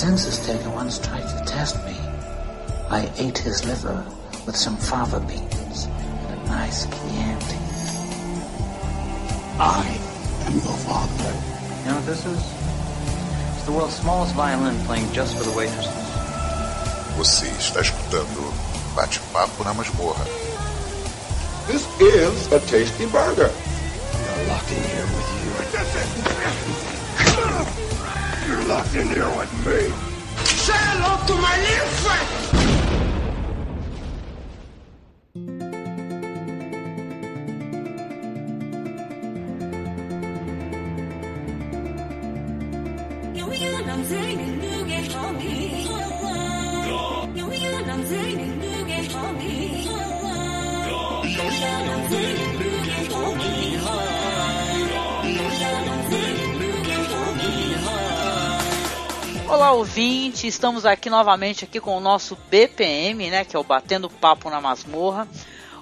census taker once tried to test me. I ate his liver with some fava beans and a nice Chianti. I am your father. You know what this is? It's the world's smallest violin playing just for the waitresses. Você está escutando Bate-Papo na Masmorra. This is a tasty burger. I'm locked in here with you. Locked in here with me. Say hello to my little friend. Ouvinte! Estamos aqui novamente aqui com o nosso BPM, né, que é o Batendo Papo na Masmorra,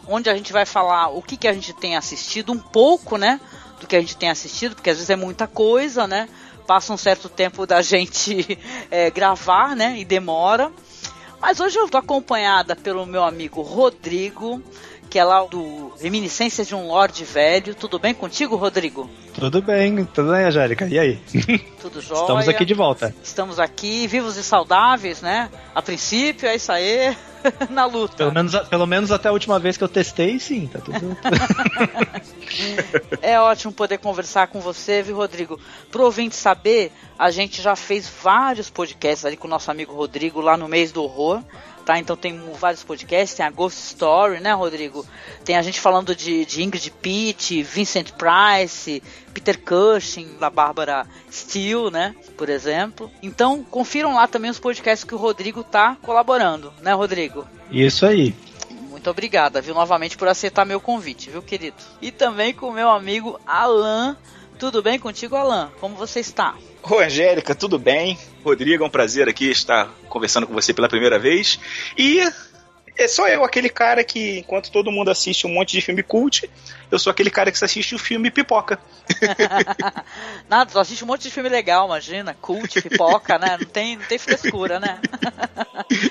onde a gente vai falar o que, que a gente tem assistido, um pouco, né, do que a gente tem assistido, porque às vezes é muita coisa, né? Passa um certo tempo da gente é, gravar, né, e demora. Mas hoje eu estou acompanhada pelo meu amigo Rodrigo, que é lá do Reminiscências de um Lorde Velho. Tudo bem contigo, Rodrigo? Tudo bem, tudo bem, Angélica. E aí? Tudo jóia. Estamos aqui de volta. Estamos aqui, vivos e saudáveis, né? A princípio, é isso aí. Na luta. Pelo menos, pelo menos até a última vez que eu testei, sim, tá tudo. é ótimo poder conversar com você, viu, Rodrigo? Pro ouvinte saber, a gente já fez vários podcasts ali com o nosso amigo Rodrigo lá no mês do horror. Tá, então tem vários podcasts, tem a Ghost Story, né, Rodrigo? Tem a gente falando de, de Ingrid Pitt, Vincent Price, Peter Cushing, da Bárbara Steele, né, por exemplo. Então, confiram lá também os podcasts que o Rodrigo tá colaborando, né, Rodrigo? Isso aí. Muito obrigada, viu, novamente por aceitar meu convite, viu, querido? E também com o meu amigo Alan. Tudo bem contigo, Alan? Como você está? Oi, Angélica, tudo bem? Rodrigo, é um prazer aqui estar conversando com você pela primeira vez. E é só eu, aquele cara que, enquanto todo mundo assiste um monte de filme cult, eu sou aquele cara que assiste o filme pipoca. Nada, só assiste um monte de filme legal, imagina. Cult, pipoca, né? Não tem, não tem frescura, né?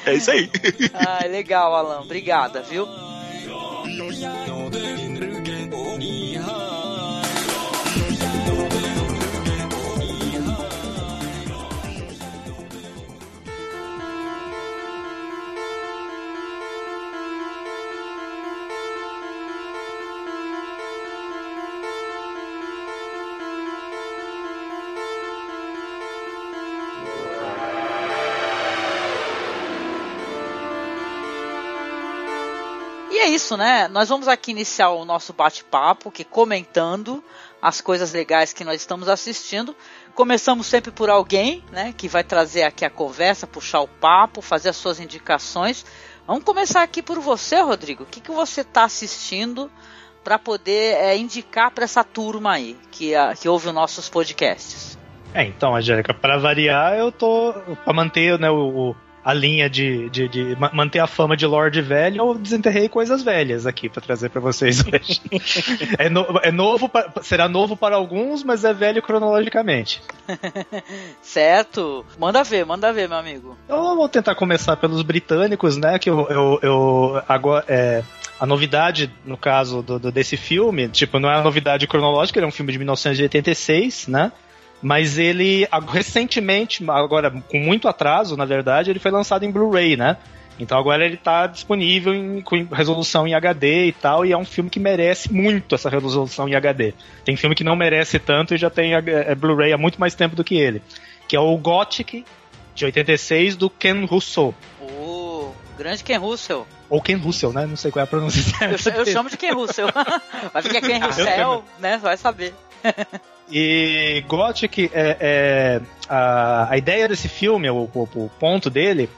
é isso aí. Ah, legal, Alan. Obrigada, viu? Isso, né? Nós vamos aqui iniciar o nosso bate-papo, que comentando as coisas legais que nós estamos assistindo. Começamos sempre por alguém, né, que vai trazer aqui a conversa, puxar o papo, fazer as suas indicações. Vamos começar aqui por você, Rodrigo. O que, que você está assistindo para poder é, indicar para essa turma aí que, a, que ouve os nossos podcasts? É, então, Angélica, para variar, eu tô para manter né, o, a linha de, de, de, manter a fama de Lorde Velho, eu desenterrei coisas velhas aqui para trazer para vocês hoje. é, no, é novo, pra, será novo para alguns, mas é velho cronologicamente. certo. Manda ver, manda ver, meu amigo. Eu vou tentar começar pelos britânicos, né? Que eu, eu, eu agora é, a novidade, no caso do, do, desse filme, tipo, não é uma novidade cronológica, ele é um filme de 1986, né? Mas ele, recentemente, agora com muito atraso, na verdade, ele foi lançado em Blu-ray, né? Então agora ele está disponível em, com resolução em HD e tal, e é um filme que merece muito essa resolução em HD. Tem filme que não merece tanto e já tem é, Blu-ray há muito mais tempo do que ele. Que é o Gothic, de 86, do Ken Russell. Oh, grande Ken Russell. Ou Ken Russell, né? Não sei qual é a pronúncia. Eu, eu chamo de Ken Russell. Vai ficar Ken Russell, né? Vai saber. E Gothic, é, é, a, a ideia desse filme, o, o, o ponto dele,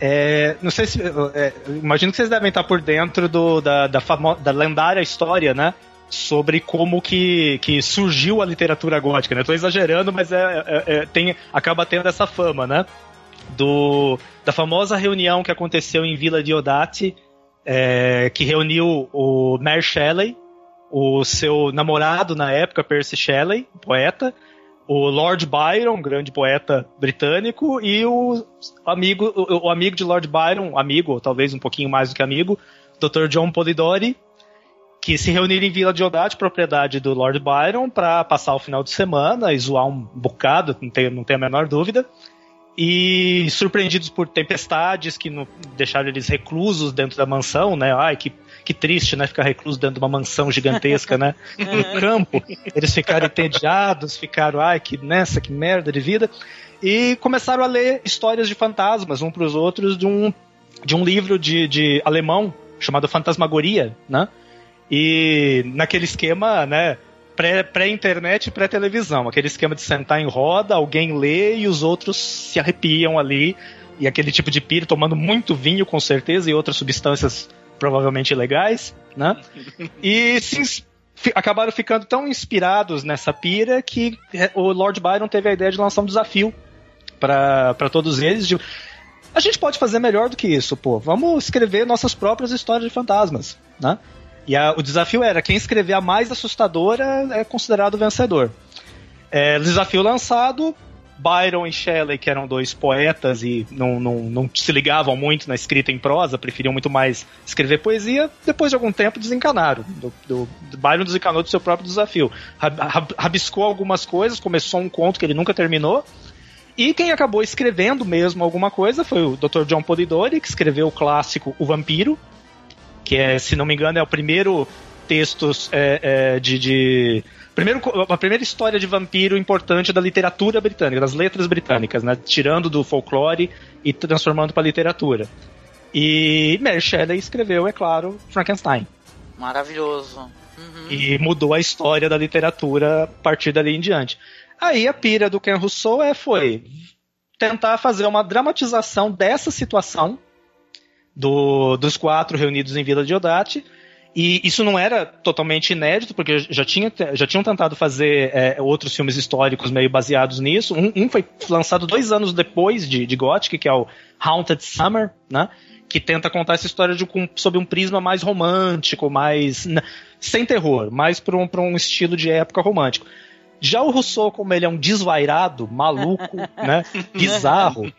é, não sei se. É, imagino que vocês devem estar por dentro do, da, da, famo, da lendária história, né? Sobre como que, que surgiu a literatura gótica, né? Tô exagerando, mas é, é, é tem, acaba tendo essa fama, né? Do, da famosa reunião que aconteceu em Vila Diodati, é, que reuniu o Mary Shelley, o seu namorado na época, Percy Shelley, poeta, o Lord Byron, grande poeta britânico, e o amigo, o, amigo de Lord Byron, amigo, talvez um pouquinho mais do que amigo, Dr. John Polidori, que se reuniram em Vila Diodati, propriedade do Lord Byron, para passar o final de semana e zoar um bocado, não tem, não tem a menor dúvida. E surpreendidos por tempestades que não, deixaram eles reclusos dentro da mansão, né? Ai, que que triste, né? Ficar recluso dentro de uma mansão gigantesca, né? No campo. Eles ficaram entediados, ficaram, ai, que nessa, que merda de vida. E começaram a ler histórias de fantasmas, um para os outros, de um, de um livro de, de alemão chamado Fantasmagoria, né? E naquele esquema, né? Pré-internet e pré-televisão. Aquele esquema de sentar em roda, alguém lê e os outros se arrepiam ali. E aquele tipo de pira tomando muito vinho, com certeza, e outras substâncias provavelmente legais, né? E se, acabaram ficando tão inspirados nessa pira que o Lord Byron teve a ideia de lançar um desafio para todos eles de a gente pode fazer melhor do que isso, pô. Vamos escrever nossas próprias histórias de fantasmas, né? E a, o desafio era quem escrever a mais assustadora é considerado vencedor. É, desafio lançado, Byron e Shelley, que eram dois poetas e não, não, não se ligavam muito na escrita em prosa, preferiam muito mais escrever poesia, depois de algum tempo desencanaram. Do, do, Byron desencanou do seu próprio desafio. Rabiscou algumas coisas, começou um conto que ele nunca terminou. E quem acabou escrevendo mesmo alguma coisa foi o Dr. John Polidori, que escreveu o clássico O Vampiro, que é, se não me engano, é o primeiro texto é, é, de, de Primeiro, a primeira história de vampiro importante da literatura britânica, das letras britânicas, né? Tirando do folclore e transformando para literatura. E Mary Shelley escreveu, é claro, Frankenstein. Maravilhoso. Uhum. E mudou a história da literatura a partir dali em diante. Aí a pira do Ken Rousseau é, foi tentar fazer uma dramatização dessa situação do, dos quatro reunidos em Vila Diodati e isso não era totalmente inédito, porque já, tinha, já tinham tentado fazer é, outros filmes históricos meio baseados nisso. Um, um, foi lançado dois anos depois de, de Gothic, que é o Haunted Summer, né? Que tenta contar essa história de, com, sob um prisma mais romântico, mais. Sem terror, mais para um, um estilo de época romântico. Já o Rousseau, como ele é um desvairado, maluco, né? Bizarro,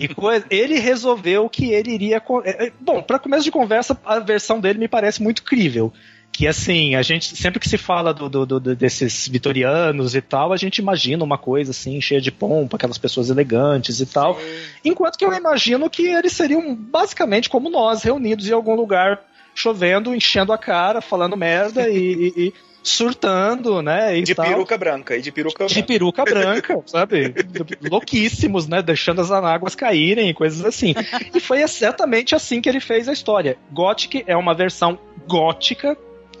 e coisa, ele resolveu que ele iria. É, é, bom, para começo de conversa, a versão dele me parece muito crível. Que assim, a gente, sempre que se fala do, do, do, desses vitorianos e tal, a gente imagina uma coisa assim, cheia de pompa, aquelas pessoas elegantes e tal. Sim. Enquanto que eu imagino que eles seriam basicamente como nós, reunidos em algum lugar, chovendo, enchendo a cara, falando merda e, e surtando, né? de tal. peruca branca, e de peruca De peruca branca, sabe? Louquíssimos, né? Deixando as anáguas caírem e coisas assim. E foi exatamente assim que ele fez a história. Gothic é uma versão gótica,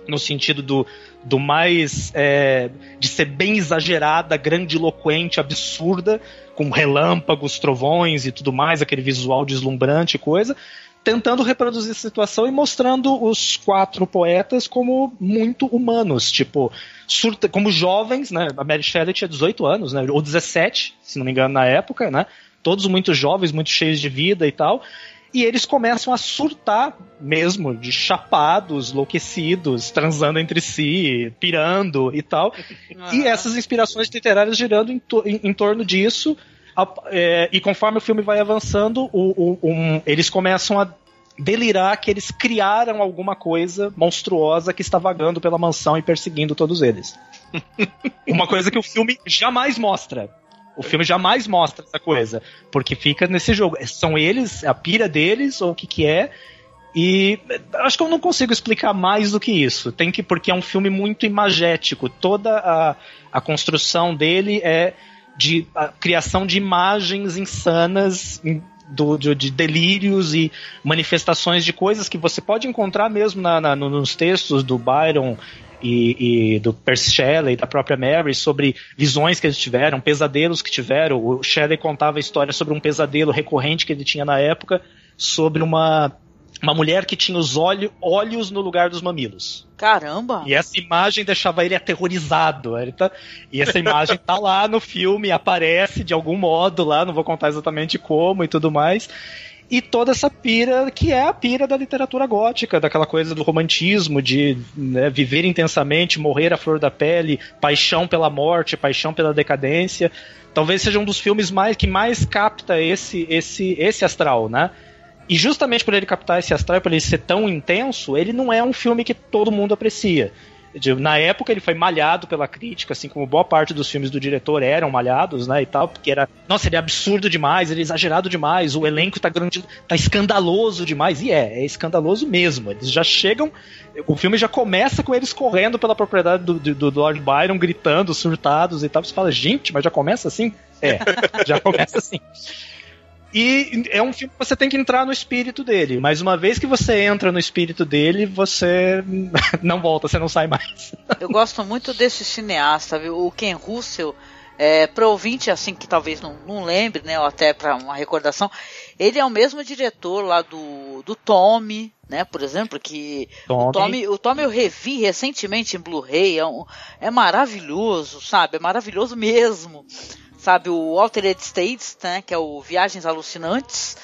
no sentido do, do mais. É, de ser bem exagerada, grandiloquente, absurda, com relâmpagos, trovões e tudo mais, aquele visual deslumbrante e coisa tentando reproduzir a situação e mostrando os quatro poetas como muito humanos, tipo, surta, como jovens, né? A Mary Shelley tinha 18 anos, né? Ou 17, se não me engano, na época, né? Todos muito jovens, muito cheios de vida e tal. E eles começam a surtar mesmo, de chapados, enlouquecidos, transando entre si, pirando e tal. E essas inspirações literárias girando em, to em, em torno disso, é, e conforme o filme vai avançando, o, o, um, eles começam a delirar que eles criaram alguma coisa monstruosa que está vagando pela mansão e perseguindo todos eles. Uma coisa que o filme jamais mostra. O filme jamais mostra essa coisa, porque fica nesse jogo. São eles, a pira deles, ou o que que é, e acho que eu não consigo explicar mais do que isso. Tem que porque é um filme muito imagético. Toda a, a construção dele é de criação de imagens insanas do, de, de, delírios e manifestações de coisas que você pode encontrar mesmo na, na, nos textos do Byron e, e, do Percy Shelley, da própria Mary, sobre visões que eles tiveram, pesadelos que tiveram. O Shelley contava a história sobre um pesadelo recorrente que ele tinha na época, sobre uma uma mulher que tinha os olho, olhos no lugar dos mamilos. Caramba! E essa imagem deixava ele aterrorizado. Ele tá, e essa imagem tá lá no filme, aparece de algum modo lá, não vou contar exatamente como e tudo mais. e toda essa pira que é a pira da literatura gótica, daquela coisa do romantismo, de né, viver intensamente, morrer à flor da pele, paixão pela morte, paixão pela decadência. Talvez seja um dos filmes mais que mais capta esse esse esse astral, né? E justamente por ele captar esse astral, por ele ser tão intenso, ele não é um filme que todo mundo aprecia. Na época ele foi malhado pela crítica, assim como boa parte dos filmes do diretor eram malhados, né, e tal, porque era, nossa, ele é absurdo demais, ele é exagerado demais, o elenco tá grande, tá escandaloso demais, e é, é escandaloso mesmo. Eles já chegam, o filme já começa com eles correndo pela propriedade do, do, do Lord Byron, gritando, surtados e tal. Você fala, gente, mas já começa assim? É, já começa assim. E é um filme que você tem que entrar no espírito dele. Mas uma vez que você entra no espírito dele, você não volta, você não sai mais. Eu gosto muito desse cineasta, viu? O Ken Russell. É, para ouvinte assim que talvez não, não lembre, né, ou até para uma recordação, ele é o mesmo diretor lá do, do Tommy, né, por exemplo, que Tommy. o Tommy, o Tommy eu revi recentemente em Blu-ray, é, um, é maravilhoso, sabe, é maravilhoso mesmo sabe, o Altered States, né, que é o Viagens Alucinantes,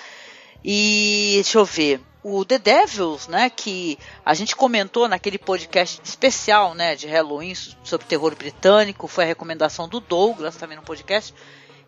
e deixa eu ver, o The Devils, né, que a gente comentou naquele podcast especial, né, de Halloween sobre terror britânico, foi a recomendação do Douglas também no podcast.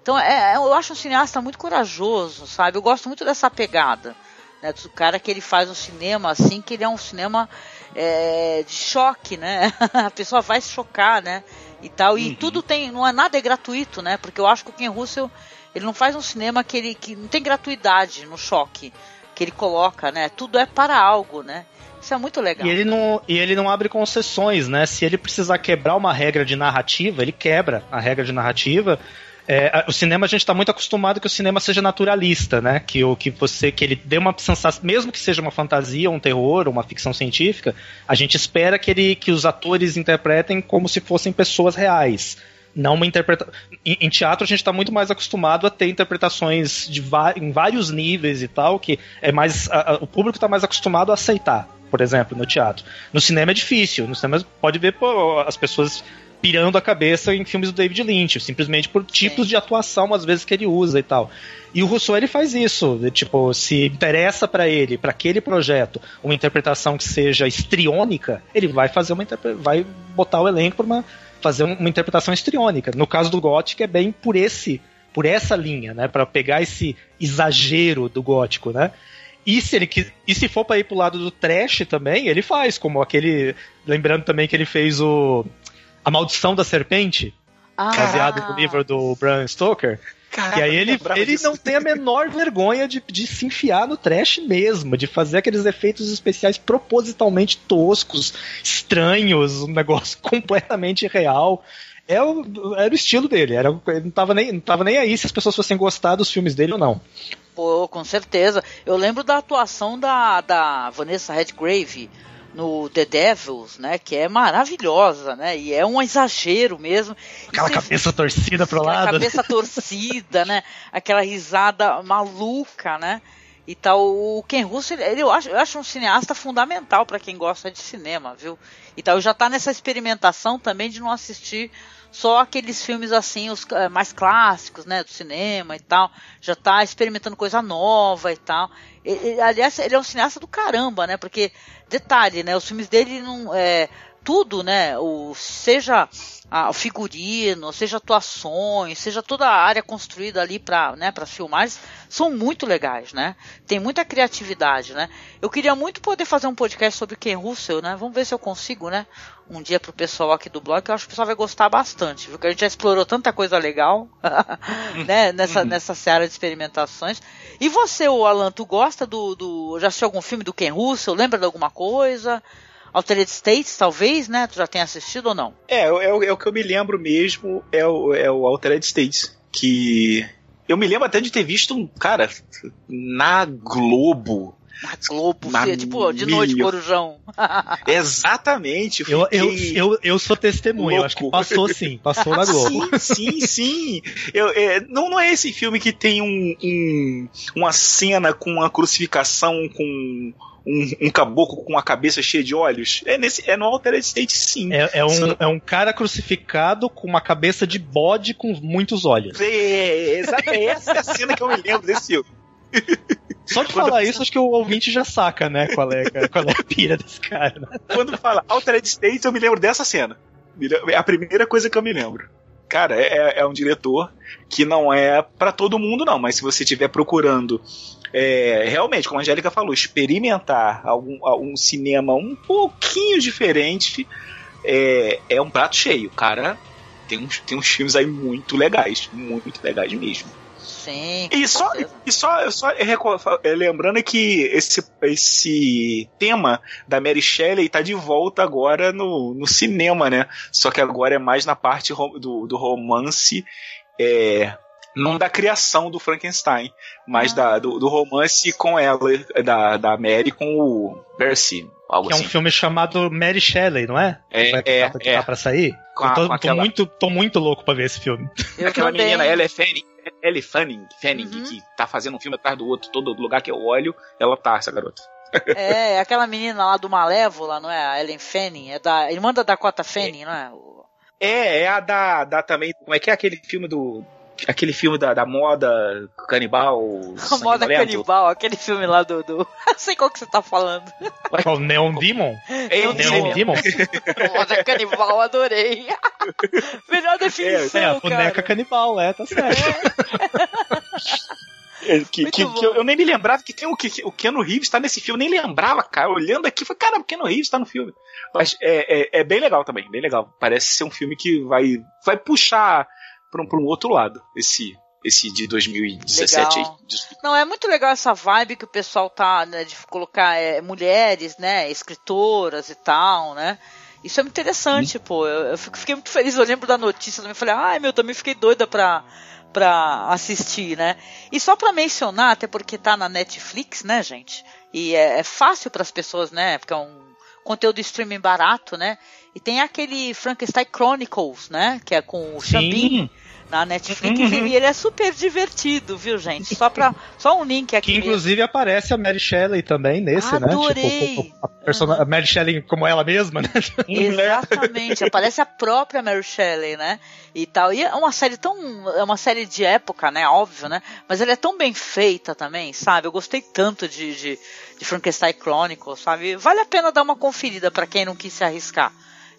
Então, é, é eu acho um cineasta muito corajoso, sabe? Eu gosto muito dessa pegada, né, do cara que ele faz um cinema assim, que ele é um cinema é, de choque, né? a pessoa vai se chocar, né? E tal. E uhum. tudo tem, não é nada é gratuito, né? Porque eu acho que o Ken Russell, ele não faz um cinema que ele que não tem gratuidade no choque que ele coloca, né? Tudo é para algo, né? Isso é muito legal. E ele não, e ele não abre concessões, né? Se ele precisar quebrar uma regra de narrativa, ele quebra a regra de narrativa é, o cinema a gente está muito acostumado que o cinema seja naturalista, né? Que o que você que ele dê uma sensação, mesmo que seja uma fantasia, um terror, uma ficção científica, a gente espera que ele que os atores interpretem como se fossem pessoas reais. Não uma interpretação. Em, teatro a gente está muito mais acostumado a ter interpretações de em vários níveis e tal, que é mais o público está mais acostumado a aceitar por exemplo, no teatro. No cinema é difícil. No cinema pode ver pô, as pessoas pirando a cabeça em filmes do David Lynch, simplesmente por tipos de atuação, às vezes, que ele usa e tal. E o Rousseau ele faz isso, tipo, se interessa para ele, para aquele projeto, uma interpretação que seja estriônica, ele vai fazer uma vai botar o elenco para uma fazer uma interpretação estriônica. No caso do Gothic é bem por esse por essa linha, né, para pegar esse exagero do gótico, né? E se, ele, e se for para ir pro lado do trash também, ele faz, como aquele. Lembrando também que ele fez o a Maldição da Serpente, ah. baseado no livro do Bram Stoker. Caraca, e aí ele, ele não tem a menor vergonha de, de se enfiar no trash mesmo, de fazer aqueles efeitos especiais propositalmente toscos, estranhos, um negócio completamente real. É o, era o estilo dele, era, ele não tava, nem, não tava nem aí se as pessoas fossem gostar dos filmes dele ou não. Pô, com certeza. Eu lembro da atuação da, da Vanessa Redgrave no The Devils, né? Que é maravilhosa, né? E é um exagero mesmo. Aquela cabeça torcida pro lado. cabeça torcida, né? Aquela risada maluca, né? E tal, o Ken Russell, ele, eu, acho, eu acho um cineasta fundamental para quem gosta de cinema, viu? E tal, já tá nessa experimentação também de não assistir só aqueles filmes assim, os eh, mais clássicos, né, do cinema e tal. Já tá experimentando coisa nova e tal. Ele, aliás, ele é um cineasta do caramba, né? Porque, detalhe, né? Os filmes dele não. É, tudo, né? O, seja a, o figurino, seja atuações, seja toda a área construída ali para né, para filmagens, são muito legais, né? Tem muita criatividade, né? Eu queria muito poder fazer um podcast sobre Ken Russell, né? Vamos ver se eu consigo, né? Um dia pro pessoal aqui do blog, que eu acho que o pessoal vai gostar bastante, viu? Porque a gente já explorou tanta coisa legal, né? Nessa, nessa seara de experimentações. E você, o Alan, tu gosta do, do... Já assistiu algum filme do Ken Russell? Lembra de alguma coisa? Altered States, talvez, né? Tu já tem assistido ou não? É, é, é o que eu me lembro mesmo, é o, é o Altered States. Que eu me lembro até de ter visto um, cara, na Globo. Na Globo, na tipo, de noite, Corujão. Exatamente. Eu, eu, eu, eu sou testemunha, eu acho que passou sim, passou na Globo. sim, sim, sim. Eu, é, não, não é esse filme que tem um, um, uma cena com uma crucificação com um, um, caboclo com a cabeça cheia de olhos. É, nesse, é no Altered State, sim. É, é, um, é um cara crucificado com uma cabeça de bode com muitos olhos. É, exatamente. Essa é a cena que eu me lembro desse filme. Só de falar isso, acho que o ouvinte já saca, né? Qual é, qual é a pira desse cara. Né? Quando fala Altered States, eu me lembro dessa cena. É a primeira coisa que eu me lembro. Cara, é, é um diretor que não é para todo mundo, não, mas se você estiver procurando é, realmente, como a Angélica falou, experimentar algum, algum cinema um pouquinho diferente é, é um prato cheio. Cara, tem uns, tem uns filmes aí muito legais, muito legais mesmo. Sim. E só, e só, só lembrando que esse, esse tema da Mary Shelley tá de volta agora no, no cinema, né? Só que agora é mais na parte do, do romance. É, não da criação do Frankenstein, mas ah. da, do, do, romance com ela, da, da Mary com o Percy. Algo que assim. é um filme chamado Mary Shelley, não é? É, Vai, é, tá, é. Tá pra sair? Com tô, tô aquela... muito, tô muito louco pra ver esse filme. Eu Aquela também. menina, ela é Fanning, Ellie Fanning, Fanning Uhum. que tá fazendo um filme atrás do outro, todo lugar que eu olho, ela tá, essa garota. É, é aquela menina lá do Malévola, não é? A Ellen Fanning, é da irmã da Dakota Fanning, não é? O- É, é a da, da também, como é que é aquele filme do, aquele filme da, da moda canibal, A moda canibal, aquele filme lá do. do... Sei qual que você tá falando. Qual Neon Demon? É, Neon Neon Demon? moda canibal, adorei. Melhor definição, É, a boneca cara. canibal, é, tá certo. É, que, Muito que, bom. que eu, eu nem me lembrava que tem o, que, o Keanu Reeves tá nesse filme, nem lembrava, cara. Olhando aqui, foi cara, o Keanu Reeves tá no filme. Mas é, é, é bem legal também, bem legal. Parece ser um filme que vai, vai puxar pra um, pra um outro lado, esse, esse de 2017 Legal. aí. Não, é muito legal essa vibe que o pessoal tá, né, de colocar é, mulheres, né, escritoras e tal, né? Isso é muito interessante, pô. Eu, eu fiquei muito feliz, eu lembro da notícia também, falei, ai meu, também fiquei doida pra, pra assistir, né? E só pra mencionar, até porque tá na Netflix, né, gente? E é, é fácil pras pessoas, né? Porque é um conteúdo streaming barato, né? E tem aquele Frankenstein Chronicles, né? Que é com o Xambin na Netflix Uhum. e ele é super divertido, viu, gente? Só para só um link aqui. Que inclusive aparece a Mary Shelley também nesse, Adorei. né? Tipo, a, persona- a Mary Shelley como ela mesma, né? Exatamente, aparece a própria Mary Shelley, né? E tal. E é uma série tão. É uma série de época, né? Óbvio, né? Mas ela é tão bem feita também, sabe? Eu gostei tanto de, de, de Frankenstein Chronicles, sabe? Vale a pena dar uma conferida para quem não quis se arriscar.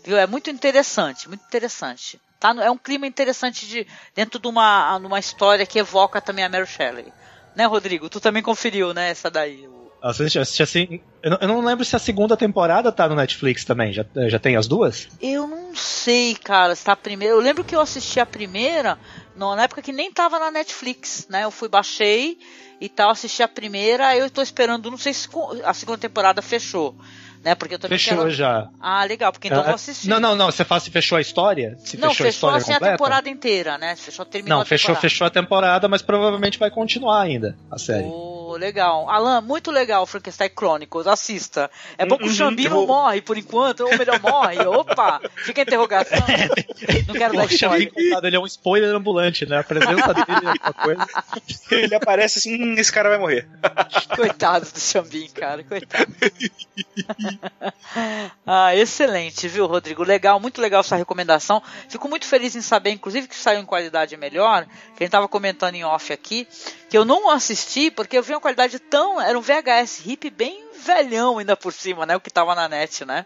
Viu? É muito interessante, muito interessante. Tá? É um clima interessante de, dentro de uma, numa história que evoca também a Mary Shelley. Né, Rodrigo? Tu também conferiu, né? Essa daí. Assisti, assisti assim. Eu não, eu não lembro se a segunda temporada tá no Netflix também. Já, já tem as duas? Eu não sei, cara, se tá a primeira. Eu lembro que eu assisti a primeira na época que nem tava na Netflix, né? Eu fui, baixei e tal, assisti a primeira, eu tô esperando, não sei se a segunda temporada fechou, né? Porque eu também Fechou quero... já. Ah, legal, porque então eu Ah, vou assistir. Não, não, não. Você fala se fechou a história? Se Não, fechou, a fechou história assim a temporada inteira, né? Fechou, terminou Não, a fechou, temporada. fechou a temporada, mas provavelmente vai continuar ainda a série. Oh, legal. Alan, muito legal Frankenstein Chronicles, assista. É bom que o Uhum, Xambi não vou- morre por enquanto, ou melhor, morre. Opa, fica a interrogação. Não quero dar spoiler. contado, ele é um spoiler ambulante, né? A presença dele é uma coisa. Ele aparece assim, hum, esse cara vai morrer. Coitado do Xambim, cara, coitado. ah, excelente, viu, Rodrigo? Legal, muito legal essa recomendação. Fico muito feliz em saber, inclusive, que saiu em qualidade melhor. Que a gente comentando em off aqui, que eu não assisti porque eu vi uma qualidade tão. Era um VHS hip bem velhão ainda por cima, né? O que tava na net, né?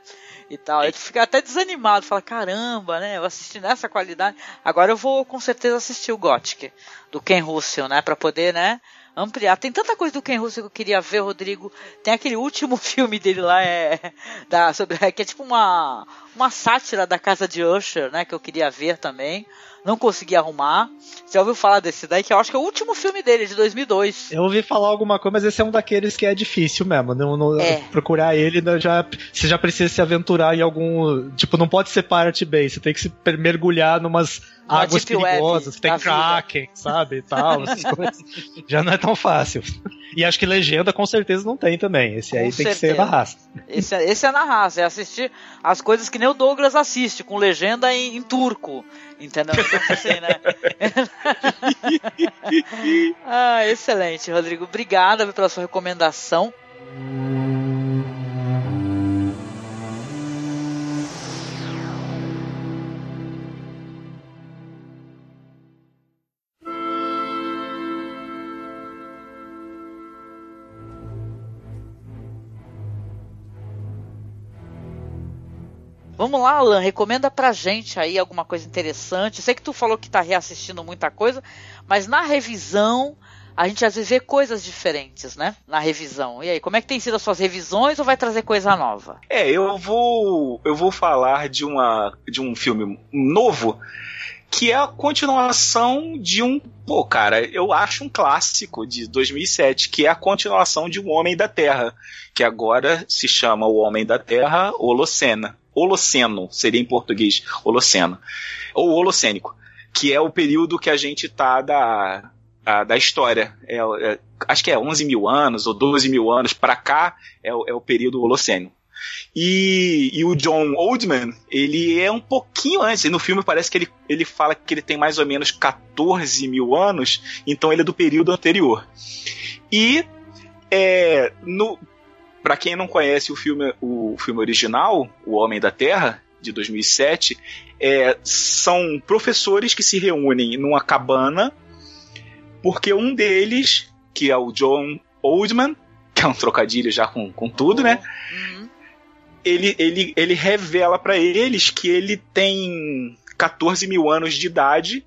E tal. Eu fiquei até desanimado, falar, caramba, né? Eu assisti nessa qualidade. Agora eu vou com certeza assistir o Gothic do Ken Russell, né? Pra poder, né? Ampliar. Tem tanta coisa do Ken Russell que eu queria ver, Rodrigo. Tem aquele último filme dele lá, é, da, sobre, que é tipo uma, uma sátira da casa de Usher, né? Que eu queria ver também. Não consegui arrumar. Você já ouviu falar desse daí? Que eu acho que é o último filme dele, de 2002. Eu ouvi falar alguma coisa, mas esse é um daqueles que é difícil mesmo. Não, não- É. Procurar ele, né, já, você já precisa se aventurar em algum. Tipo, não pode ser Pirate Bay, você tem que se mergulhar numas Uma águas web perigosas, tem. Kraken, sabe? E tal, essas coisas. Já não é tão fácil. E acho que legenda com certeza não tem também. Esse aí Com tem que ser certeza. na raça. Esse, é- esse é na raça, é assistir as coisas que nem o Douglas assiste, com legenda em, em turco. Entendeu? Assim, né? ah, excelente, Rodrigo. Obrigada pela sua recomendação. Vamos lá, Alan, recomenda pra gente aí alguma coisa interessante. Sei que tu falou que tá reassistindo muita coisa, mas na revisão a gente às vezes vê coisas diferentes, né? Na revisão. E aí, como é que tem sido as suas revisões ou vai trazer coisa nova? É, eu vou eu vou falar de uma de um filme novo que é a continuação de um, pô, cara, eu acho um clássico de 2007, que é a continuação de Um Homem da Terra, que agora se chama O Homem da Terra Holocena. Holoceno, seria em português, Holoceno. Ou Holocênico, que é o período que a gente tá da, da história. É, é, acho que é 11 mil anos ou 12 mil anos para cá é, é o período Holoceno. E, e, o John Oldman, ele é um pouquinho antes. No filme parece que ele, ele fala que ele tem mais ou menos 14 mil anos, então ele é do período anterior. E é, no, para quem não conhece o filme, o filme original, O Homem da Terra, de 2007, é, são professores que se reúnem numa cabana, porque um deles, que é o John Oldman, que é um trocadilho já com, com tudo, né? Uhum ele, ele, ele revela para eles que ele tem 14 mil anos de idade.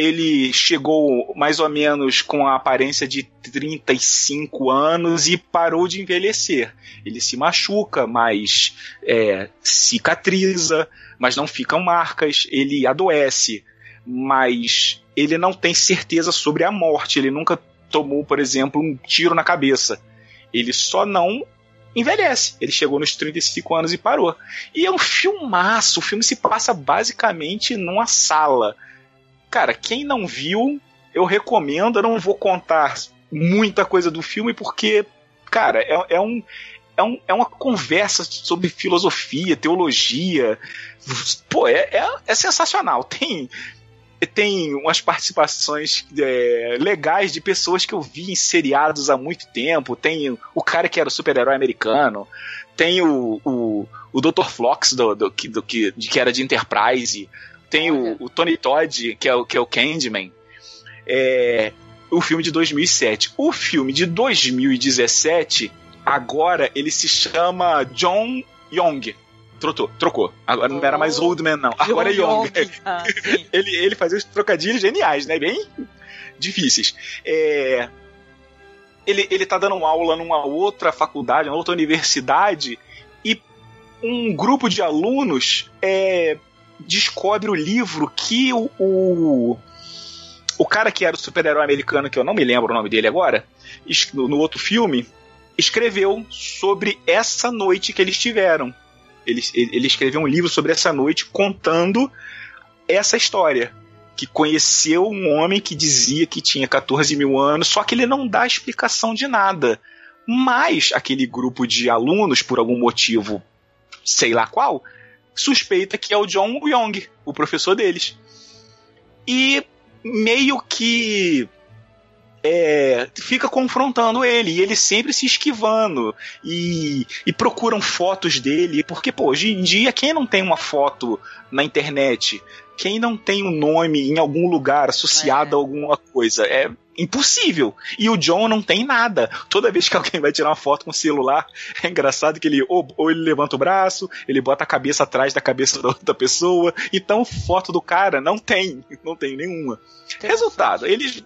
Ele chegou mais ou menos com a aparência de 35 anos e parou de envelhecer. Ele se machuca, mas é, cicatriza, mas não ficam marcas. Ele adoece, mas ele não tem certeza sobre a morte. Ele nunca tomou, por exemplo, um tiro na cabeça. Ele só não envelhece. Ele chegou nos 35 anos e parou. E é um filmaço. O filme se passa basicamente numa sala. Cara, quem não viu, eu recomendo. Eu não vou contar muita coisa do filme porque, cara, é, é um. É, um, é uma conversa sobre filosofia, teologia. Pô, é, é, é sensacional. Tem tem umas participações é, legais de pessoas que eu vi em seriados há muito tempo. Tem o cara que era o super-herói americano. Tem o, o, o Dr. Flox, do, do, do, que, que era de Enterprise. Tem o, o, Tony Todd, que é o, que é o Candyman. É, o filme de 2007. O filme de 2017, agora ele se chama John Young Trocou, trocou. Agora não era mais oh. Old Man, não. Agora é Young. Ah, ele, ele fazia os trocadilhos geniais, né? Bem difíceis. É... Ele, ele tá dando aula numa outra faculdade, numa outra universidade, e um grupo de alunos é, descobre o livro que o, o, o cara que era o super-herói americano, que eu não me lembro o nome dele agora, no, outro filme, escreveu sobre essa noite que eles tiveram ele, ele escreveu um livro sobre essa noite contando essa história. Que conheceu um homem que dizia que tinha 14 mil anos, só que ele não dá explicação de nada. Mas aquele grupo de alunos, por algum motivo, sei lá qual, suspeita que é o John Young, o professor deles. E meio que é, fica confrontando ele e ele sempre se esquivando e, e, procuram fotos dele porque pô, hoje em dia quem não tem uma foto na internet quem não tem um nome em algum lugar associado é. a alguma coisa é impossível e o John não tem nada toda vez que alguém vai tirar uma foto com o celular é engraçado que ele ou, ou ele levanta o braço ele bota a cabeça atrás da cabeça da outra pessoa então foto do cara não tem não tem nenhuma resultado eles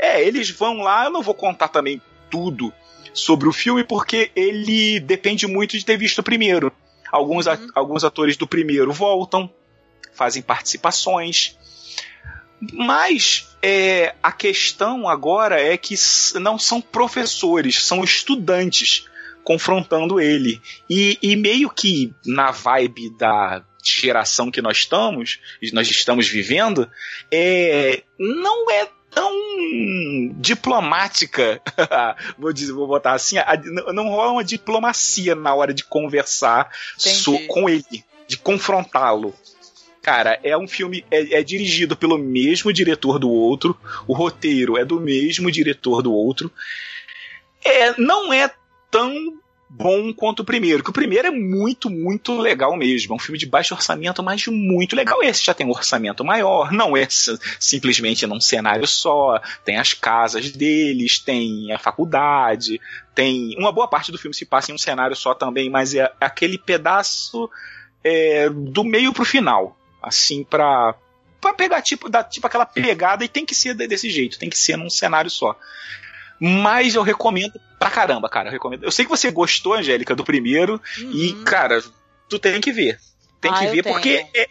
é, eles vão lá, eu não vou contar também tudo sobre o filme, porque ele depende muito de ter visto o primeiro. Alguns, uhum. a, alguns atores do primeiro voltam, fazem participações. Mas é, a questão agora é que não são professores, são estudantes confrontando ele. E, e meio que na vibe da geração que nós estamos, nós estamos vivendo, é, não é tão diplomática, vou, dizer, vou botar assim, a, não rola uma diplomacia na hora de conversar so, com ele, de confrontá-lo. Cara, é um filme. É, é, dirigido pelo mesmo diretor do outro. O roteiro é do mesmo diretor do outro. É, não é tão bom quanto o primeiro. Que o primeiro é muito, muito legal mesmo. É um filme de baixo orçamento, mas muito legal. Esse já tem um orçamento maior, não é simplesmente num cenário só. Tem as casas deles, tem a faculdade, tem. Uma boa parte do filme se passa em um cenário só também, mas é aquele pedaço é, do meio pro final. Assim, pra, pra pegar tipo, dar, tipo aquela pegada e tem que ser desse jeito, tem que ser num cenário só. Mas eu recomendo pra caramba, cara. Eu, recomendo. eu sei que você gostou, Angélica, do primeiro. Uhum. E, cara, tu tem que ver. Tem ah, que ver, porque é,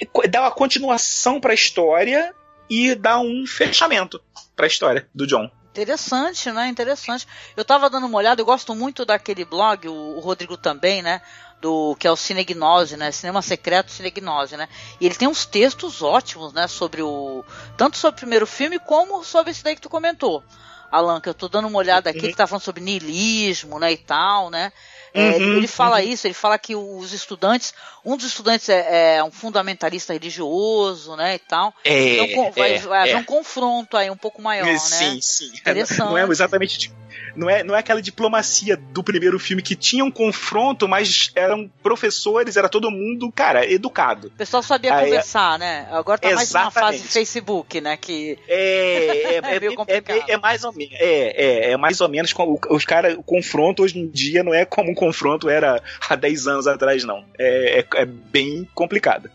é, dá uma continuação pra história e dá um fechamento pra história do John. Interessante, né? Interessante. Eu tava dando uma olhada, eu gosto muito daquele blog, o, o Rodrigo também, né? Do, que é o Cinegnose, né? Cinema Secreto Cinegnose, né? E ele tem uns textos ótimos, né? Sobre o. Tanto sobre o primeiro filme como sobre esse daí que tu comentou. Alan, que eu tô dando uma olhada aqui, ele tá falando sobre niilismo, né, e tal, né? É, uhum, ele fala uhum. isso, ele fala que os estudantes, um dos estudantes é, é um fundamentalista religioso, né, e tal. É, então vai, é, vai haver é. um confronto aí um pouco maior, sim, né? Sim, sim. Não é exatamente tipo, não é, não é aquela diplomacia do primeiro filme que tinha um confronto, mas eram professores, era todo mundo, cara, educado. O pessoal sabia Aí, conversar, né? Agora tá mais uma fase Facebook, né? Que é, é, é, meio complicado. É, é, mais ou menos. É, é, é mais ou menos os caras, o confronto hoje em dia não é como um confronto era há 10 anos atrás, não. É, é, é bem complicado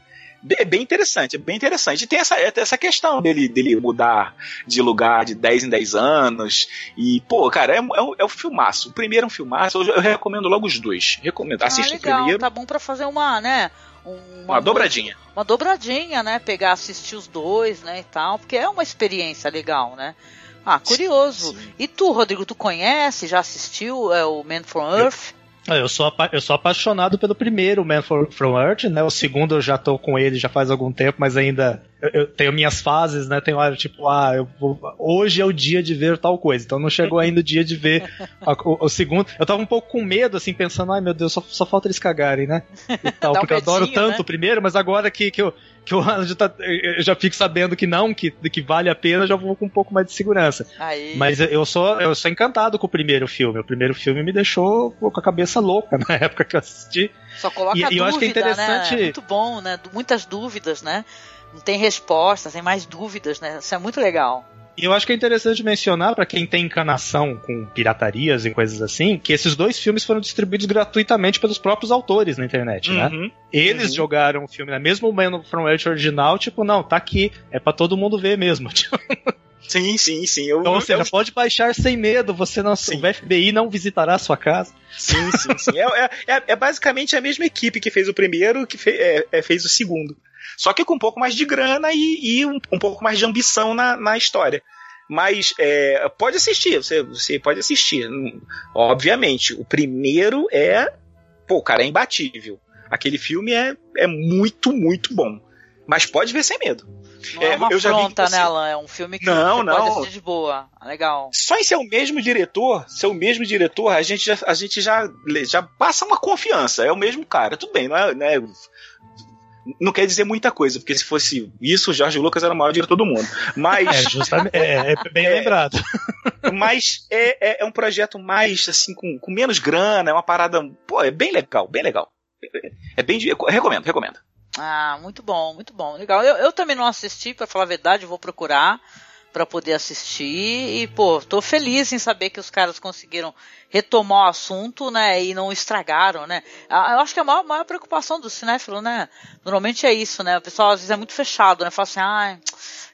é bem interessante, é bem interessante. E tem essa, essa questão dele, dele mudar de lugar de 10 em 10 anos. E, pô, cara, é, é, um, é um filmaço. O primeiro é um filmaço, eu, eu recomendo logo os dois. Recomendo. Ah, Assista legal, o primeiro. Tá bom pra fazer uma, né? Uma, uma dobradinha. Uma dobradinha, né? Pegar, assistir os dois, né? E tal, porque é uma experiência legal, né? Ah, curioso. Sim. E tu, Rodrigo, tu conhece, já assistiu é, o Man from Earth? Eu sou, eu sou apaixonado pelo primeiro Man from Earth, né? O segundo eu já tô com ele já faz algum tempo, mas ainda eu, eu tenho minhas fases, né? Tem hora tipo, ah, eu vou, hoje é o dia de ver tal coisa. Então não chegou ainda o dia de ver a, o, o, segundo. Eu tava um pouco com medo, assim, pensando, ai meu Deus, só, só falta eles cagarem, né? E tal, porque um eu adoro tanto né? o primeiro, mas agora que, que eu que eu já, tá, eu já fico sabendo que não, que, que vale a pena, já vou com um pouco mais de segurança. Aí. Mas eu sou, eu sou encantado com o primeiro filme. O primeiro filme me deixou com a cabeça louca na época que eu assisti. Só coloca e, dúvida, e eu acho que é interessante. Né? Muito bom, né? Muitas dúvidas, né? Não tem respostas, tem mais dúvidas, né? Isso é muito legal. E eu acho que é interessante mencionar, para quem tem encanação com piratarias e coisas assim, que esses dois filmes foram distribuídos gratuitamente pelos próprios autores na internet, né? uhum, né? Eles uhum. jogaram o filme, né? mesmo o Man from Earth original, tipo, não, tá aqui, é para todo mundo ver mesmo. Sim, sim, sim. Eu, então, ou seja, eu... pode baixar sem medo, você não, sim. o FBI não visitará a sua casa. Sim, sim, sim. é, é, é, basicamente a mesma equipe que fez o primeiro que fe, é, é, fez o segundo. Só que com um pouco mais de grana e, e um, um, pouco mais de ambição na, na história. Mas é, pode assistir, você, você pode assistir. Obviamente, o primeiro é. Pô, cara, é imbatível. Aquele filme é, é muito, muito bom. Mas pode ver sem medo. Não é, é uma afronta, você... né, Alan? É um filme que não, não. pode assistir de boa. Legal. Só em ser o mesmo diretor, ser o mesmo diretor, a gente já, a gente já, já passa uma confiança. É o mesmo cara. Tudo bem, não é, não é não quer dizer muita coisa, porque se fosse isso, o Jorge Lucas era o maior diretor do mundo. Mas. É, justamente, é, é bem é, lembrado. Mas é, é, é, um projeto mais, assim, com, com menos grana, é uma parada. Pô, é bem legal, bem legal. É bem. recomendo, recomendo. Ah, muito bom, muito bom. Legal. Eu, eu também não assisti, para falar a verdade, vou procurar para poder assistir e pô, tô feliz em saber que os caras conseguiram retomar o assunto, né, e não estragaram, né. Eu acho que a maior, maior preocupação do cinéfilo, né, normalmente é isso, né, o pessoal às vezes é muito fechado, né, fala assim, ai,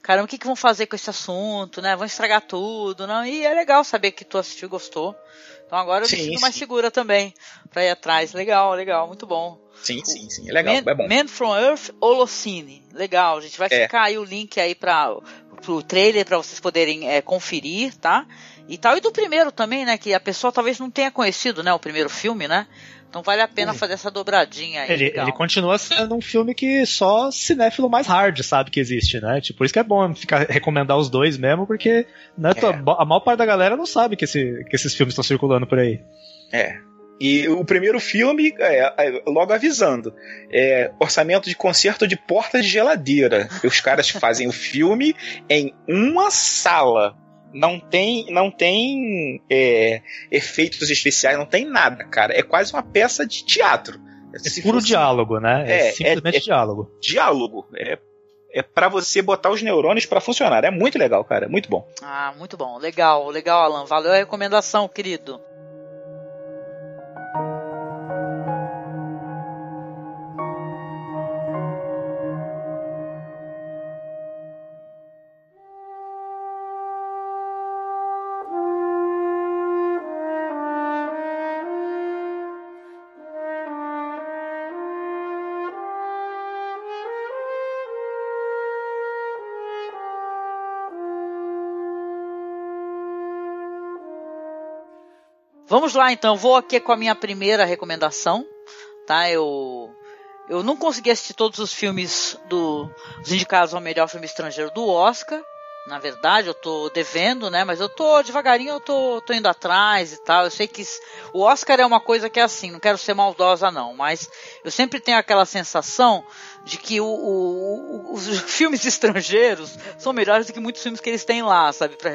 caramba, o que que vão fazer com esse assunto, né, vão estragar tudo, não, e é legal saber que tu assistiu e gostou. Então agora eu sim, me sinto sim. mais segura também para ir atrás. Legal, legal, muito bom. Sim, sim, sim. É legal, Man, é bom. Man from Earth Holocene. Legal, a gente vai é. ficar aí o link aí para pro trailer para vocês poderem é, conferir, tá? E tal, e do primeiro também, né? Que a pessoa talvez não tenha conhecido, né? O primeiro filme, né? Então vale a pena fazer essa dobradinha aí. Ele, ele, continua sendo um filme que só cinéfilo mais hard sabe que existe, né? Tipo, por isso que é bom ficar, recomendar os dois mesmo, porque né, é. a maior parte da galera não sabe que, esse, que esses filmes estão circulando por aí. É. E o primeiro filme, é, é, logo avisando, é orçamento de concerto de porta de geladeira. Os caras fazem o filme em uma sala. Não tem, não tem é, efeitos especiais, não tem nada, cara. É quase uma peça de teatro. É puro fosse... diálogo, né? É, é simplesmente é, diálogo. Diálogo. É é para você botar os neurônios para funcionar. É muito legal, cara. Muito bom. Ah, muito bom. Legal, legal, Alan. Valeu a recomendação, querido. Vamos lá então, vou aqui com a minha primeira recomendação, tá? Eu eu não consegui assistir todos os filmes do, dos indicados ao melhor filme estrangeiro do Oscar. Na verdade, eu tô devendo, né? Mas eu tô devagarinho, eu tô, tô indo atrás e tal. Eu sei que o Oscar é uma coisa que é assim, não quero ser maldosa não, mas eu sempre tenho aquela sensação de que o, o, os filmes estrangeiros são melhores do que muitos filmes que eles têm lá, sabe? Pra,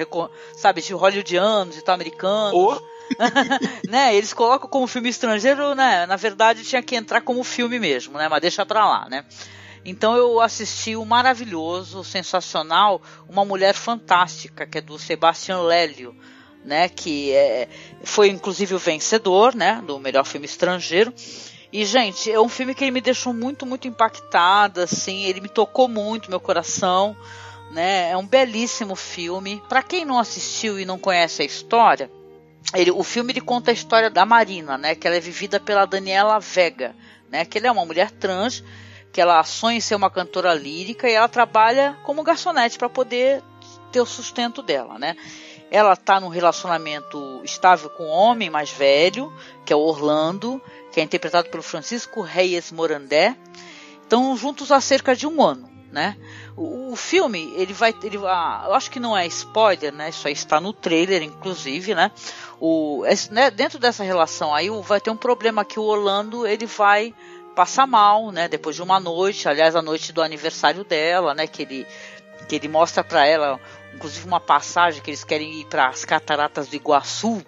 sabe, de hollywoodianos e tal, americanos. Oh. né? Eles colocam como filme estrangeiro, né? Na verdade tinha que entrar como filme mesmo, né? Mas deixa pra lá, né? Então eu assisti o maravilhoso, sensacional, Uma Mulher Fantástica, que é do Sebastian Lélio, né? Que é, foi inclusive o vencedor, né? Do melhor filme estrangeiro. E, gente, é um filme que ele me deixou muito, muito impactada, assim, ele me tocou muito meu coração, né? É um belíssimo filme. Para quem não assistiu e não conhece a história, ele, o filme ele conta a história da Marina, né? Que ela é vivida pela Daniela Vega, né? Que ela é uma mulher trans, que ela sonha em ser uma cantora lírica e ela trabalha como garçonete para poder ter o sustento dela, né? Ela está num relacionamento estável com um homem mais velho, que é o Orlando, que é interpretado pelo Francisco Reyes Morandé. Estão juntos há cerca de um ano, né? O, o filme, ele vai, ele, ah, eu acho que não é spoiler, né? Isso aí está no trailer, inclusive, né? O, né, dentro dessa relação aí vai ter um problema que o Orlando ele vai passar mal, né? Depois de uma noite, aliás, a noite do aniversário dela, né? Que ele que ele mostra para ela, inclusive uma passagem que eles querem ir para as cataratas do Iguaçu,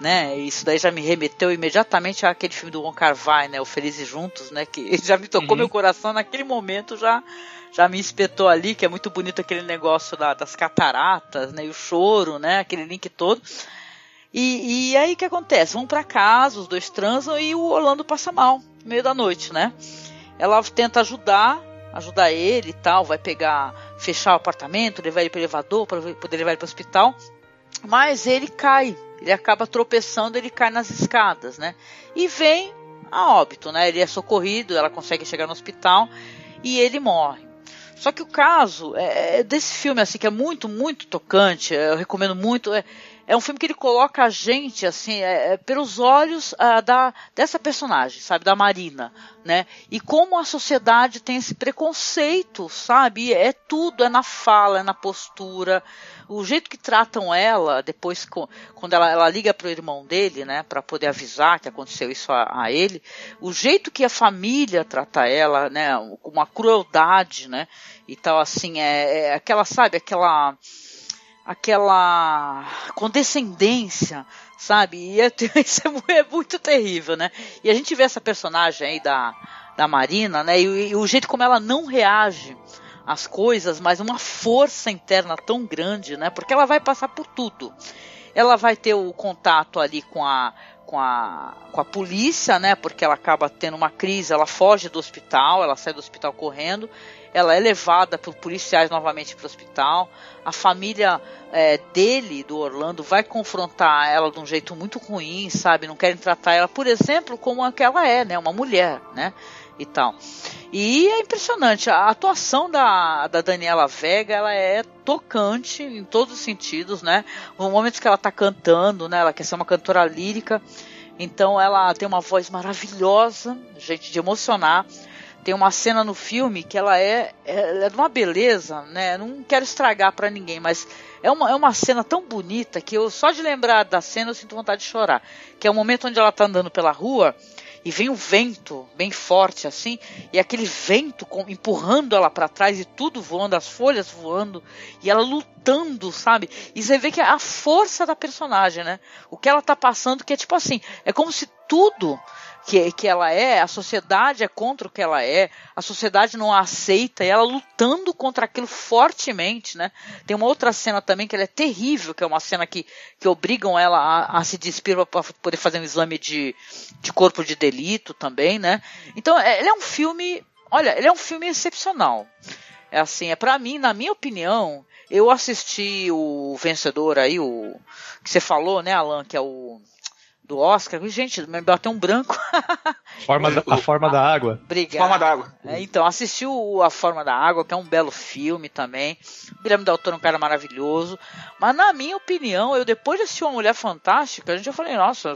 né? Isso daí já me remeteu imediatamente àquele filme do Wong Kar Wai, né? O Felizes Juntos, né? Que já me tocou uhum. meu coração naquele momento já já me espetou ali, que é muito bonito aquele negócio lá das cataratas, né? E o choro, né? Aquele link todo. E, e aí o que acontece? Vão para casa, os dois transam e o Orlando passa mal no meio da noite, né? Ela tenta ajudar, ajudar ele e tal, vai pegar, fechar o apartamento, levar ele para elevador para poder levar ele para o hospital, mas ele cai, ele acaba tropeçando, ele cai nas escadas, né? E vem a óbito, né? Ele é socorrido, ela consegue chegar no hospital e ele morre. Só que o caso é, é desse filme assim que é muito, muito tocante, eu recomendo muito, é, é um filme que ele coloca a gente assim é, é, pelos olhos uh, da dessa personagem, sabe, da Marina, né? E como a sociedade tem esse preconceito, sabe? É tudo, é na fala, é na postura, o jeito que tratam ela depois quando ela, ela liga para o irmão dele, né, para poder avisar que aconteceu isso a, a, ele, o jeito que a família trata ela, né, com uma crueldade, né? E tal assim é, é aquela sabe aquela aquela condescendência, sabe? E é, isso é, é, muito terrível, né? E a gente vê essa personagem aí da, da Marina, né? E, e, o jeito como ela não reage às coisas, mas uma força interna tão grande, né? Porque ela vai passar por tudo. Ela vai ter o contato ali com a com a, com a polícia, né? Porque ela acaba tendo uma crise, ela foge do hospital, ela sai do hospital correndo ela é levada por policiais novamente para o hospital. A família é, dele, do Orlando, vai confrontar ela de um jeito muito ruim, sabe? Não querem tratar ela, por exemplo, como a que ela é, né? Uma mulher, né? E tal. E é impressionante, a atuação da, da Daniela Vega, ela é tocante em todos os sentidos, né? No momento que ela está cantando, né? Ela quer ser uma cantora lírica, então ela tem uma voz maravilhosa, gente de emocionar tem uma cena no filme que ela é, é, é de uma beleza, né? Não quero estragar para ninguém, mas é uma, é uma cena tão bonita que eu só de lembrar da cena eu sinto vontade de chorar. Que é o momento onde ela tá andando pela rua e vem um vento bem forte assim, e aquele vento com, empurrando ela para trás e tudo voando, as folhas voando, e ela lutando, sabe? E você vê que é a força da personagem, né? O que ela tá passando, que é tipo assim, é como se tudo que, que ela é, a sociedade é contra o que ela é, a sociedade não a aceita, e ela lutando contra aquilo fortemente, né? Tem uma outra cena também que é terrível, que é uma cena que, que obrigam ela a, a se despir para poder fazer um exame de, de corpo de delito também, né? Então, é, ele é um filme, olha, ele é um filme excepcional. É assim, é para mim, na minha opinião, eu assisti o vencedor aí, o que você falou, né, Alan, que é o do Oscar. Gente, me bateu um branco. Forma da, a Forma da Água. Obrigado. Forma da Água. É, então, assistiu A Forma da Água, que é um belo filme também. O Guilherme Del Toro é um cara maravilhoso. Mas, na minha opinião, eu depois de assistir Uma Mulher Fantástica, a gente já falei, nossa,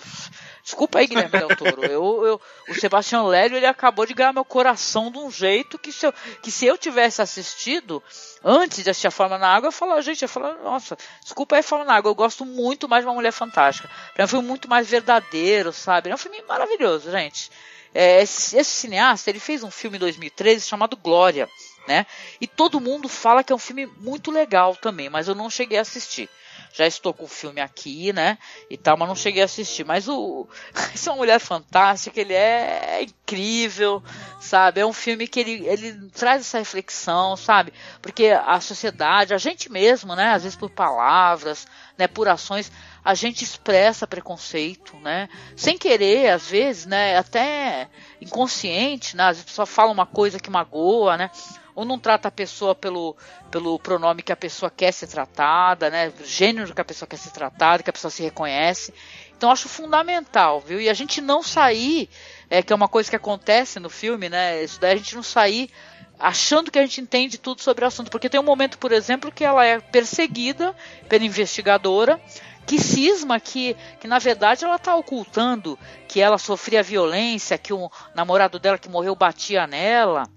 desculpa aí, Guilherme Del Toro. Eu, eu, o Sebastião Lélio, ele acabou de ganhar meu coração de um jeito que se eu, que se eu tivesse assistido antes de assistir A Forma da Água, eu falava, gente, eu falava, nossa, desculpa aí, Forma da Água, eu gosto muito mais de Uma Mulher Fantástica. Pra mim foi muito mais verdadeiro, sabe? É um filme maravilhoso, gente. É, esse, esse, cineasta, ele fez um filme em 2013 chamado Glória, né? E todo mundo fala que é um filme muito legal também, mas eu não cheguei a assistir. Já estou com o filme aqui, né? E tal, mas não cheguei a assistir. Mas o essa é uma mulher fantástica, ele é incrível, sabe? É um filme que ele, ele traz essa reflexão, sabe? Porque a sociedade, a gente mesmo, né? Às vezes por palavras, né? Por ações, a gente expressa preconceito, né? Sem querer, às vezes, né? Até inconsciente, né? Às vezes a pessoa fala uma coisa que magoa, né? Ou não trata a pessoa pelo, pelo pronome que a pessoa quer ser tratada, né? Gênero que a pessoa quer ser tratada, que a pessoa se reconhece. Então acho fundamental, viu? E a gente não sair, é, que é uma coisa que acontece no filme, né? Isso daí a gente não sair achando que a gente entende tudo sobre o assunto. Porque tem um momento, por exemplo, que ela é perseguida pela investigadora que cisma que, que na verdade ela está ocultando que ela sofria violência, que o namorado dela que morreu batia nela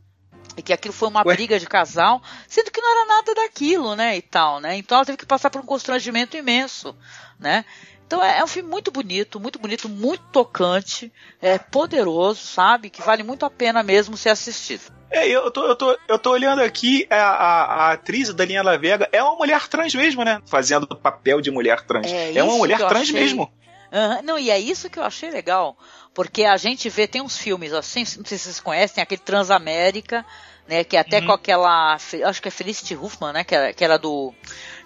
e que aquilo foi uma Ué? briga de casal, sendo que não era nada daquilo, né, e tal, né? Então ela teve que passar por um constrangimento imenso, né? Então é, é um filme muito bonito, muito bonito, muito tocante, é poderoso, sabe? Que vale muito a pena mesmo ser assistido. É, eu tô, eu tô, eu tô olhando aqui, a, a, a atriz Daniela Vega é uma mulher trans mesmo, né? Fazendo o papel de mulher trans. É, é uma mulher trans achei... mesmo. Uhum. Não, e é isso que eu achei legal. Porque a gente vê, tem uns filmes assim, não sei se vocês conhecem, aquele Transamérica, né? Que é até uhum. com aquela. Acho que é Felicity Huffman, né? Que era, que era do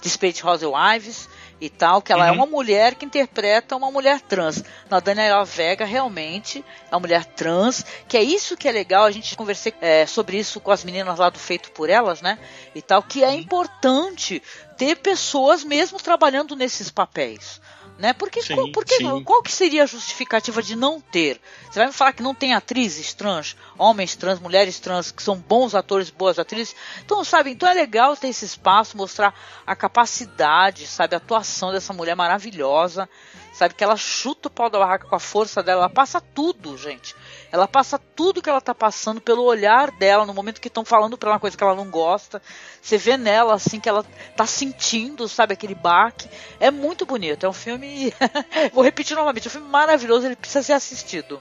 Desperate Housewives e tal, que ela é uhum. é uma mulher que interpreta uma mulher trans. Na Daniela Vega realmente é uma mulher trans, que é isso que é legal, a gente conversei é, sobre isso com as meninas lá do Feito por Elas, né? E tal, que é uhum. importante ter pessoas mesmo trabalhando nesses papéis. Né? Porque, sim, qual, porque qual que seria a justificativa de não ter? Você vai me falar que não tem atrizes trans, homens trans, mulheres trans, que são bons atores, boas atrizes? Então, sabe, então é legal ter esse espaço, mostrar a capacidade, sabe, a atuação dessa mulher maravilhosa, sabe, que ela chuta o pau da barraca com a força dela, ela passa tudo, gente. Ela passa tudo que ela tá passando pelo olhar dela no momento que estão falando pra ela uma coisa que ela não gosta. Você vê nela assim que ela tá sentindo, sabe, aquele baque. É muito bonito. É um filme. Vou repetir novamente, é um filme maravilhoso, ele precisa ser assistido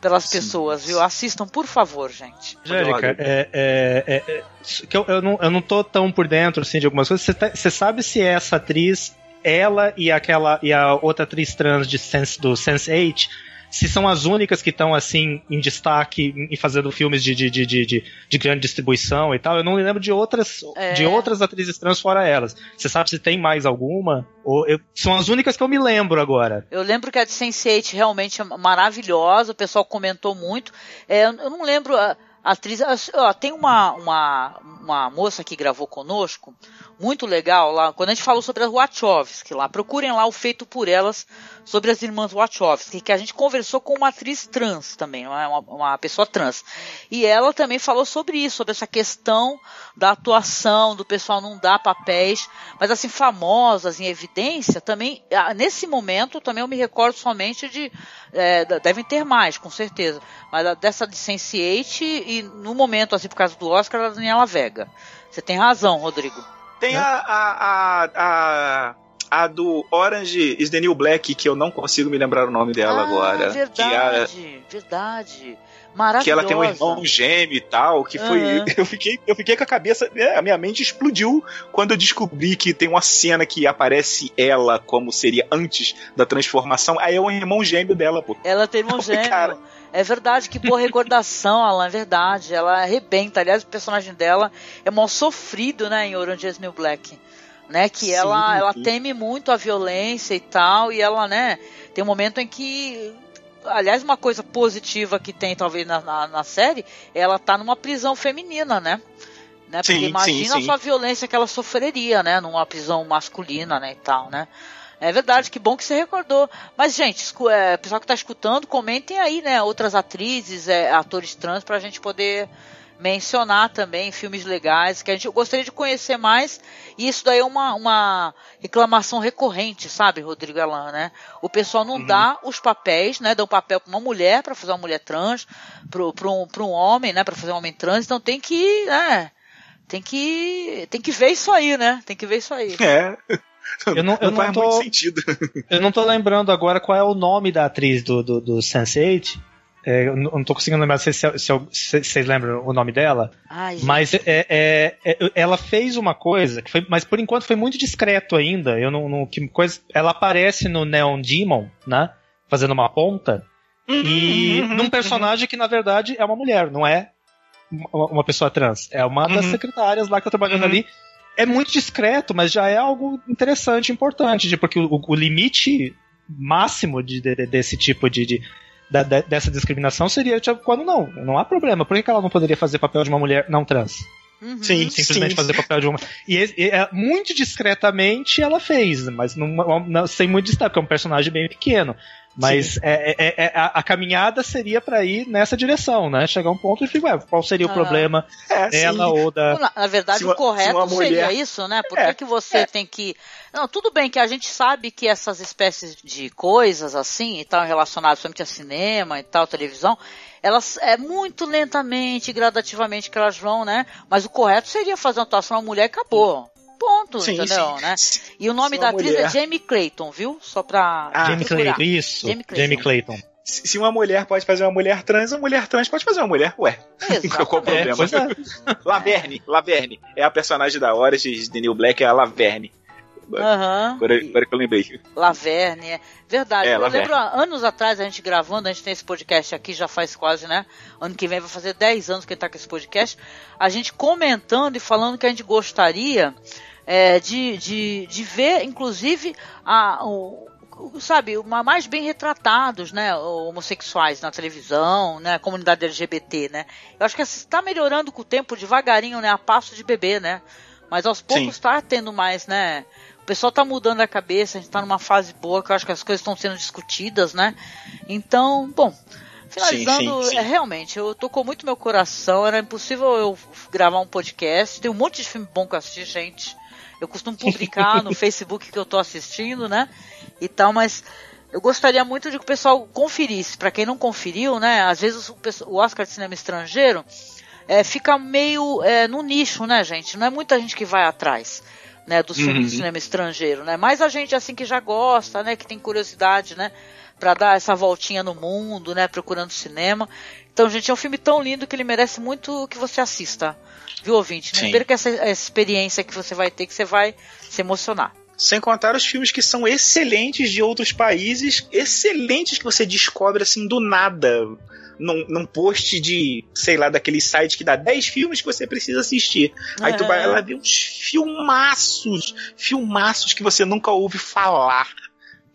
pelas Sim. pessoas, viu? Assistam, por favor, gente. Angélica, é, é, é, é, que eu, eu, não, eu não tô tão por dentro assim, de algumas coisas. Você, tá, sabe se essa atriz, ela e aquela e a outra atriz trans de Sense, do Sense8 se são as únicas que estão assim em destaque e fazendo filmes de, de, de, de, de grande distribuição e tal. Eu não me lembro de outras é. de outras atrizes trans fora elas. Você sabe se tem mais alguma? Ou eu, são as únicas que eu me lembro agora. Eu lembro que a de Sense8 realmente é maravilhosa, o pessoal comentou muito. É, eu não lembro. A atriz. Ó, tem uma, uma, uma moça que gravou conosco, muito legal lá, quando a gente falou sobre as Wachowski lá, procurem lá o feito por elas sobre as irmãs Wachowski, que a gente conversou com uma atriz trans também, uma, uma pessoa trans. E ela também falou sobre isso, sobre essa questão da atuação, do pessoal não dar papéis, mas assim, famosas em evidência, também, ah, nesse momento, também eu me recordo somente de, é, devem ter mais, com certeza, mas dessa de Sense8 e no momento, assim, por causa do Oscar, a Daniela Vega. Você tem razão, Rodrigo. Tem né? a, a, a, a do Orange is the New Black, que eu não consigo me lembrar o nome dela ah, agora. Verdade, a, verdade. Maravilhosa. Que ela tem um irmão gêmeo e tal, que foi. Uhum. Eu, fiquei, eu fiquei com a cabeça. É, a minha mente explodiu quando eu descobri que tem uma cena que aparece ela como seria antes da transformação. Aí é um irmão gêmeo dela, pô. Ela tem irmão gêmeo. Cara, é verdade, que boa recordação, Alan, é verdade. Ela arrebenta. Aliás, o personagem dela é mal sofrido, né, em Orange is New Black né? Que sim, ela, ela teme muito a violência e tal, e ela, né? Tem um momento em que aliás, uma coisa positiva que tem talvez na, na, na, série, ela tá numa prisão feminina, né? né? Porque sim, imagina sim, a sua violência que ela sofreria, né? Numa prisão masculina, né? E tal, né? É verdade, que bom que você recordou. Mas, gente, é, pessoal que está escutando, comentem aí, né? Outras atrizes, é, atores trans, para a gente poder mencionar também filmes legais que a gente gostaria de conhecer mais. E isso daí é uma, uma reclamação recorrente, sabe, Rodrigo Alan, né? O pessoal não uhum. dá os papéis, né? Dá um papel para uma mulher para fazer uma mulher trans, para um, um homem, né? Para fazer um homem trans. Então tem que, né? Tem que, tem que ver isso aí, né? Tem que ver isso aí. É. Eu não, eu não, faz tô, muito sentido. Eu não tô lembrando agora qual é o nome da atriz do, do, do Sense8. É, eu não tô conseguindo lembrar se, se, se, se vocês lembram o nome dela. Ai, mas é, é, é, ela fez uma coisa, que foi, mas por enquanto foi muito discreto ainda. Eu não, não que coisa, ela aparece no Neon Demon, né? Fazendo uma ponta. Uhum, e uhum, num personagem uhum. que na verdade é uma mulher, não é uma pessoa trans. É uma das uhum. secretárias lá que tá trabalhando uhum. ali é muito discreto, mas já é algo interessante, importante, de, porque o, o limite máximo de, de, desse tipo de, de da, dessa discriminação seria tipo, quando não, não há problema. Por que ela não poderia fazer papel de uma mulher não trans? Uhum, sim, simplesmente sim. fazer papel de uma. E, e, é, muito discretamente ela fez, mas não, não, sem muito destaque, porque é um personagem bem pequeno. Mas é, é, é, a, a, caminhada seria para ir nessa direção, né? Chegar a um ponto e ficar, qual seria o ah. problema é, dela sim. ou da. Na, na verdade, o correto mulher... seria isso, né? Por que, é, que você é. tem que. Não, tudo bem que a gente sabe que essas espécies de coisas assim e tal, relacionadas somente a cinema e tal, televisão, elas é muito lentamente, gradativamente que elas vão, né? Mas o correto seria fazer uma atuação uma mulher e acabou. Ponto, sim, entendeu? Sim. Né? E o nome da atriz é mulher. é Jamie Clayton, viu? Só pra. Ah, Jamie Clayton, isso. Jamie Clayton. Jamie Clayton. Se uma mulher pode fazer uma mulher trans, uma mulher trans pode fazer uma mulher. Ué, qual o problema? É, Laverne, Laverne. É a personagem da Origins de New Black, é a Laverne. Uhum. Agora, agora que eu lembrei. Laverne, é verdade. É, eu Laverne. lembro anos atrás, a gente gravando, a gente tem esse podcast aqui, já faz quase, né? Ano que vem vai fazer 10 anos que a gente tá com esse podcast. A gente comentando e falando que a gente gostaria é, de, de, de ver, inclusive, a, o, sabe, uma, mais bem retratados, né, homossexuais na televisão, né, comunidade LGBT, né. Eu acho que está melhorando com o tempo devagarinho, né, a passo de bebê, né. Mas aos poucos está tendo mais, né. O pessoal está mudando a cabeça, a gente está numa fase boa, que eu acho que as coisas estão sendo discutidas, né. Então, bom, Finalizando, sim, sim, sim. É, realmente, eu tocou muito meu coração, era impossível eu gravar um podcast, tem um monte de filme bom que eu assisti, gente. Eu costumo publicar no Facebook que eu tô assistindo, né? E tal, mas eu gostaria muito de que o pessoal conferisse. Para quem não conferiu, né? Às vezes o, Oscar de Cinema Estrangeiro é, fica meio é, no nicho, né, gente? Não é muita gente que vai atrás. Né, dos filmes uhum. de cinema estrangeiro, né? Mais a gente assim que já gosta, né, que tem curiosidade, né, para dar essa voltinha no mundo, né, procurando cinema. Então, gente, é um filme tão lindo que ele merece muito que você assista viu, ouvinte? Não perca essa, essa experiência que você vai ter, que você vai se emocionar. Sem contar os filmes que são excelentes de outros países, excelentes que você descobre assim do nada. Num, num post de, sei lá, daquele site que dá 10 filmes que você precisa assistir. É. Aí tu vai lá ver uns filmaços, filmaços que você nunca ouve falar.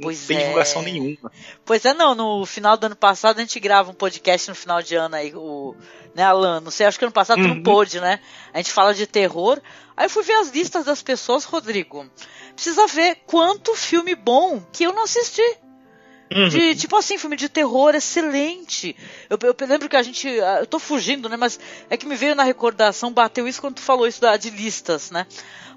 Pois não tem é. divulgação nenhuma. Pois é, não. No final do ano passado a gente grava um podcast no final de ano aí, o né, Alan? Não sei, acho que ano passado uhum. tu não pôde, né? A gente fala de terror. Aí eu fui ver as listas das pessoas, Rodrigo. Precisa ver quanto filme bom que eu não assisti. Uhum. De, tipo assim, filme de terror excelente. Eu, eu, lembro que a gente. Ah, eu tô fugindo, né? Mas é que me veio na recordação, bateu isso quando tu falou isso da, de listas, né?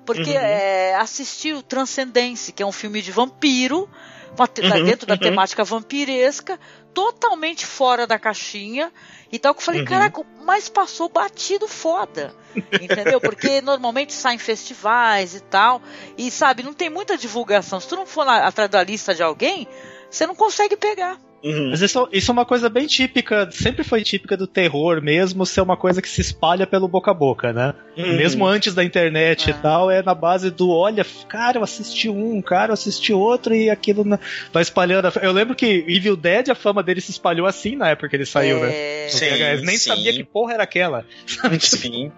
Porque uhum. é, assisti o Transcendence, que é um filme de vampiro, uhum. dentro da uhum. temática vampiresca, totalmente fora da caixinha. E tal, que eu falei, uhum. caraca, mas passou batido foda. Entendeu? Porque normalmente saem festivais e tal. E sabe, não tem muita divulgação. Se tu não for na, atrás da lista de alguém, você não consegue pegar. Uhum. Mas isso, isso, é uma coisa bem típica, sempre foi típica do terror mesmo, ser uma coisa que se espalha pelo boca a boca, né? Uhum. Mesmo antes da internet é. e tal, é na base do, olha, cara, eu assisti um, cara, eu assisti outro e aquilo vai espalhando. Eu lembro que Evil Dead, a fama dele se espalhou assim na época que ele saiu, né? é... né? Sim, nem sim. sabia que porra era aquela. Sim.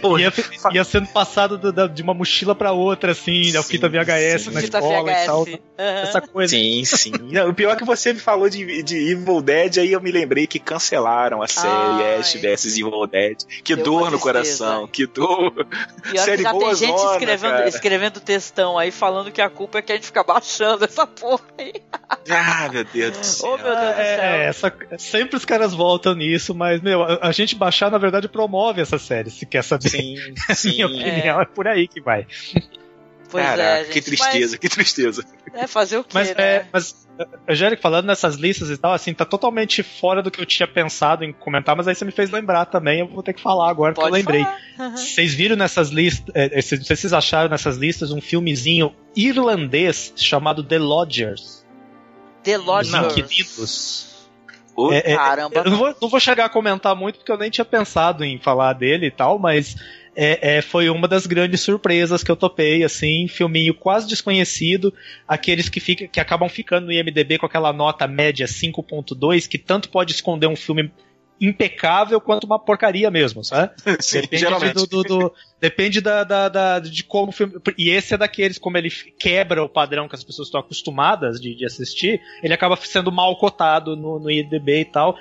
Pô, ia, ia, sendo passado do, da, de uma mochila pra outra, assim, a fita VHS sim, na fita escola VHS. e tal. Uhum. Essa coisa. Sim, sim. o pior é que você me falou de de, de Evil Dead, aí eu me lembrei que cancelaram a série Ai. Ash vs Evil Dead. Que Deu dor no coração, que dor. E olha que já tem gente escrevendo, escrevendo textão aí falando que a culpa é que a gente fica baixando essa porra aí. Ah, meu Deus do céu. Ô meu Deus do É, céu. é, essa- sempre os caras voltam nisso, mas, meu, a, a gente baixar, na verdade, promove essa série, se quer saber. Sim, Minha sim. opinião é. por aí que vai. Pois Caraca, é, gente. que tristeza, que tristeza. Mas, é fazer o quê, Mas, né? é, mas Angélica, falando nessas listas e tal, assim, tá totalmente fora do que eu tinha pensado em comentar, mas aí você me fez lembrar também, eu vou ter que falar agora, porque eu Pode lembrei. Aham. Vocês viram nessas listas, é, não sei se vocês acharam nessas listas um filmezinho irlandês chamado The Lodgers. The Os Lodgers. Inquilinos. Ô, É, é, Caramba. Eu não vou, não vou chegar a comentar muito porque eu nem tinha pensado em falar dele e tal, mas é, é, foi uma das grandes surpresas que eu topei, assim, filminho quase desconhecido, aqueles que, fica, que acabam ficando no IMDB com aquela nota média 5.2, que tanto pode esconder um filme impecável quanto uma porcaria mesmo, sabe? Sim, Depende, geralmente. do, do- do- depende da, da- da- de como o filme. E esse é daqueles, como ele quebra o padrão que as pessoas estão acostumadas de, de assistir, ele acaba sendo mal cotado no, no IDB e tal.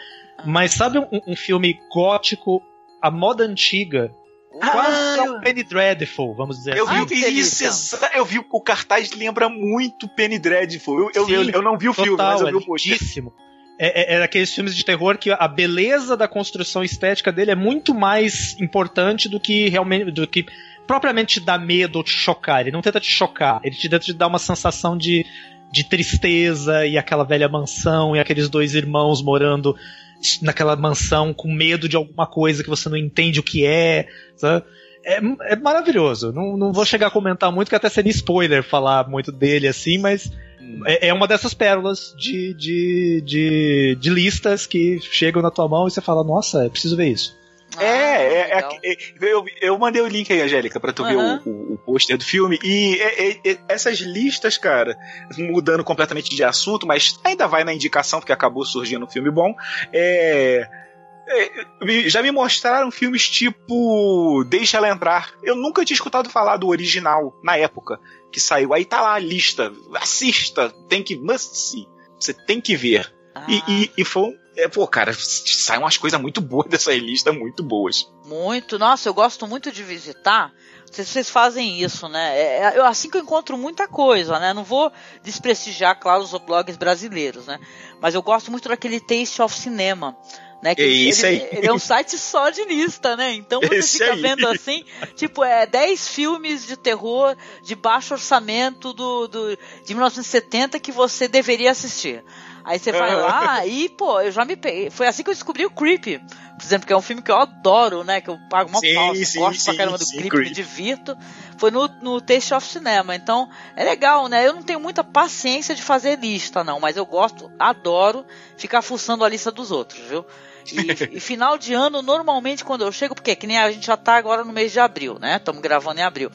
Mas sabe um, um filme gótico, a moda antiga? Quase Ah, é um Penny Dreadful, vamos dizer Eu assim. Ah, vi que isso, eu vi o cartaz lembra muito Penny Dreadful. Eu, eu, Sim, eu, eu não vi o filme, Total, mas eu é vi o pôster. lindíssimo. É, é, é daqueles filmes de terror que a beleza da construção estética dele é muito mais importante do que realmente. do que propriamente te dá medo ou te chocar. Ele não tenta te chocar, ele te tenta te dar uma sensação de, de tristeza e aquela velha mansão e aqueles dois irmãos morando naquela mansão com medo de alguma coisa que você não entende o que é. sabe? É, é maravilhoso. Não, não vou chegar a comentar muito, que até seria spoiler falar muito dele assim, mas é, é uma dessas pérolas de, de, de, de listas que chegam na tua mão e você fala, nossa, eu preciso ver isso. Ah, É, é, é, é, eu, eu mandei o link aí, Angélica, pra tu ver Aham. o, o, o pôster do filme. E é, é, é, essas listas, cara, mudando completamente de assunto, mas ainda vai na indicação, porque acabou surgindo um filme bom. É. é, já me mostraram filmes tipo Deixa Ela Entrar. Eu nunca tinha escutado falar do original na época que saiu. Aí tá lá a lista. Assista, tem que. Must see. Você tem que ver. Ah, E, e, e foi. É, pô, cara, saem umas coisas muito boas dessa lista, muito boas. Muito. Nossa, eu gosto muito de visitar. Não sei se vocês fazem isso, né? É, é, eu, assim que eu encontro muita coisa, né? Não vou desprestigiar, claro, os blogs brasileiros, né? Mas eu gosto muito daquele Taste of Cinema. Né, que É ele, isso aí. ele- ele é um site só de lista, né? Então você Esse fica aí. vendo assim, tipo, é 10 filmes de terror de baixo orçamento do, do, de 1970 que você deveria assistir. Aí você vai lá e, pô, eu já me peguei. Foi assim que eu descobri o Creep, por exemplo, que é um filme que eu adoro, né? Que eu pago uma Sim, pau, sim, gosto pra sim, caramba do sim, Creep, Creep. me divirto. Foi no, no Taste of Cinema. Então, é legal, né? Eu não tenho muita paciência de fazer lista, não, mas eu gosto, adoro ficar fuçando a lista dos outros, viu? E, e final de ano, normalmente, quando eu chego, porque que nem a gente já tá agora no mês de abril, né? Estamos gravando em abril.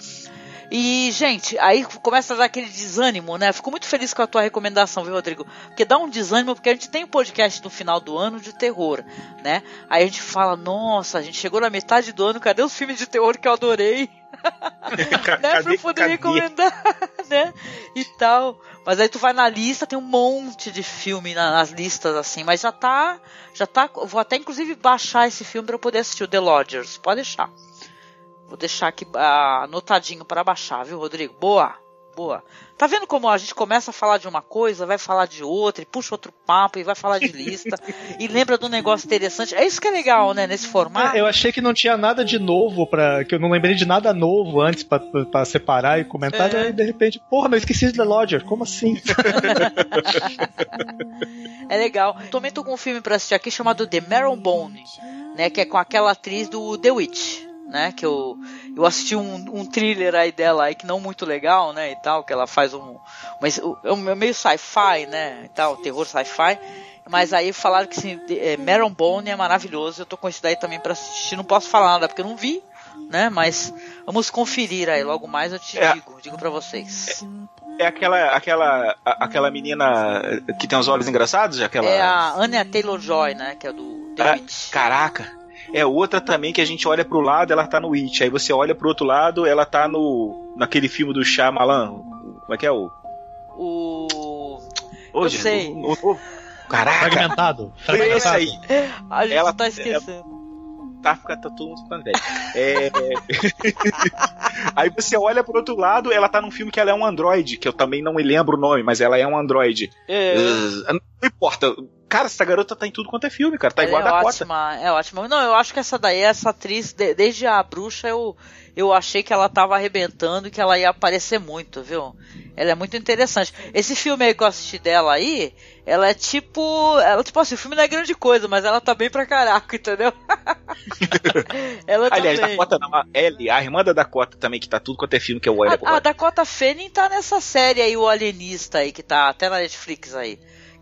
E, gente, aí começa a dar aquele desânimo, né? Fico muito feliz com a tua recomendação, viu, Rodrigo? Porque dá um desânimo, porque a gente tem um podcast no final do ano de terror, né? Aí a gente fala, nossa, a gente chegou na metade do ano, cadê os filmes de terror que eu adorei? né? Pra eu poder recomendar, né? E tal. Mas aí tu vai na lista, tem um monte de filme na- nas listas, assim, mas já tá. Já tá. Vou até inclusive baixar esse filme pra eu poder assistir o The Lodgers. Pode deixar. Vou deixar aqui ah, anotadinho para baixar, viu, Rodrigo? Boa, boa. Tá vendo como a gente começa a falar de uma coisa, vai falar de outra, e puxa outro papo, e vai falar de lista, e lembra de um negócio interessante. É isso que é legal, né, nesse formato. É, eu achei que não tinha nada de novo para que eu não lembrei de nada novo antes pra separar e comentar, É. e aí de repente, porra, eu esqueci de The Lodger, como assim? É legal. Também tô com um filme pra assistir aqui chamado The Marrowbone, né? Que é com aquela atriz do The Witch, né? Que eu, eu assisti um, um thriller aí dela aí que não muito legal, né? E tal, que ela faz um. Mas é um- é meio sci-fi, né? E tal, terror sci-fi. Mas aí falaram que assim, é, Marrowbone é maravilhoso. Eu tô com esse daí também pra assistir. Não posso falar nada porque eu não vi, né? Mas vamos conferir aí. Logo mais eu te É. digo, digo pra vocês. É aquela, aquela, a- aquela menina que tem os olhos engraçados? Aquela... É a Anya Taylor-Joy, né? Que é do Ah, Witch. Caraca. É outra também que a gente olha pro lado, ela tá no It. Aí você olha pro outro lado, ela tá no naquele filme do Shyamalan. Como é que é o? O. Hoje, sei. O, o, Caraca! Fragmentado. Foi esse Fragmentado. aí. A gente Ela- tá esquecendo. Tá, fica, tá todo mundo ficando velho. É... aí você olha pro outro lado, ela tá num filme que ela é um androide, que eu também não me lembro o nome, mas ela é um androide. É. Uh, não importa. Cara, essa garota tá em tudo quanto é filme, cara. Tá Ela igual a é Dakota. ótima, é ótima. Não, eu acho que essa daí, essa atriz, de- desde a bruxa, eu, eu achei que ela tava arrebentando e que ela ia aparecer muito, viu? Ela é muito interessante. Esse filme aí que eu assisti dela aí, ela é tipo. Ela, tipo assim, o filme não é grande coisa, mas ela tá bem pra caraca, entendeu? ela Aliás, também. Dakota não, a Ellie, a irmã da Dakota também, que tá tudo quanto é filme que eu olho A, agora. a Dakota Fanning tá nessa série aí, o Alienista aí, que tá até na Netflix aí.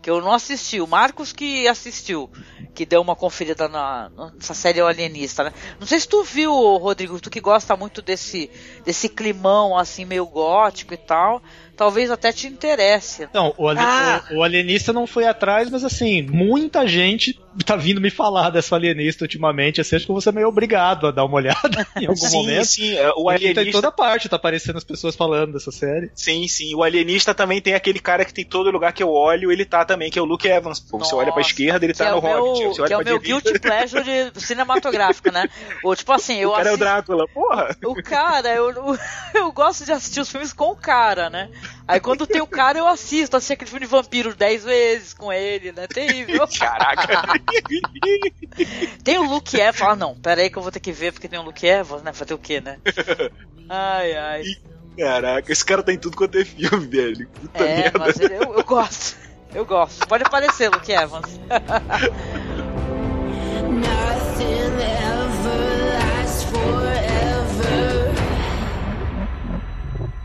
Que eu não assisti, o Marcos que assistiu, que deu uma conferida na, nessa série O Alienista, né? Não sei se tu viu, Rodrigo, tu que gosta muito desse, desse climão assim, meio gótico e tal, talvez até te interesse. Não, o, ali- Ah! o- o alienista não foi atrás, mas assim, muita gente tá vindo me falar dessa alienista ultimamente. Assim, acho que eu vou ser meio obrigado a dar uma olhada em algum sim, momento. sim, é, o Ele tá em alienista. toda parte, tá aparecendo as pessoas falando dessa série. Sim, sim. O alienista também tem aquele cara que tem todo lugar que eu olho, ele tá também, que é o Luke Evans. Pô, você olha pra esquerda, ele que tá é no o meu, Hobbit. Você olha que é o meu direita, guilty pleasure de cinematográfico, né? Ou tipo assim, eu o cara é o assisto- Drácula. Porra! O cara, eu, eu, eu gosto de assistir os filmes com o cara, né? Aí quando tem o cara, eu assisto, assisti aquele filme de vampiro dez vezes com ele, né? Terrível. Caraca! Tem o Luke Evans, ah não, pera aí que eu vou ter que ver porque tem o Luke Evans, né? Fazer o quê, né? Ai, ai. Caraca, esse cara tá em tudo quanto é filme, velho. Puta É, merda. mas eu, eu gosto. Eu gosto. Pode aparecer, Luke Evans. Nothing ever lasts forever.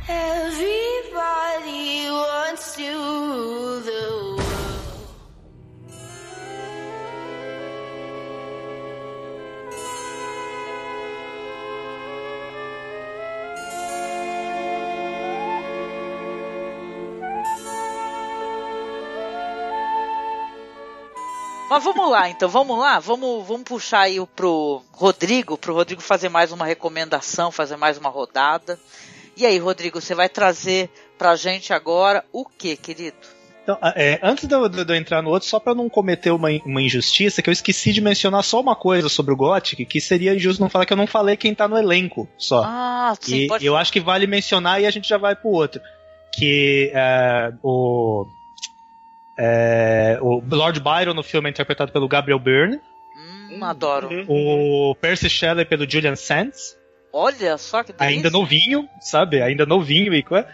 Everybody wants to rule the world. Mas vamos lá, então, vamos lá, vamos, vamos puxar aí o- pro Rodrigo, pro Rodrigo fazer mais uma recomendação, fazer mais uma rodada. E aí, Rodrigo, você vai trazer pra gente agora o que, querido? Então, a- é, antes de eu, de eu entrar no outro, só pra não cometer uma, uma injustiça, que eu esqueci de mencionar só uma coisa sobre o Gothic, que seria injusto não falar que eu não falei quem tá no elenco só. Ah, sim, e pode eu acho que vale mencionar e a gente já vai pro outro. Que é, o, é, o Lord Byron no filme é interpretado pelo Gabriel Byrne, Hum, adoro. o Percy Shelley pelo Julian Sands, Olha só que delícia. ainda novinho, sabe? Ainda novinho e coisa.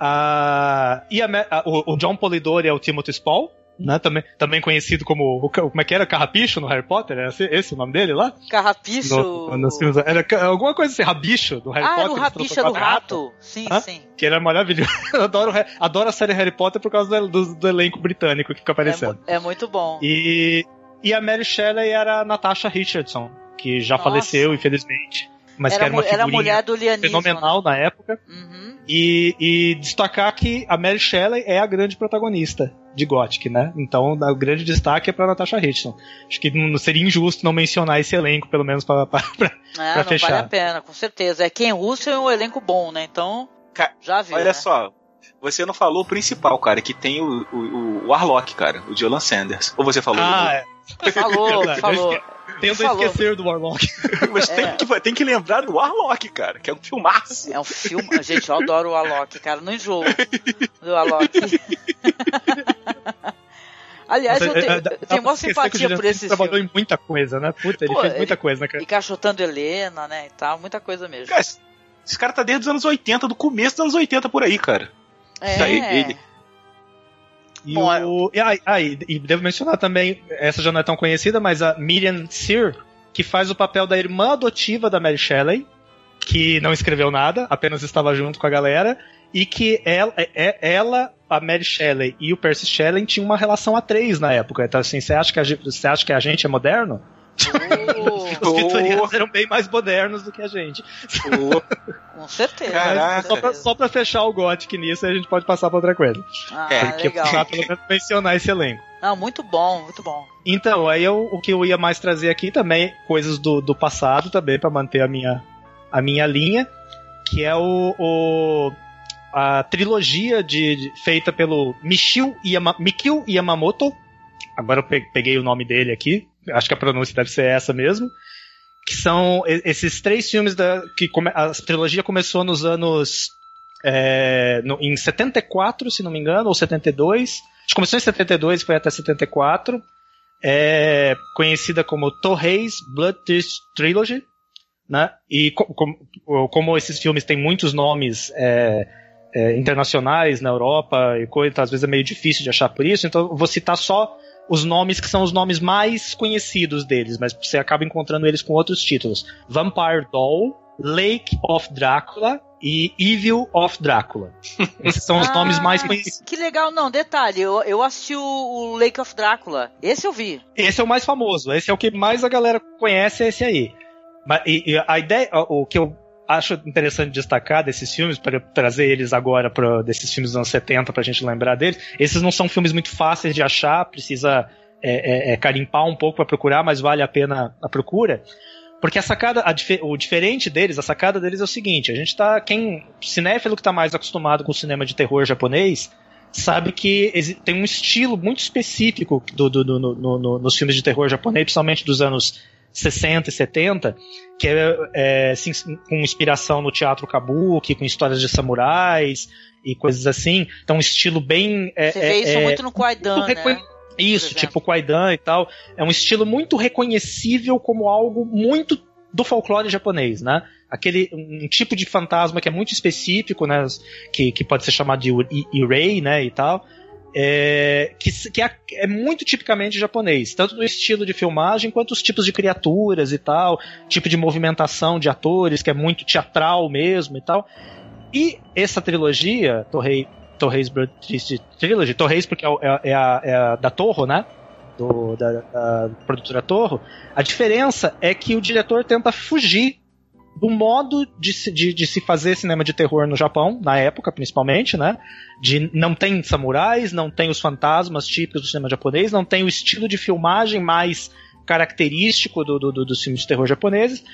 Ah, e a a- o, o John Polidori é o Timothy Spall, né? Também, também conhecido como o, como é que era Carrapicho no Harry Potter, era esse, esse o nome dele lá? Carrapicho. No- nos filmes- era alguma coisa assim, Rabicho do Harry ah, Potter. era o que Rabicha do Rato. Sim, Hã? sim. Que era maravilhoso. Eu adoro, adoro a série Harry Potter por causa do, do- do elenco britânico que fica É, aparecendo. mu- é muito bom. E, e a Mary Shelley era a Natasha Richardson, que já Nossa. faleceu, infelizmente. Mas era, que era uma mu- era a figurinha mulher do Lianismo. fenomenal na época. Né? Uhum. E, e destacar que a Mary Shelley é a grande protagonista de Gothic, né? Então o grande destaque é pra Natasha Richardson. Acho que não seria injusto não mencionar esse elenco, pelo menos pra, pra, pra- É, Pra não fechar. vale a pena, com certeza. É quem Russo é um elenco bom, né? Então, Ca- já viu. Olha né? só, você não falou o principal, cara, que tem o, o, o Warlock, cara, o Jolan Sanders. Ou você falou? Ah, é. Falou, falou. Falou. esquecer do Warlock. Mas É. tem, que, tem que lembrar do Warlock, cara, que é um filmaço. É um filme. Gente, eu adoro o Alok, cara. Não enjoo do Alok. Aliás, eu, Nossa, é, dá- eu tenho uma esquecer que o simpatia por esse trabalhou filme. em muita coisa, né? Puta, ele Pô, fez muita ele- coisa, né, cara? Encaixotando Helena, né? E tal, muita coisa mesmo. Cara, esse cara tá desde os anos 80, do começo dos anos 80 por aí, cara. É. Aí, ele. E, Bom, o, e, ah, ah, e- e devo mencionar também, essa já não é tão conhecida, mas a Miriam Sear, que faz o papel da irmã adotiva da Mary Shelley, que não escreveu nada, apenas estava junto com a galera, e que ela, é- é- ela a Mary Shelley e o Percy Shelley tinham uma relação a três na época. Então, assim, você acha que a, gente- você acha que a gente é moderno? Oh, Os vitorianos eram bem mais modernos do que a gente. com certeza. Caraca. Só pra, só pra fechar o Gothic nisso, a gente pode passar pra outra coisa. Ah, É, Porque legal. precisava pelo menos mencionar esse elenco. Não, muito bom, muito bom. Então, aí eu- o que eu ia mais trazer aqui também, coisas do, do passado também, pra manter a minha, a minha linha, que é o, o- a trilogia de, de- feita pelo Michio Yama, Mikio Yamamoto, agora eu pe- peguei o nome dele aqui, acho que a pronúncia deve ser essa mesmo, que são esses três filmes da que come, a trilogia começou nos anos é, no- em 74, se não me engano, ou 72. Acho que começou em 72 e foi até 74. É conhecida como Torres Bloodthirst Trilogy, né? E co- com- como esses filmes têm muitos nomes é, é, internacionais na Europa e coisa, então, às vezes é meio difícil de achar por isso, então vou citar só os nomes que são os nomes mais conhecidos deles, mas você acaba encontrando eles com outros títulos. Vampire Doll, Lake of Drácula e Evil of Drácula. Esses são os Ah, nomes mais conhecidos. Que legal, não, detalhe, eu, eu assisti o, o Lake of Drácula. Esse eu vi. Esse é o mais famoso, esse é o que mais a galera conhece, é esse aí. Mas, e, e a ideia, o que eu acho interessante destacar desses filmes, para trazer eles agora para desses filmes dos anos 70 pra gente lembrar deles, esses não são filmes muito fáceis de achar, precisa é, é, é, carimpar um pouco para procurar, mas vale a pena a procura. Porque a sacada, a o diferente deles, a sacada deles é o seguinte: a gente tá. Quem. Cinéfilo que tá mais acostumado com o cinema de terror japonês sabe que tem um estilo muito específico do, do- do- no- no- nos filmes de terror japonês, principalmente dos anos 60 e 70, que é, é, assim, com inspiração no teatro kabuki, com histórias de samurais e coisas assim. Então, um estilo bem. é, Você é, vê isso é, muito no Kwaidan, muito né? Isso, tipo Kwaidan e tal. É um estilo muito reconhecível como algo muito do folclore japonês, né? Aquele um tipo de fantasma que é muito específico, né? Que, que pode ser chamado de Irei, né? E tal. É, que que é, é muito tipicamente japonês, tanto no estilo de filmagem quanto os tipos de criaturas e tal, tipo de movimentação de atores, que é muito teatral mesmo e tal. E essa trilogia, Torrei, Torres Blood Triste Trilogy, Torres porque é, é- é a, é a da Torro, né? Do, da, da produtora Torro. A diferença é que o diretor tenta fugir do modo de se, de, de se fazer cinema de terror no Japão, na época principalmente, né? De não tem samurais, não tem os fantasmas típicos do cinema japonês, não tem o estilo de filmagem mais característico do, do, do, dos filmes de terror japoneses.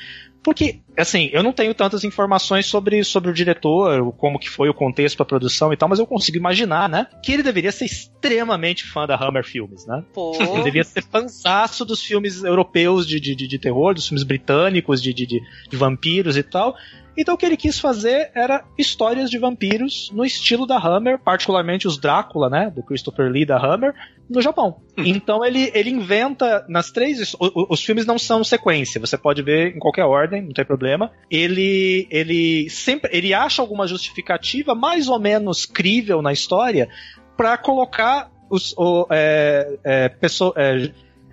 Porque, assim, eu não tenho tantas informações sobre, sobre o diretor, como que foi o contexto da produção e tal, mas eu consigo imaginar, né? Que ele deveria ser extremamente fã da Hammer Filmes, né? Pô, Ele devia ser fanzaço dos filmes europeus de, de, de, de terror, dos filmes britânicos de, de, de, de vampiros e tal. Então o que ele quis fazer era histórias de vampiros no estilo da Hammer, particularmente os Drácula, né, do Christopher Lee da Hammer, no Japão. Então ele, ele inventa nas três. o- Os filmes não são sequência, você pode ver em qualquer ordem, não tem problema. Ele, ele sempre. Ele acha alguma justificativa mais ou menos crível na história para colocar os, o, é, é, pesso- é,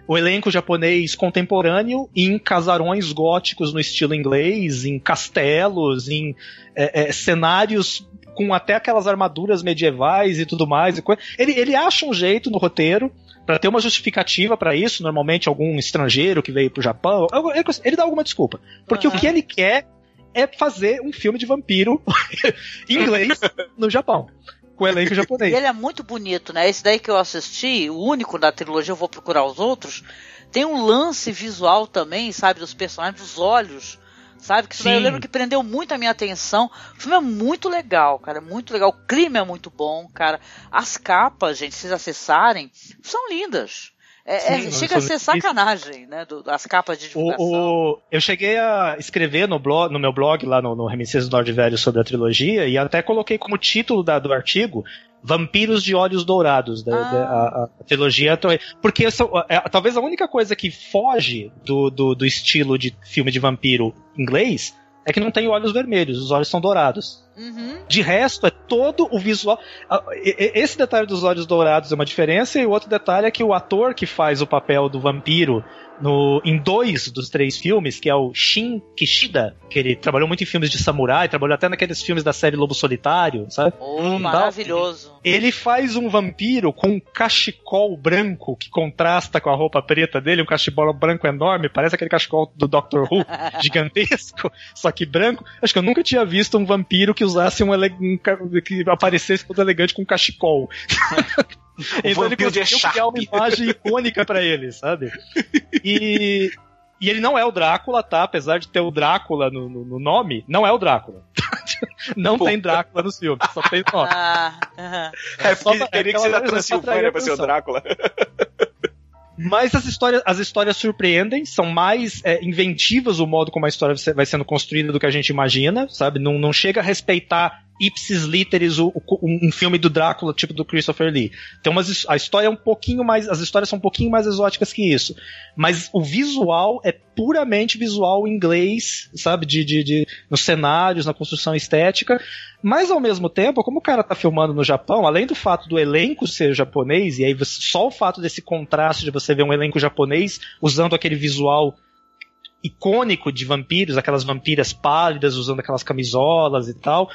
o elenco japonês contemporâneo em casarões góticos no estilo inglês, em castelos, em é, é, cenários com até aquelas armaduras medievais e tudo mais. E ele, ele acha um jeito no roteiro para ter uma justificativa para isso, normalmente algum estrangeiro que veio pro Japão, ele, ele dá alguma desculpa. Porque Aham. o que ele quer é fazer um filme de vampiro inglês no Japão, com elenco E japonês. ele é muito bonito, né? Esse daí que eu assisti, o único da trilogia, eu vou procurar os outros. Tem um lance visual também, sabe, dos personagens, dos olhos. Sabe? Que isso daí eu lembro que prendeu muito a minha atenção. O filme é muito legal, cara. É muito legal. O clima é muito bom, cara. As capas, gente, se vocês acessarem, são lindas. É, é- Sim, chega a ser sacanagem, né? do- das capas de divulgação. O, o- eu cheguei a escrever no, blog, no meu blog, lá no, no Reminiscências do Norte Velho, sobre a trilogia, e até coloquei como título da- do artigo Vampiros de Olhos Dourados, da, Ah. da- a, a trilogia. Porque essa, é, talvez a única coisa que foge do, do, do estilo de filme de vampiro inglês é que não tem olhos vermelhos, os olhos são dourados. Uhum. De resto, é todo o visual. Esse detalhe dos olhos dourados é uma diferença, e o outro detalhe é que o ator que faz o papel do vampiro no, em dois dos três filmes, que é o Shin Kishida, que ele trabalhou muito em filmes de samurai, trabalhou até naqueles filmes da série Lobo Solitário, sabe? Oh, Hum, maravilhoso. Ele faz um vampiro com um cachecol branco que contrasta com a roupa preta dele, um cachecol branco enorme, parece aquele cachecol do Doctor Who, gigantesco, só que branco. Acho que eu nunca tinha visto um vampiro que usasse um, ele- um que aparecesse todo elegante com um cachecol. então ele conseguiu criar uma imagem icônica pra ele, sabe? E e ele não é o Drácula, tá? Apesar de ter o Drácula no, no- no nome, não é o Drácula. não Pô. tem Drácula nos filmes, só tem nome. Ah, aham. É Só pra- queria que ser da pra Transilvânia pra ser o. Drácula. Mas as histórias, as histórias surpreendem, são mais é, inventivas o modo como a história vai sendo construída do que a gente imagina, sabe? Não, não chega a respeitar ipsis literis o, o, um filme do Drácula, tipo do Christopher Lee. Então, mas a história é um pouquinho mais. As histórias são um pouquinho mais exóticas que isso. Mas o visual é puramente visual inglês, sabe? De, de, de, nos cenários, na construção estética. Mas ao mesmo tempo, como o cara tá filmando no Japão, além do fato do elenco ser japonês, e aí só o fato desse contraste de você ver um elenco japonês usando aquele visual icônico de vampiros, aquelas vampiras pálidas usando aquelas camisolas e tal.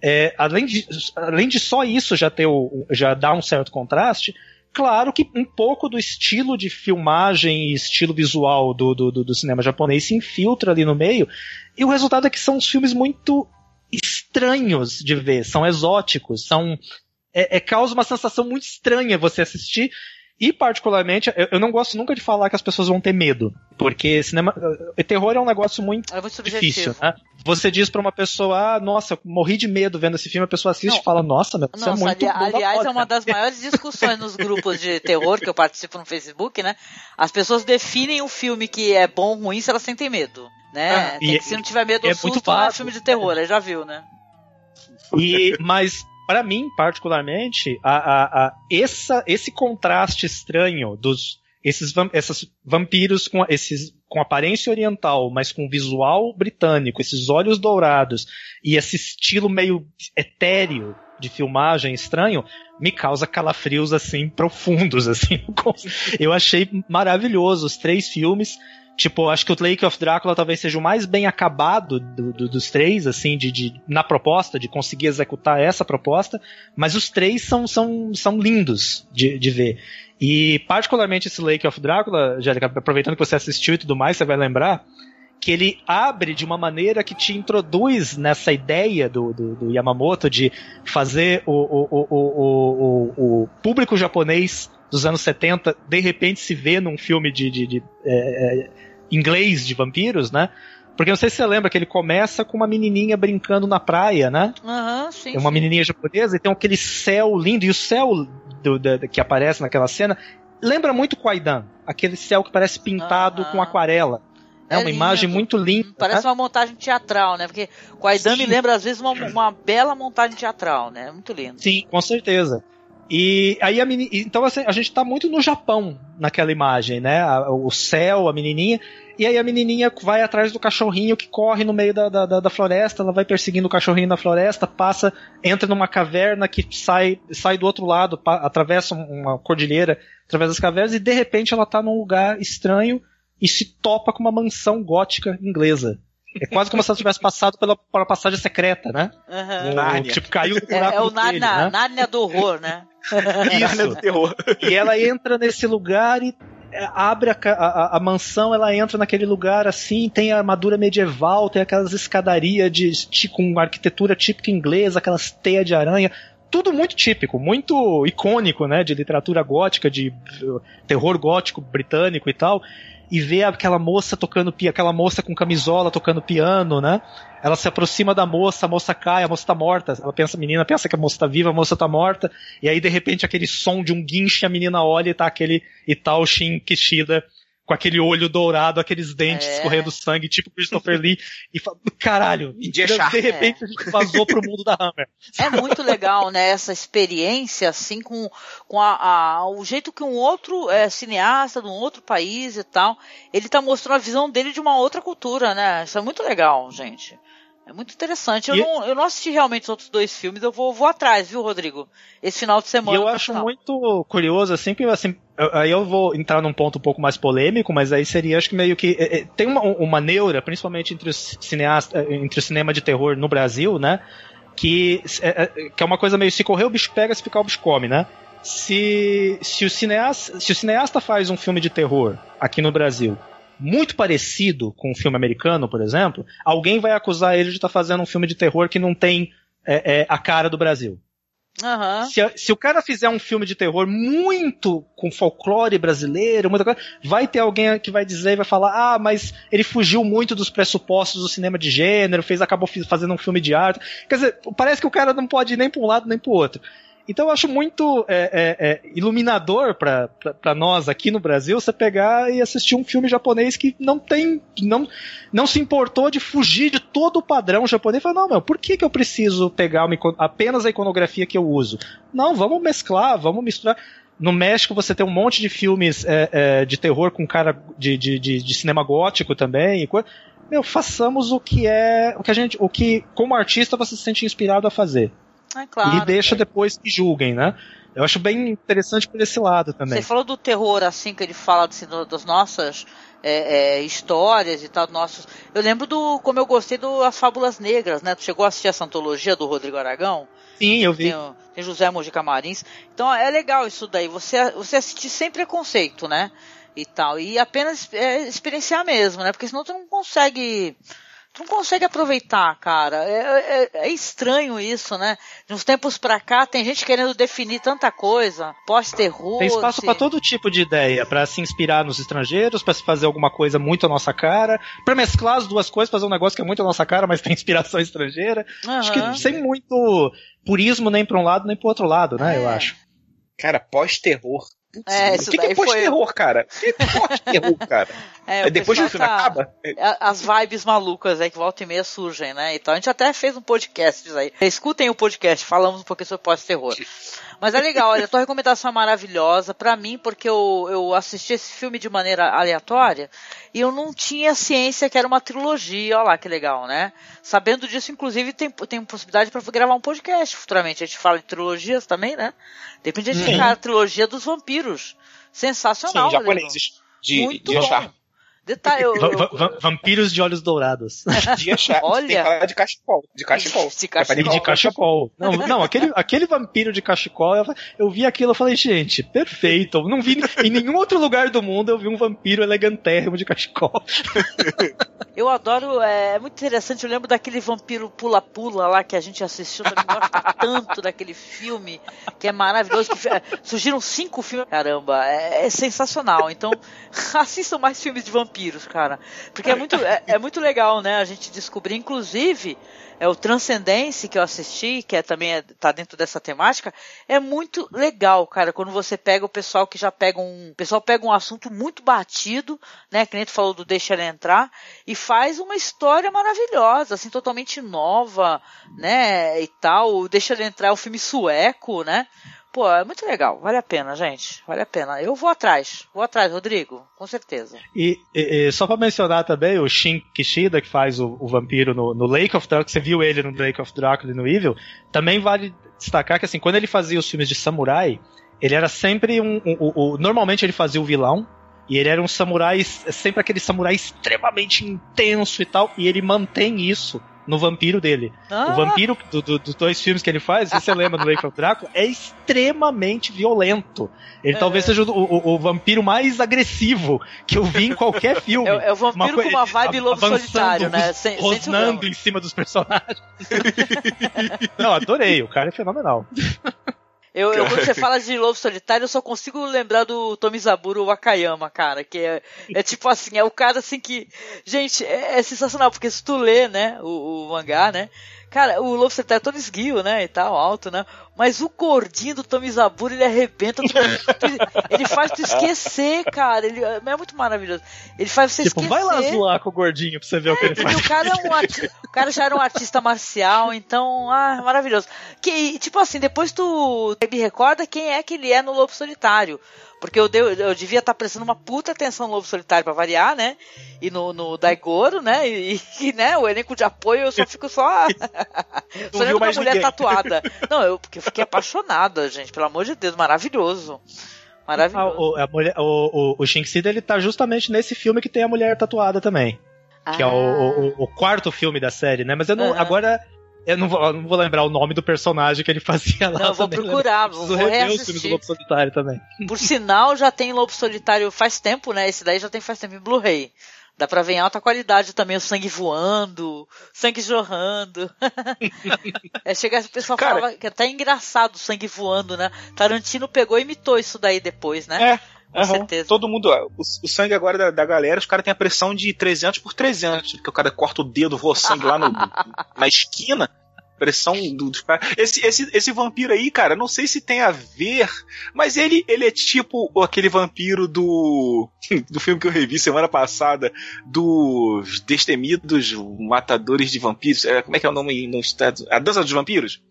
É, além, de, além de só isso já ter o, já dar um certo contraste, claro que um pouco do estilo de filmagem e estilo visual do, do, do, cinema japonês se infiltra ali no meio, e o resultado é que são os filmes muito estranhos de ver, são exóticos, são. É, é, causa uma sensação muito estranha você assistir e, particularmente, eu, eu, não gosto nunca de falar que as pessoas vão ter medo. Porque cinema. Uh, terror é um negócio muito, é muito difícil, né? Você diz pra uma pessoa, ah, nossa, morri de medo vendo esse filme, a pessoa assiste não. e fala, nossa, meu, isso é muito ali, Aliás, é uma das maiores discussões nos grupos de terror que eu participo no Facebook, né? As pessoas definem o filme que é bom ou ruim se elas sentem medo. Né? Ah, e, se não tiver medo é susto, não é filme de terror, aí já viu, né? E, mas para mim, particularmente, a, a, a, essa, esse contraste estranho dos esses, esses vampiros com esses com aparência oriental, mas com visual britânico, esses olhos dourados e esse estilo meio etéreo de filmagem estranho, me causa calafrios assim profundos assim. Eu achei maravilhoso os três filmes. Tipo, acho que o Lake of Drácula talvez seja o mais bem acabado do, do, dos três, assim, de, de, na proposta, de conseguir executar essa proposta, mas os três são, são, são lindos de, de ver. E particularmente esse Lake of Drácula, Jéssica, aproveitando que você assistiu e tudo mais, você vai lembrar que ele abre de uma maneira que te introduz nessa ideia do, do, do Yamamoto de fazer o, o, o, o, público japonês dos anos 70 de repente se ver num filme de, de, de é, é inglês de vampiros, né? Porque não sei se você lembra que ele começa com uma menininha brincando na praia, né? Uhum, sim, é uma sim. menininha japonesa e tem aquele céu lindo. E o céu do, do, que aparece naquela cena lembra muito Kwaidan. Aquele céu que parece pintado uhum. com aquarela. É, é uma lindo. imagem muito linda. Parece né? uma montagem teatral, né? Porque Kwaidan me lembra às vezes uma, uma bela montagem teatral, né? Muito lindo. Sim, com certeza. E aí a menina, então assim, a gente tá muito no Japão naquela imagem, né? O céu, a menininha. E aí a menininha vai atrás do cachorrinho que corre no meio da, da, da, floresta, ela vai perseguindo o cachorrinho na floresta, passa, entra numa caverna que sai, sai do outro lado, atravessa uma cordilheira, através das cavernas, e de repente ela tá num lugar estranho e se topa com uma mansão gótica inglesa. É quase como se ela tivesse passado pela, pela passagem secreta, né? Uhum. O, tipo, caiu no buraco É, é o Nárnia, né? Nárnia do horror, né? Isso. do terror. E ela entra nesse lugar e é, abre a, a, a, mansão, ela entra naquele lugar assim, tem a armadura medieval, tem aquelas escadarias de, de, com arquitetura típica inglesa, aquelas teias de aranha, tudo muito típico, muito icônico, né, de literatura gótica, de uh, terror gótico britânico e tal e vê aquela moça tocando aquela moça com camisola tocando piano, né? Ela se aproxima da moça, a moça cai, a moça tá morta. Ela pensa, a menina pensa que a moça tá viva, a moça tá morta. E aí, de repente, aquele som de um guinche, a menina olha e tá aquele Itaoshin Kishida com aquele olho dourado, aqueles dentes é. escorrendo sangue, tipo Christopher Lee, e fala, caralho, de, de repente é. a gente vazou pro mundo da Hammer. É muito legal, né, essa experiência, assim, com, com a, a, o jeito que um outro é, cineasta de um outro país e tal, ele tá mostrando a visão dele de uma outra cultura, né, isso é muito legal, gente. É muito interessante. Eu, e... não, eu não assisti realmente os outros dois filmes, eu vou, vou atrás, viu, Rodrigo? Esse final de semana. E eu acho muito curioso, assim, que assim, aí eu vou entrar num ponto um pouco mais polêmico, mas aí seria, acho que meio que. É, é, tem uma, uma neura, principalmente entre os é, entre o cinema de terror no Brasil, né? Que é, é, que é uma coisa meio se correr o bicho pega, se ficar o bicho come, né? Se, se, o cineasta, se o cineasta faz um filme de terror aqui no Brasil muito parecido com um filme americano, por exemplo, alguém vai acusar ele de estar tá fazendo um filme de terror que não tem é, é, a cara do Brasil. Uhum. Se, se, o cara fizer um filme de terror muito com folclore brasileiro, muita coisa, vai ter alguém que vai dizer e vai falar: ah, mas ele fugiu muito dos pressupostos do cinema de gênero, fez acabou fazendo um filme de arte. Quer dizer, parece que o cara não pode ir nem para um lado nem para o outro. Então eu acho muito é, é, é, iluminador pra nós aqui no Brasil você pegar e assistir um filme japonês que não tem. não, não se importou de fugir de todo o padrão japonês falar, não, meu, por que, que eu preciso pegar uma apenas a iconografia que eu uso? Não, vamos mesclar, vamos misturar. No México você tem um monte de filmes é, é, de terror com cara de, de, de, de cinema gótico também. Coisa. Meu, façamos o que é. O que a gente. O que, como artista, você se sente inspirado a fazer. É claro. e deixa depois que julguem, né? Eu acho bem interessante por esse lado também. Você falou do terror, assim, que ele fala assim, do- das nossas é, é, histórias e tal, nossos. Eu lembro do como eu gostei do As Fábulas Negras, né? Tu chegou a assistir essa antologia do Rodrigo Aragão? Sim, eu vi. Tem, tem José Mojica Marins. Então é legal isso daí. Você, você assistir sem preconceito, né? E tal. E apenas é, experienciar mesmo, né? Porque senão tu não consegue. Não consegue aproveitar, cara. É, é- é estranho isso, né? De uns tempos pra cá, tem gente querendo definir tanta coisa. Pós-terror. Tem espaço se- pra todo tipo de ideia, pra se inspirar nos estrangeiros, pra se fazer alguma coisa muito à nossa cara, pra mesclar as duas coisas, fazer um negócio que é muito à nossa cara, mas tem inspiração estrangeira. Acho Aham. que sem muito purismo nem pra um lado nem pro outro lado, né? Eu É. acho. Cara, pós-terror. É, o que, que é daí foi- pós-terror, cara? O que é pós-terror, cara? É, É depois que o filme tá- acaba? É- a- As vibes malucas aí que volta e meia surgem, né? Então a gente até fez um podcast disso aí. Escutem o podcast, falamos um pouquinho sobre pós-terror. Mas é legal, olha, a tua recomendação é maravilhosa pra mim, porque eu, eu assisti esse filme de maneira aleatória e eu não tinha ciência que era uma trilogia, olha lá que legal, né? Sabendo disso, inclusive, tem, tem possibilidade pra gravar um podcast futuramente. A gente fala de trilogias também, né? De repente a gente a trilogia dos vampiros. Sensacional, Sim, japoneses. De, Muito de bom. Detalhe, eu, Va- eu- va- va- vampiros de olhos dourados. De achar. Olha. Tem que falar de cachecol. De cachecol. De cachecol. de cachecol. Não, não aquele, aquele vampiro de cachecol, eu, eu vi aquilo e falei, gente, perfeito. Eu não vi em nenhum outro lugar do mundo eu vi um vampiro elegantérrimo de cachecol. Eu adoro, é, é muito interessante, eu lembro daquele vampiro pula-pula lá que a gente assistiu, eu gosto tanto daquele filme, que é maravilhoso, que é, surgiram cinco filmes, caramba, é, é sensacional, então assistam mais filmes de vampiros, cara, porque é muito, é, é muito legal, né, a gente descobrir, inclusive, é o Transcendence que eu assisti, que é também é, tá dentro dessa temática, é muito legal, cara, quando você pega o pessoal que já pega um, o pessoal pega um assunto muito batido, né, que nem tu falou do Deixa Ela Entrar, e faz uma história maravilhosa, assim, totalmente nova, né, e tal, o Deixa Ela Entrar é um filme sueco, né, pô, é muito legal, vale a pena, gente, vale a pena, eu vou atrás, vou atrás, Rodrigo, com certeza. E, e- e só pra mencionar também, o Shin Kishida, que faz o, o vampiro no, no Lake of Drácula, você viu ele no Lake of Drácula e no Evil, também vale destacar que assim, quando ele fazia os filmes de samurai, ele era sempre um. um- o- o- normalmente ele fazia o vilão, e ele era um samurai, sempre aquele samurai extremamente intenso e tal, e ele mantém isso no vampiro dele. Ah, O vampiro do- do- dos dois filmes que ele faz, se você lembra do Lake of Drácula, é extremamente violento. Ele É. talvez seja o, o- o vampiro mais agressivo que eu vi em qualquer filme. É, é o vampiro coi- com uma vibe lobo solitário, né? Sem, Rosnando em cima dos personagens. Não, adorei, o cara é fenomenal. Eu, eu, quando você fala de lobo solitário, eu só consigo lembrar do Tomizaburo Wakayama, cara, que é, é tipo assim, é o cara assim que, gente, é, é sensacional, porque se tu lê, né, o, o mangá, né, cara, o lobo solitário é todo esguio, né, e tal, alto, né, mas o gordinho do Tomizaburo, ele arrebenta, tu- tu- ele faz tu esquecer, cara, ele é muito maravilhoso, ele faz você tipo, esquecer. vai lá zoar com o gordinho pra você ver o que ele faz. o cara, é um arti- o cara já era um artista marcial, então, ah, maravilhoso. Que, tipo assim, depois tu me recorda quem é que ele é no Lobo Solitário. Porque eu, deu- eu devia estar prestando uma puta atenção no Lobo Solitário pra variar, né? E no, no Daigoro, né? E, e, né, o elenco de apoio eu só fico só. só pra mais mulher ninguém. tatuada. Não, eu, porque eu fiquei apaixonada, gente. Pelo amor de Deus, maravilhoso. Ah, Maravilhoso. o, a mulher, o, o, o Shinksida, ele tá justamente nesse filme que tem a mulher tatuada também. Que é o, o, o quarto filme da série, né? Mas eu não. Aham. Agora. Eu não vou, não vou lembrar o nome do personagem que ele fazia lá. Não, eu vou né? procurar, Preciso vou reassistir. do Lobo Solitário também. Por sinal, já tem Lobo Solitário faz tempo, né? Esse daí já tem faz tempo em Blu-ray. Dá pra ver em alta qualidade também o sangue voando, sangue jorrando. é, chega, o pessoal Cara- falava que é até engraçado o sangue voando, né? Tarantino pegou e imitou isso daí depois, né? É. Com aham. certeza. Todo mundo, ó, o, o sangue agora da, da galera, os caras têm a pressão de 300 por 300, porque o cara corta o dedo, voa sangue lá no- na esquina. pressão do- dos caras. Esse, esse, esse vampiro aí, cara, não sei se tem a ver, mas ele, ele é tipo aquele vampiro do. do filme que eu revi semana passada, dos Destemidos Matadores de Vampiros. É, como é que é o nome no estado? A Dança dos Vampiros?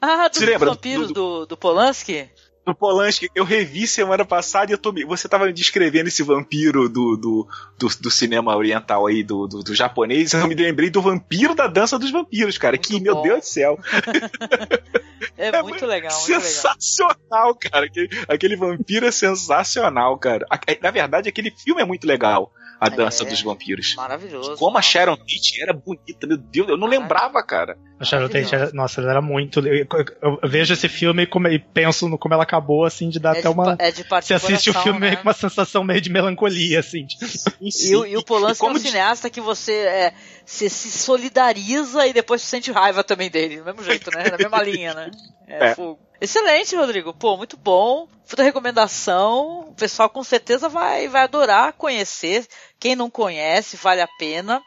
Ah, dos Se lembra do- vampiros do- do, do Polanski? Do Polanski, eu revi semana passada e eu tô, você tava me descrevendo esse vampiro do, do, do, do cinema oriental aí, do, do, do japonês, eu me lembrei do vampiro da dança dos vampiros, cara, que, meu bom. Deus do céu, É, muito legal, muito legal. sensacional, cara, aquele, aquele vampiro é sensacional, cara. É, Na verdade, aquele filme é muito legal, a dança É. dos vampiros. Maravilhoso. Como a. Sharon Tate era bonita, meu Deus, eu não lembrava, cara. A Sharon Tate, era- nossa, ela era muito. Eu, eu- eu vejo esse filme e, como- e penso no como ela acabou, assim, de dar É até de, uma. é de parte Você assiste o coração, filme meio né? com uma sensação meio de melancolia, assim. tipo. E, o- e o Polanski como é um de- cineasta que você é, se, se solidariza e depois sente raiva também dele, do mesmo jeito, né? Na mesma linha, né? É, É. fogo. Excelente, Rodrigo. Pô, muito bom. Puta recomendação. O pessoal com certeza vai, vai adorar conhecer. Quem não conhece, vale a pena.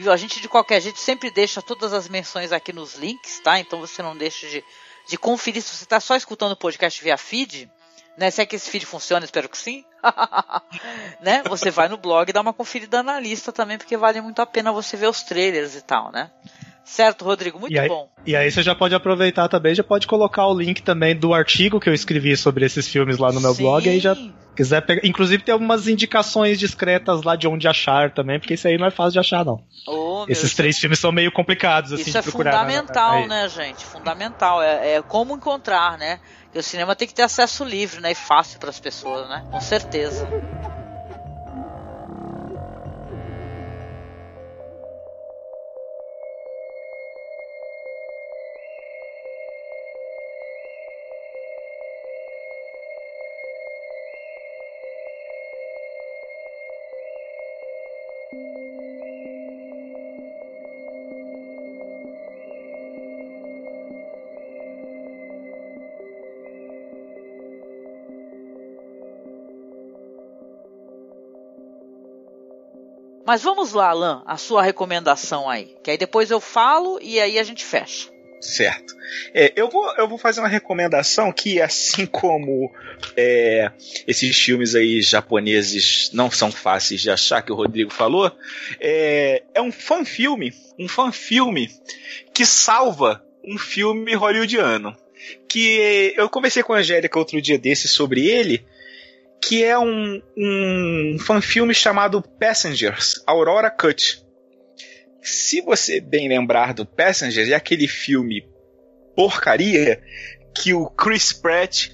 E a gente, de qualquer jeito, sempre deixa todas as menções aqui nos links, tá? Então você não deixa de, de conferir. Se você está só escutando o podcast via feed, né? Se é que esse feed funciona, espero que sim. né? Você vai no blog e dá uma conferida na lista também, porque vale muito a pena você ver os trailers e tal, né? Certo, Rodrigo? Muito E aí, bom. e aí você já pode aproveitar também, já pode colocar o link também do artigo que eu escrevi sobre esses filmes lá no meu Sim. blog, aí já quiser pegar. Inclusive tem algumas indicações discretas lá de onde achar também, porque isso aí não é fácil de achar, não. Meu Esses três filmes são meio complicados, assim, Isso de é procurar. fundamental, Aí. né, gente? Fundamental. É, é como encontrar, né? Porque o cinema tem que ter acesso livre, né? E fácil para as pessoas, né? Com certeza. Mas vamos lá, Alan, a sua recomendação aí. Que aí depois eu falo e aí a gente fecha. Certo. É, eu, vou, eu vou fazer uma recomendação que, assim como é, esses filmes aí japoneses não são fáceis de achar, que o Rodrigo falou, é, é um fan-filme, um fan-filme que salva um filme hollywoodiano. Que eu conversei com a Angélica outro dia desse sobre ele, que é um, um fan-filme chamado Passengers, Aurora Cut. Se você bem lembrar do Passengers, é aquele filme porcaria que o Chris Pratt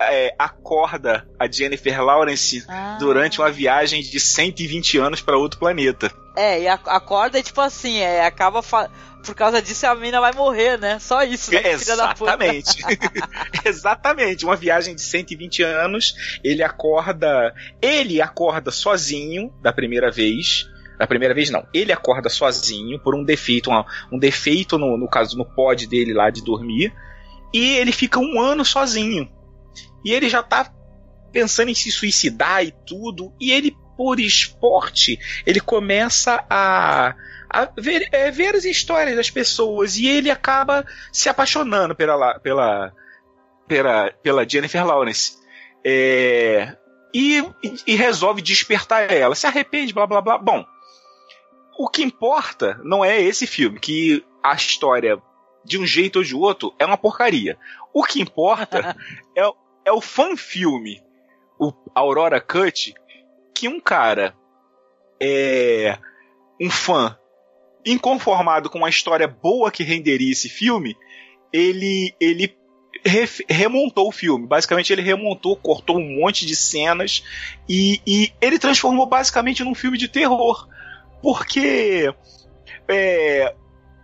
é, acorda a Jennifer Lawrence Ah. durante uma viagem de 120 anos para outro planeta. É, e a- acorda e tipo assim, é, acaba. fa- Por causa disso a mina vai morrer, né? Só isso, né? É. Exatamente. Exatamente. Uma viagem de 120 anos, ele acorda. Ele acorda sozinho da primeira vez. Da primeira vez, não. Ele acorda sozinho por um defeito, uma- um defeito no, no caso no pod dele lá de dormir. E ele fica um ano sozinho. E ele já tá pensando em se suicidar e tudo. E ele, por esporte, ele começa a, ver, é, ver as histórias das pessoas. E ele acaba se apaixonando pela, la- pela, pela, pela Jennifer Lawrence. É, e, e- resolve despertar ela. Se arrepende, blá blá blá. Bom, o que importa não é esse filme, que a história, de um jeito ou de outro, é uma porcaria. O que importa é, é o fan-filme, o Aurora Cut, que um cara é um fã inconformado com uma história boa que renderia esse filme, ele ele remontou o filme. Basicamente, ele remontou, cortou um monte de cenas e, e ele transformou basicamente num filme de terror. Porque é,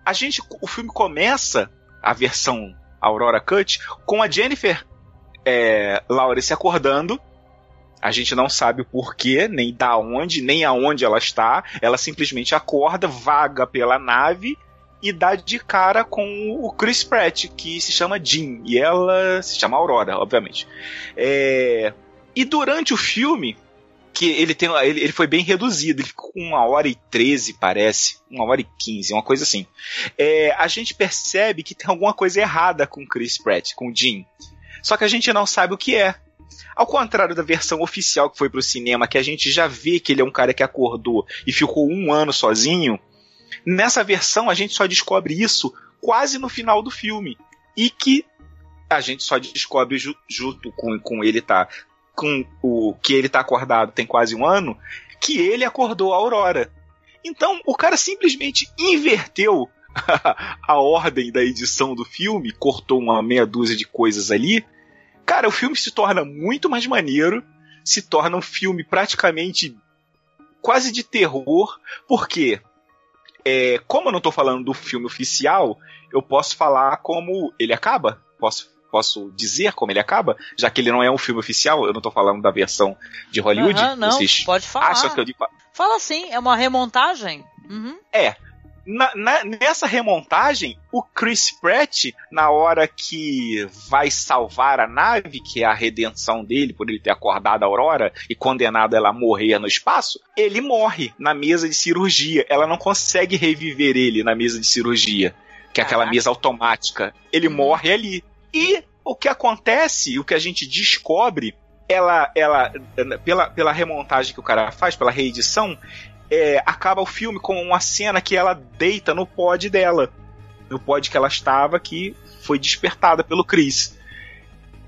a gente, o filme começa, a versão Aurora Cut, com a Jennifer é, Lawrence acordando. A gente não sabe o porquê, nem da onde, nem aonde ela está. Ela simplesmente acorda, vaga pela nave e dá de cara com o Chris Pratt, que se chama Jean. E ela se chama Aurora, obviamente. É, E durante o filme, que ele tem ele, ele foi bem reduzido, ele ficou com uma hora e treze, parece, uma hora e quinze, uma coisa assim. É, a gente percebe que tem alguma coisa errada com o Chris Pratt, com o Jim. Só que a gente não sabe o que é. Ao contrário da versão oficial que foi pro cinema, que a gente já vê que ele é um cara que acordou e ficou um ano sozinho, nessa versão a gente só descobre isso quase no final do filme. E que a gente só descobre ju- junto com, com ele tá com o que ele tá acordado tem quase um ano, que ele acordou a Aurora. Então, o cara simplesmente inverteu a ordem da edição do filme, cortou uma meia dúzia de coisas ali. Cara, o filme se torna muito mais maneiro, se torna um filme praticamente quase de terror, porque é, como eu não tô falando do filme oficial, eu posso falar como ele acaba. Posso, posso dizer como ele acaba, já que ele não é um filme oficial, eu não tô falando da versão de Hollywood. Aham, não, Vocês pode falar. acham que eu digo Fala assim, é uma remontagem? Uhum. é. Na- na- nessa remontagem, o Chris Pratt, na hora que vai salvar a nave, que é a redenção dele por ele ter acordado a Aurora e condenado ela a morrer no espaço, ele morre na mesa de cirurgia. Ela não consegue reviver ele na mesa de cirurgia, que é aquela mesa automática. Ele Uhum. morre ali. E o que acontece, o que a gente descobre, ela, ela pela, pela remontagem que o cara faz, pela reedição, é, acaba o filme com uma cena que ela deita no pod dela. No pod que ela estava, que foi despertada pelo Chris.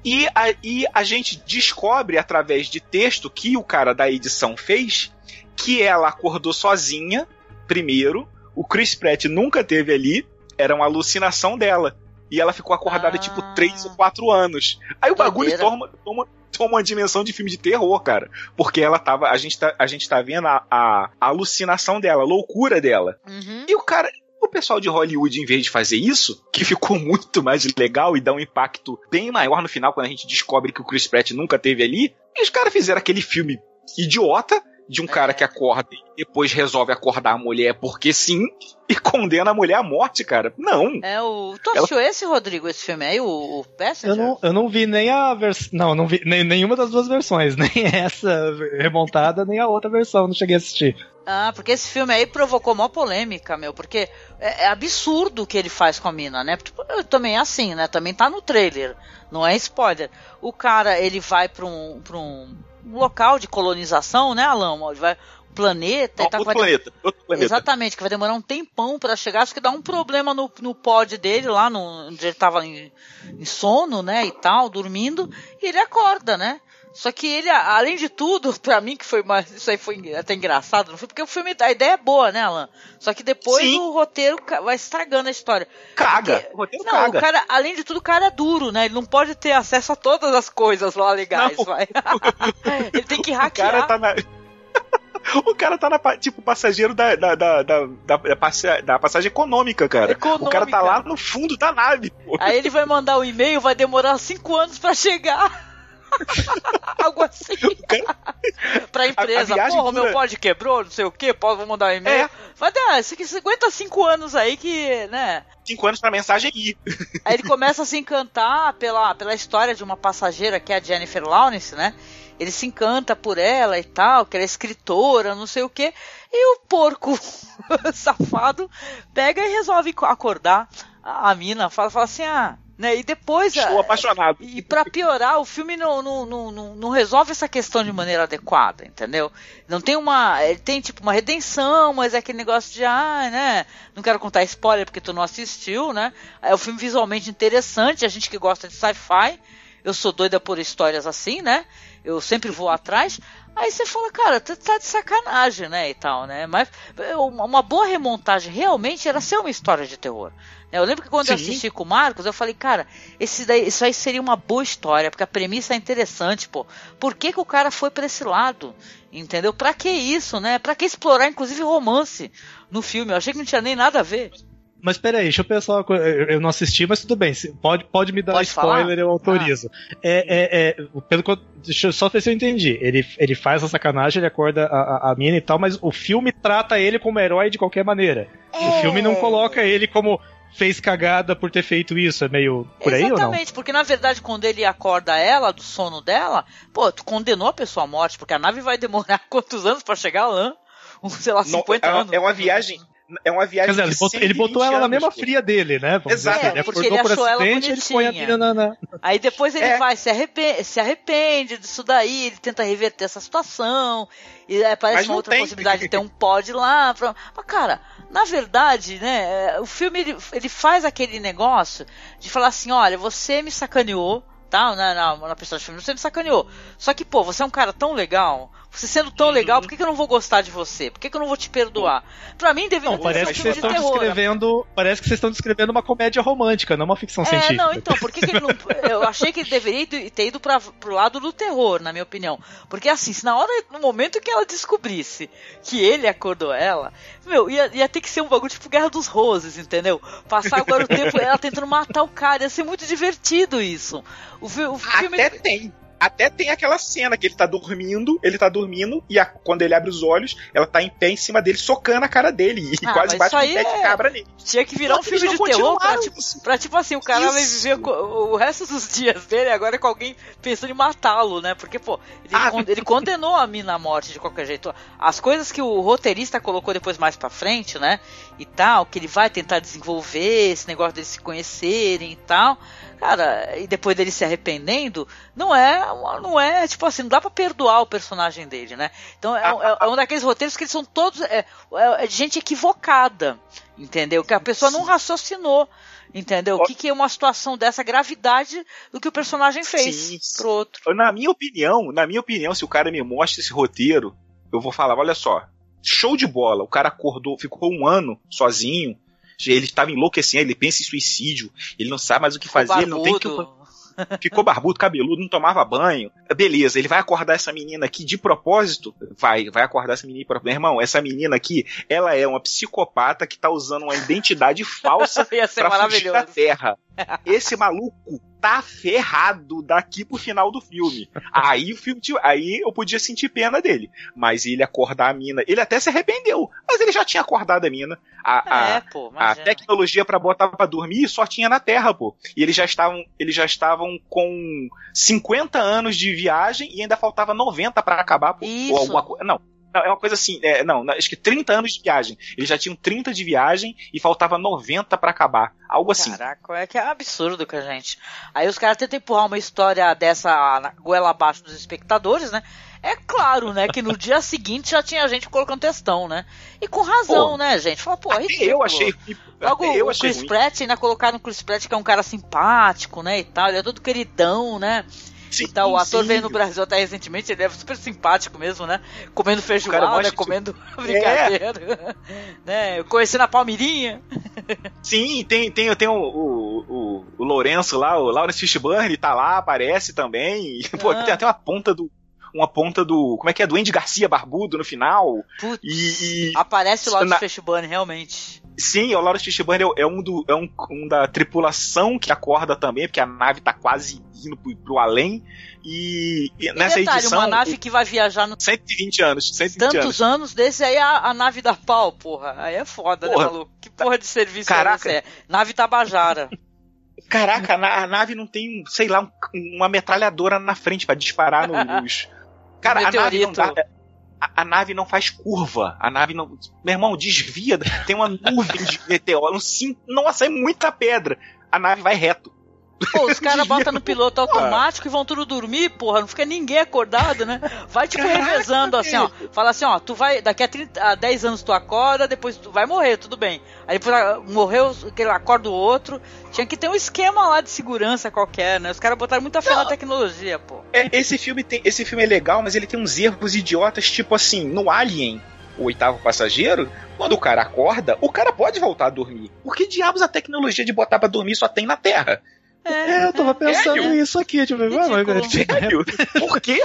E a, e a gente descobre através de texto que o cara da edição fez que ela acordou sozinha, primeiro. O Chris Pratt nunca teve ali, era uma alucinação dela. E ela ficou acordada Ah. tipo 3 ou 4 anos. Aí o bagulho toma, toma, toma uma dimensão de filme de terror, cara. Porque ela tava. A gente tá, a gente tá vendo a, a, a alucinação dela, a loucura dela. Uhum. E o cara. O pessoal de Hollywood, em vez de fazer isso, que ficou muito mais legal e dá um impacto bem maior no final, quando a gente descobre que o Chris Pratt nunca teve ali, e os caras fizeram aquele filme idiota de um cara que acorda e depois resolve acordar a mulher porque sim, e condena a mulher à morte, cara. Não. É o. Tu Ela- assistiu esse, Rodrigo, esse filme aí, o, o Passenger? Eu não, eu não vi nem a versão. Não, eu não vi nem, nenhuma das duas versões. Nem essa remontada, nem a outra versão. Não cheguei a assistir. Ah, porque esse filme aí provocou maior polêmica, meu, porque é, é absurdo o que ele faz com a mina, né? Tipo, eu também é assim, né? Também tá no trailer, não é spoiler. O cara, ele vai pra um, pra um local de colonização, né, Alan? Vai planeta e tá, outro planeta. Outro planeta. Exatamente, que vai demorar um tempão pra chegar. Acho que dá um problema no, no pod dele, lá no, onde ele tava em, em sono, né, e tal, dormindo, e ele acorda, né? Só que ele, além de tudo, pra mim que foi mais, isso aí foi até engraçado, não foi porque o filme, a ideia é boa, né, Alan? Só que depois Sim. o roteiro vai estragando a história. Caga. Porque- O roteiro não, caga. o cara, além de tudo, o cara é duro, né? Ele não pode ter acesso a todas as coisas lá legais, Não. vai. ele tem que O hackear. cara tá na. O cara tá na, tipo, passageiro da, da, da, da, da, da passa- da passagem econômica, cara. O cara tá Econômica. lá no fundo da nave. pô. Aí ele vai mandar o e-mail, vai demorar cinco anos pra chegar. Algo assim. pra empresa. a viagem Porra, meu dura- pod quebrou, não sei o que, posso vou mandar um e-mail. É. Vai dar, isso aqui 55 anos aí que, né? Cinco anos pra mensagem ir. Aí ele começa a se encantar pela, pela história de uma passageira que é a Jennifer Lawrence, né? Ele se encanta por ela e tal, que ela é escritora, não sei o que. E o porco safado pega e resolve co- acordar a, a mina, fala, fala assim, ah, né? E depois. Estou ah, apaixonado. e pra piorar, o filme não, não, não, não, resolve essa questão de maneira adequada, entendeu? Não tem uma. Ele tem tipo uma redenção, mas é aquele negócio de, ah, né? Não quero contar spoiler porque tu não assistiu, né? É um filme visualmente interessante, a gente que gosta de sci-fi. Eu sou doida por histórias assim, né? Eu sempre vou atrás. Aí você fala, cara, tu tá de sacanagem, né? E tal, né? Mas é, uma boa remontagem realmente era ser uma história de terror. Né? Eu lembro que quando eu Sim. assisti com o Marcos, eu falei, cara, esse daí, isso aí seria uma boa história, porque a premissa é interessante, pô. Por que, que o cara foi pra esse lado? Entendeu? Pra que isso, né? Pra que explorar, inclusive, romance no filme? Eu achei que não tinha nem nada a ver. Mas peraí, deixa eu pensar uma coisa. Eu eu não assisti, mas tudo bem. Pode, pode me dar Pode spoiler, falar? eu autorizo. É, é, é, pelo que eu, deixa eu só ver se eu entendi. Ele, ele faz a sacanagem, ele acorda a, a, a mina e tal, mas o filme trata ele como herói de qualquer maneira. O filme não coloca ele como fez cagada por ter feito isso. É meio por aí ou não? Exatamente, porque na verdade quando ele acorda ela do sono dela, pô, tu condenou a pessoa à morte, porque a nave vai demorar quantos anos pra chegar lá? Uns, sei lá, Não, 50 é, anos. é uma viagem. É uma Quer viagem. dizer, ele de botou, ele botou 120 ela na mesma pô. fria dele, né? Vamos Exato. dizer assim. É, porque acordou ele por achou ela acidente, ele põe a menina na, na- Aí depois ele É. vai, se arrepende, se arrepende disso daí, ele tenta reverter essa situação, e aí aparece uma outra tem. possibilidade de ter um pod lá. Pra... Mas, cara, na verdade, né, o filme ele, ele faz aquele negócio de falar assim: olha, você me sacaneou. Tá, na, na, na personagem feminina, você me sacaneou. Só que, pô, você é um cara tão legal. Você sendo tão Uhum. legal, por que, que eu não vou gostar de você? Por que, que eu não vou te perdoar? Pra mim, deveria Não, parece um que filme vocês de estão terror. descrevendo. Parece que vocês estão descrevendo uma comédia romântica, não uma ficção É, científica. não, então, por que, que ele não. Eu achei que ele deveria ter ido pra, pro lado do terror, na minha opinião. Porque assim, se na hora, no momento que ela descobrisse que ele acordou ela, meu, ia, ia ter que ser um bagulho tipo Guerra dos Roses, entendeu? Passar agora o tempo ela tentando matar o cara, ia ser muito divertido isso. O, o filme. Até tem. Até tem aquela cena que ele tá dormindo, ele tá dormindo, e a- quando ele abre os olhos, ela tá em pé em cima dele, socando a cara dele. E Ah, quase bate o pé de é- cabra nele. Tinha que virar um filme de terror pra tipo, pra, tipo assim, o cara vai Isso. viver co- o resto dos dias dele agora com alguém pensando em matá-lo, né? Porque, pô, ele, Ah. con- ele condenou a mina à morte de qualquer jeito. As coisas que o roteirista colocou depois mais pra frente, né? E tal, que ele vai tentar desenvolver esse negócio deles se conhecerem e tal. Cara, e depois dele se arrependendo, não é, não é, tipo assim, não dá pra perdoar o personagem dele, né? Então é, é- é um daqueles roteiros que eles são todos, é, é de gente equivocada, entendeu? Que a pessoa não raciocinou, entendeu? O que, que é uma situação dessa, gravidade do que o personagem fez Sim, sim. pro outro. Na minha opinião, na minha opinião, se o cara me mostra esse roteiro, eu vou falar, olha só, show de bola, o cara acordou, ficou um ano sozinho, ele estava enlouquecendo, ele pensa em suicídio, ele não sabe mais o que fazer, ele não tem que ficou barbudo, cabeludo, não tomava banho. Beleza, ele vai acordar essa menina aqui de propósito? Vai, vai acordar essa menina de propósito. Meu irmão, essa menina aqui, ela é uma psicopata que tá usando uma identidade falsa pra fugir da. Terra. Esse maluco tá ferrado daqui pro final do filme. Aí o filme, aí eu podia sentir pena dele. Mas ele acordar a mina, ele até se arrependeu, mas ele já tinha acordado a mina. A, a- É, pô, a tecnologia pra botar pra dormir só tinha na Terra, pô. E eles já estavam, eles já estavam com 50 anos de viagem e ainda faltava 90 pra acabar, pô. Isso. Ou alguma coisa. Não. Não, É uma coisa assim, é, não, acho que 30 anos de viagem. Eles já tinham 30 de viagem e faltava 90 pra acabar. Algo assim. Caraca, é que é absurdo com a gente. Aí os caras tentam empurrar uma história dessa na goela abaixo dos espectadores, né? É claro, né, que no dia seguinte já tinha gente colocando textão, né? E com razão, Pô, né, gente? Fala, pô, é Até ridículo. eu achei. Logo, eu o achei Chris ruim. Pratt ainda colocaram o Chris Pratt, que é um cara simpático, né, e tal. Ele é todo queridão, né? Sim, e tal. O ator sim. veio no Brasil até recentemente, ele é super simpático mesmo, né? Comendo cara feijoada, que- comendo brincadeira, né? Conhecendo a Palmirinha. Sim, tem, tem, tem o, o, o, o Lourenço lá, o Lawrence Fishburne tá lá, aparece também. E, Pô, Ah. tem até uma ponta do. Uma ponta do. Como é que é? Do Andy Garcia barbudo no final. Putz, E. e- aparece o Lawrence na- Fishburne, realmente. Sim, o Lawrence Fishburne é, é um, do, é um, um da tripulação que acorda também, porque a nave tá quase indo pro, pro além. E, e nessa detalhe, edição. uma nave que vai viajar no 120 anos, 120 tantos anos. anos desse aí a, a nave da pau, porra. Aí é foda, Porra. né, maluco? Que porra de serviço Caraca. é esse? É? Nave Tabajara. Caraca, a, na- a nave não tem, sei lá, um- uma metralhadora na frente pra disparar no- nos. Cara, a nave não dá. A, nave não faz curva. A nave não. Meu irmão, desvia. Tem uma nuvem de meteoro. Um sim, nossa, é muita pedra. A nave vai reto. Pô, os caras botam no piloto automático e vão tudo dormir, porra. Não fica ninguém acordado, né? Vai tipo Caraca, revezando assim, ó. Fala assim, ó, tu vai. Daqui a, 30, a 10 anos tu acorda, depois tu vai morrer, tudo bem. Aí depois ah, morreu, aquele acorda o outro. Tinha que ter um esquema lá de segurança qualquer, né? Os caras botaram muita fé na tecnologia, pô. É, esse filme tem, esse filme é legal, mas ele tem uns erros idiotas, tipo assim, no Alien, o oitavo passageiro, quando o cara acorda, o cara pode voltar a dormir. Por que diabos a tecnologia de botar pra dormir só tem na Terra? É, eu tava pensando Sério? nisso aqui, tipo, mano. Sério? Por quê?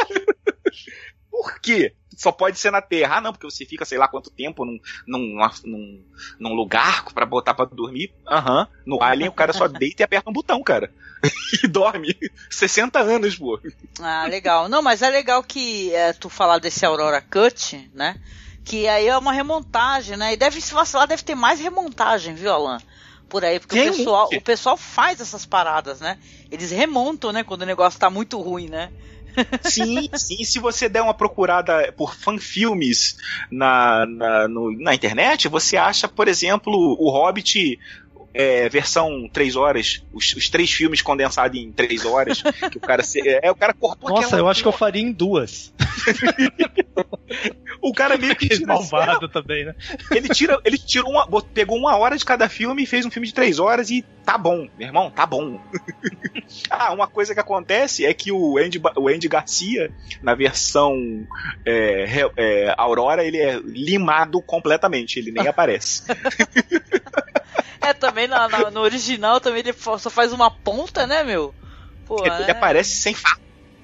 Por quê? Só pode ser na Terra. Ah, não, porque você fica sei lá quanto tempo num, num, num, num lugar pra botar pra dormir. Aham. No Alien o cara só deita e aperta um botão, cara. e dorme. 60 anos, pô. Ah, legal. Não, mas é legal que é, tu falar desse Aurora Cut, né? Que aí é uma remontagem, né? E deve se vacilar, deve ter mais remontagem, viu, Alan? Por aí, porque Tem o pessoal, o pessoal faz essas paradas, né? Eles remontam, né, quando o negócio tá muito ruim, né? Sim, sim. Se você der uma procurada por fanfilmes na, na, no- na internet, você acha, por exemplo, o Hobbit. é, versão 3 horas, os, os três filmes condensados em 3 horas, que o cara se- é, o cara cortou Nossa, aquela- eu acho que eu faria em duas. O cara meio que tira, malvado também, né? ele tira, ele tirou uma, pegou uma hora de cada filme e fez um filme de três horas e tá bom, meu irmão, tá bom. ah, uma coisa que acontece é que o Andy, o Andy Garcia, na versão é, é, Aurora, ele é limado completamente, ele nem aparece. É, também na- na- no original também ele só faz uma ponta, né, meu? Pô, ele é. aparece sem fato.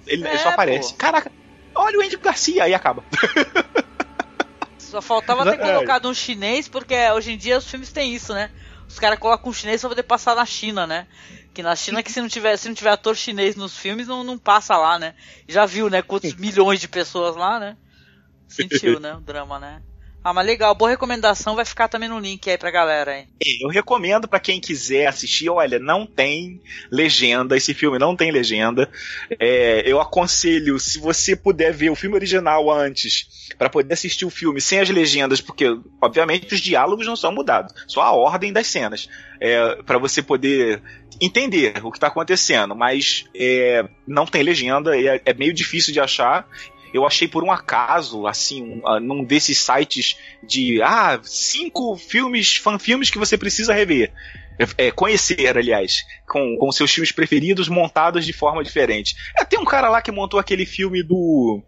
Ele, ele É, só aparece. pô. Caraca, olha o Andy Garcia, aí acaba. Só faltava ter É. colocado um chinês, porque hoje em dia os filmes têm isso, né? Os caras colocam um chinês pra poder passar na China, né? Que na China que se não tiver, se não tiver ator chinês nos filmes, não, não passa lá, né? Já viu, né? Quantos milhões de pessoas lá, né? Sentiu, né? O drama, né? Ah, mas legal, boa recomendação, vai ficar também no link aí pra galera, hein? Eu recomendo pra quem quiser assistir. Olha, não tem legenda. Esse filme não tem legenda. É, eu aconselho, se você puder ver o filme original antes, pra poder assistir o filme sem as legendas, porque obviamente os diálogos não são mudados, só a ordem das cenas, é, para você poder entender o que tá acontecendo. Mas é, não tem legenda, é, é meio difícil de achar. Eu achei por um acaso, assim, um, ah, num desses sites de ah, cinco filmes, fanfilmes que você precisa rever. É, conhecer, aliás, com, com seus filmes preferidos montados de forma diferente. É, tem um cara lá que montou aquele filme do.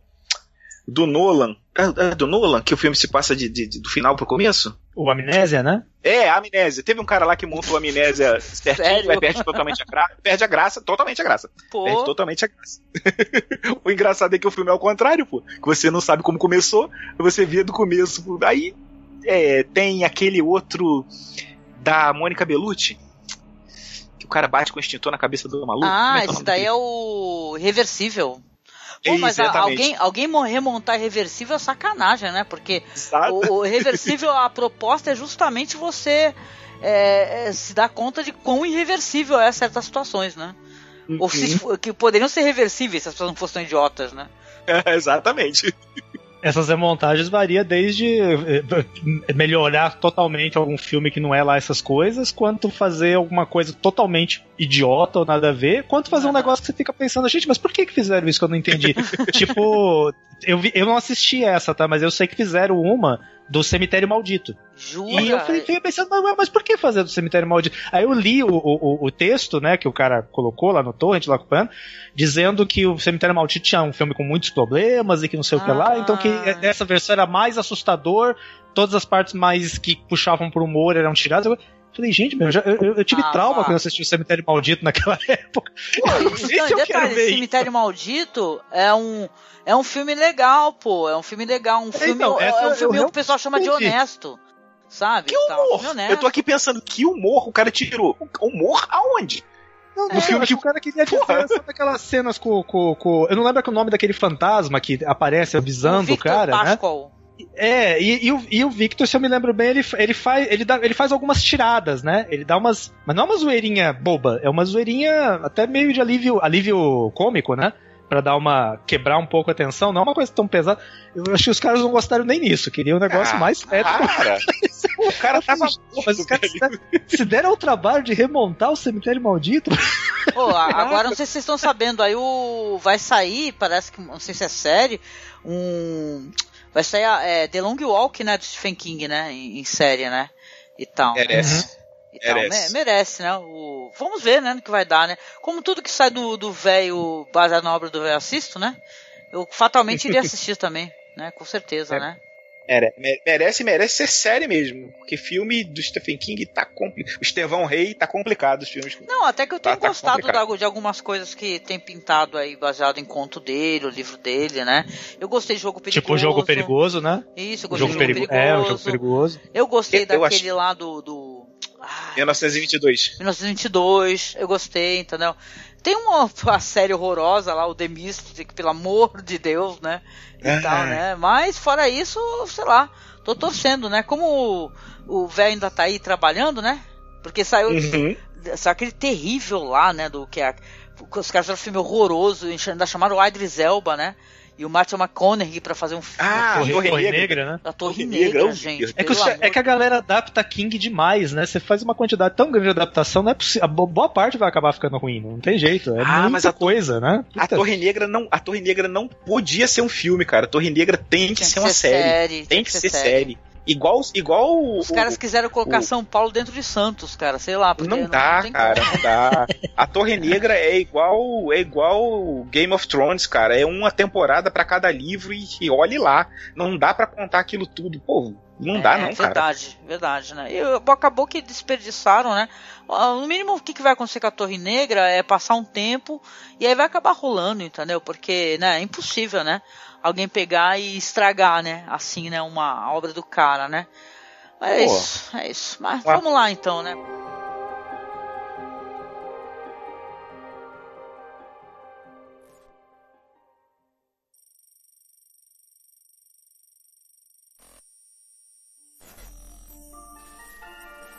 do Nolan. É, é do Nolan, que o filme se passa de, de- de- do final pro começo? O Amnésia, né? É, a amnésia. Teve um cara lá que montou a amnésia certinho, aí perde totalmente a graça. Perde a graça, totalmente a graça. Pô, Perde totalmente a graça. o engraçado é que o filme é ao contrário, pô. Que você não sabe como começou, você vê do começo. pô. Aí é, tem aquele outro da Mônica Bellucci. Que o cara bate com o extintor na cabeça do maluco. Como ah, é é o esse daí dele? é o reversível. Pô, mas Exatamente. alguém, alguém mo- remontar reversível é sacanagem, né? Porque o, o reversível, a proposta é justamente você é, é, se dar conta de quão irreversível é certas situações, né? Ou se, que poderiam ser reversíveis se as pessoas não fossem idiotas, né? É, exatamente. Essas remontagens varia desde eh, eh, melhorar totalmente algum filme que não é lá essas coisas, quanto fazer alguma coisa totalmente idiota ou nada a ver, quanto fazer um negócio que você fica pensando, gente, mas por que, que fizeram isso que eu não entendi? tipo, eu, vi- eu não assisti essa, tá? Mas eu sei que fizeram uma do Cemitério Maldito. Jura? E eu falei, fiquei pensando, mas, mas por que fazer do cemitério maldito? Aí eu li o, o, o- o texto, né, que o cara colocou lá no torrent, lá acompanhando, dizendo que o cemitério maldito tinha um filme com muitos problemas e que não sei o que lá, Ah. então que essa versão era mais assustador, todas as partes mais que puxavam pro humor eram tiradas. Eu falei, gente, meu, eu, já- eu- eu tive Ah, trauma vá. quando eu assisti o cemitério maldito naquela época. Pô, Eu não isso, sei não, se eu detalhe, quero ver Cemitério Maldito é um, é um filme legal, pô. É um filme legal. Um filme, então, é, é um filme que o pessoal chama de honesto. Sabe? Que Tal, humor! honesto. Eu tô aqui pensando, que humor o cara tirou? Humor aonde? Não, É, no filme que o cara queria Porra. sabe aquelas cenas com, com, com- Eu não lembro que o nome daquele fantasma que aparece O avisando o Victor cara, né? É, e, e o, e o Victor, se eu me lembro bem, ele, ele, faz, ele, dá, ele faz algumas tiradas, né? Ele dá umas. Mas não é uma zoeirinha boba, é uma zoeirinha até meio de alívio, alívio cômico, né? Pra dar uma. quebrar um pouco a tensão, não é uma coisa tão pesada. Eu acho que os caras não gostaram nem nisso, queriam um negócio Ah, mais sério. Cara, o cara tava Mas os caras se deram- se deram ao trabalho de remontar o cemitério maldito. Pô, agora não sei se vocês estão sabendo, aí o. Vai sair, parece que. Não sei se é série. Um. Vai sair a, é, The Long Walk, né? Do Stephen King, né? Em, em série, né? E tal. merece. E tal. Merece. Me- merece, né? O... Vamos ver, né? No que vai dar, né? Como tudo que sai do do velho, baseado na obra do velho, assisto, né? Eu fatalmente iria assistir também, né? Com certeza, É. né? Mere- me- Merece, merece ser série mesmo. Porque filme do Stephen King tá complicado. O Estevão Rei tá complicado os filmes. Não, até que eu tenho Tá- tá gostado da- de algumas coisas que tem pintado aí, baseado em conto dele, o livro dele, né? Eu gostei de Jogo Perigoso. Tipo o jogo perigoso, né? Isso, eu gostei Jogo de Jogo perigo... Perigoso. É, o jogo perigoso. Eu gostei Eu- eu daquele acho- lá do... do... Ah, 1922. 1922, eu gostei, entendeu? Tem uma, uma série horrorosa lá, o The que pelo amor de Deus, né? E Ah. tal, né? Mas fora isso, sei lá, tô torcendo, né? Como o- velho ainda tá aí trabalhando, né? Porque saiu, Uhum. saiu aquele terrível lá, né? Do que a, os caras fizeram um filme horroroso, ainda chamaram o Idris Elba, né? E o Matthew McConaughey pra fazer um filme. Ah, Torre, Torre Torre Negra. Negra, né? A Torre Torre Negra, Negra, gente. É que, é que a galera adapta King demais, né? Você faz uma quantidade tão grande de adaptação, não é possível. A bo- boa parte vai acabar ficando ruim, não tem jeito. É Ah, muita mas a- coisa, né? A Puta. Torre Negra não, a Torre Negra não podia ser um filme, cara. A Torre Negra tem que Tinha ser uma série. Tem que ser série. Igual, igual o- Os caras o- quiseram colocar o- São Paulo dentro de Santos, cara, sei lá. porque Não dá, tem cara, como. não dá. A Torre Negra é igual é igual Game of Thrones, cara. É uma temporada pra cada livro e, e olhe lá. Não dá pra contar aquilo tudo. Pô, não dá é, não, cara. verdade, verdade, né? E acabou que desperdiçaram, né? Ah, No mínimo, o que, que vai acontecer com a Torre Negra é passar um tempo e aí vai acabar rolando, entendeu? Porque, né, é impossível, né? Alguém pegar e estragar, né? Assim, né? Uma obra do cara, né? Mas é Pô. isso, é isso. Mas Ué. vamos lá então, né?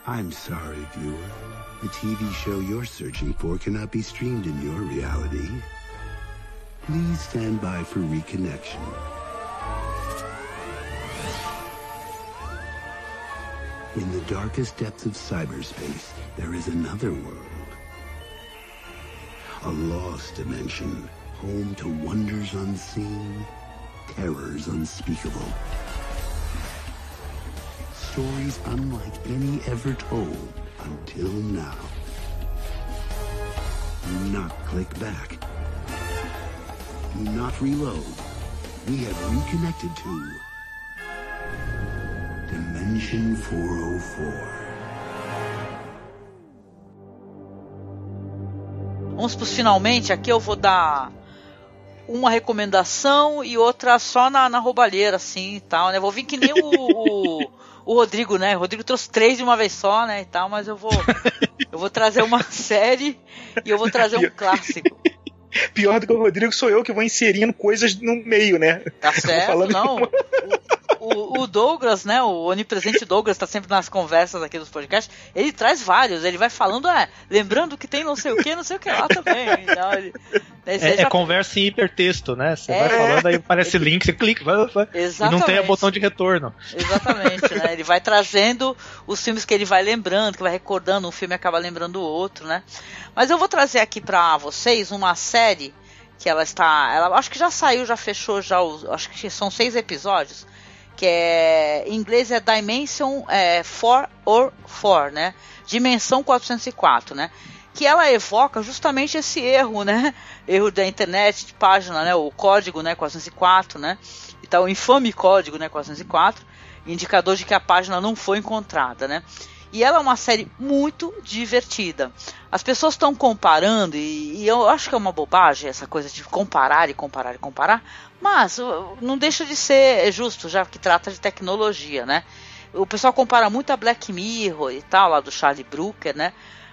I'm sorry, viewer. The TV show you're searching for cannot be streamed in your reality. Please stand by for reconnection. In the darkest depths of cyberspace, there is another world. A lost dimension, home to wonders unseen, terrors unspeakable. Stories unlike any ever told until now. Do not click back. Do not reload. We have reconnected to Dimension 404. Vamos pros finalmente. Aqui eu vou dar uma recomendação e outra só na, na roubalheira, assim e tal, né? Vou vir que nem o, o, o Rodrigo, né? O Rodrigo trouxe três de uma vez só, né? E tal, mas eu vou. Eu vou trazer uma série e eu vou trazer um clássico. Pior do que o Rodrigo sou eu que vou inserindo coisas no meio, né? Tá certo, não. O- o Douglas, né? O onipresente Douglas tá sempre nas conversas aqui dos podcasts. Ele traz vários, ele vai falando, ah, lembrando que tem não sei o que, não sei o que lá também. Então, ele, É, é já- conversa em hipertexto, né? Você É. vai falando, aí aparece link, você clica, vai, vai, e não tem a botão de retorno. Exatamente, né? Ele vai trazendo os filmes que ele vai lembrando, que vai recordando, um filme acaba lembrando o outro, né? Mas eu vou trazer aqui pra vocês uma série que ela está, ela acho que já saiu, já fechou já os, acho que são seis episódios, que é em inglês é Dimension é, 4 or 4, né? Dimensão 404, né? Que ela evoca justamente esse erro, né? Erro da internet de página, né? O código, né? 404, né? Então, o infame código, né? 404, indicador de que a página não foi encontrada, né? E ela é uma série muito divertida. As pessoas estão comparando, e, e eu acho que é uma bobagem essa coisa de comparar e comparar e comparar, mas uh, não deixa de ser justo, já que trata de tecnologia, né? O pessoal compara muito a Black Mirror e tal, lá do Charlie Brooker, né?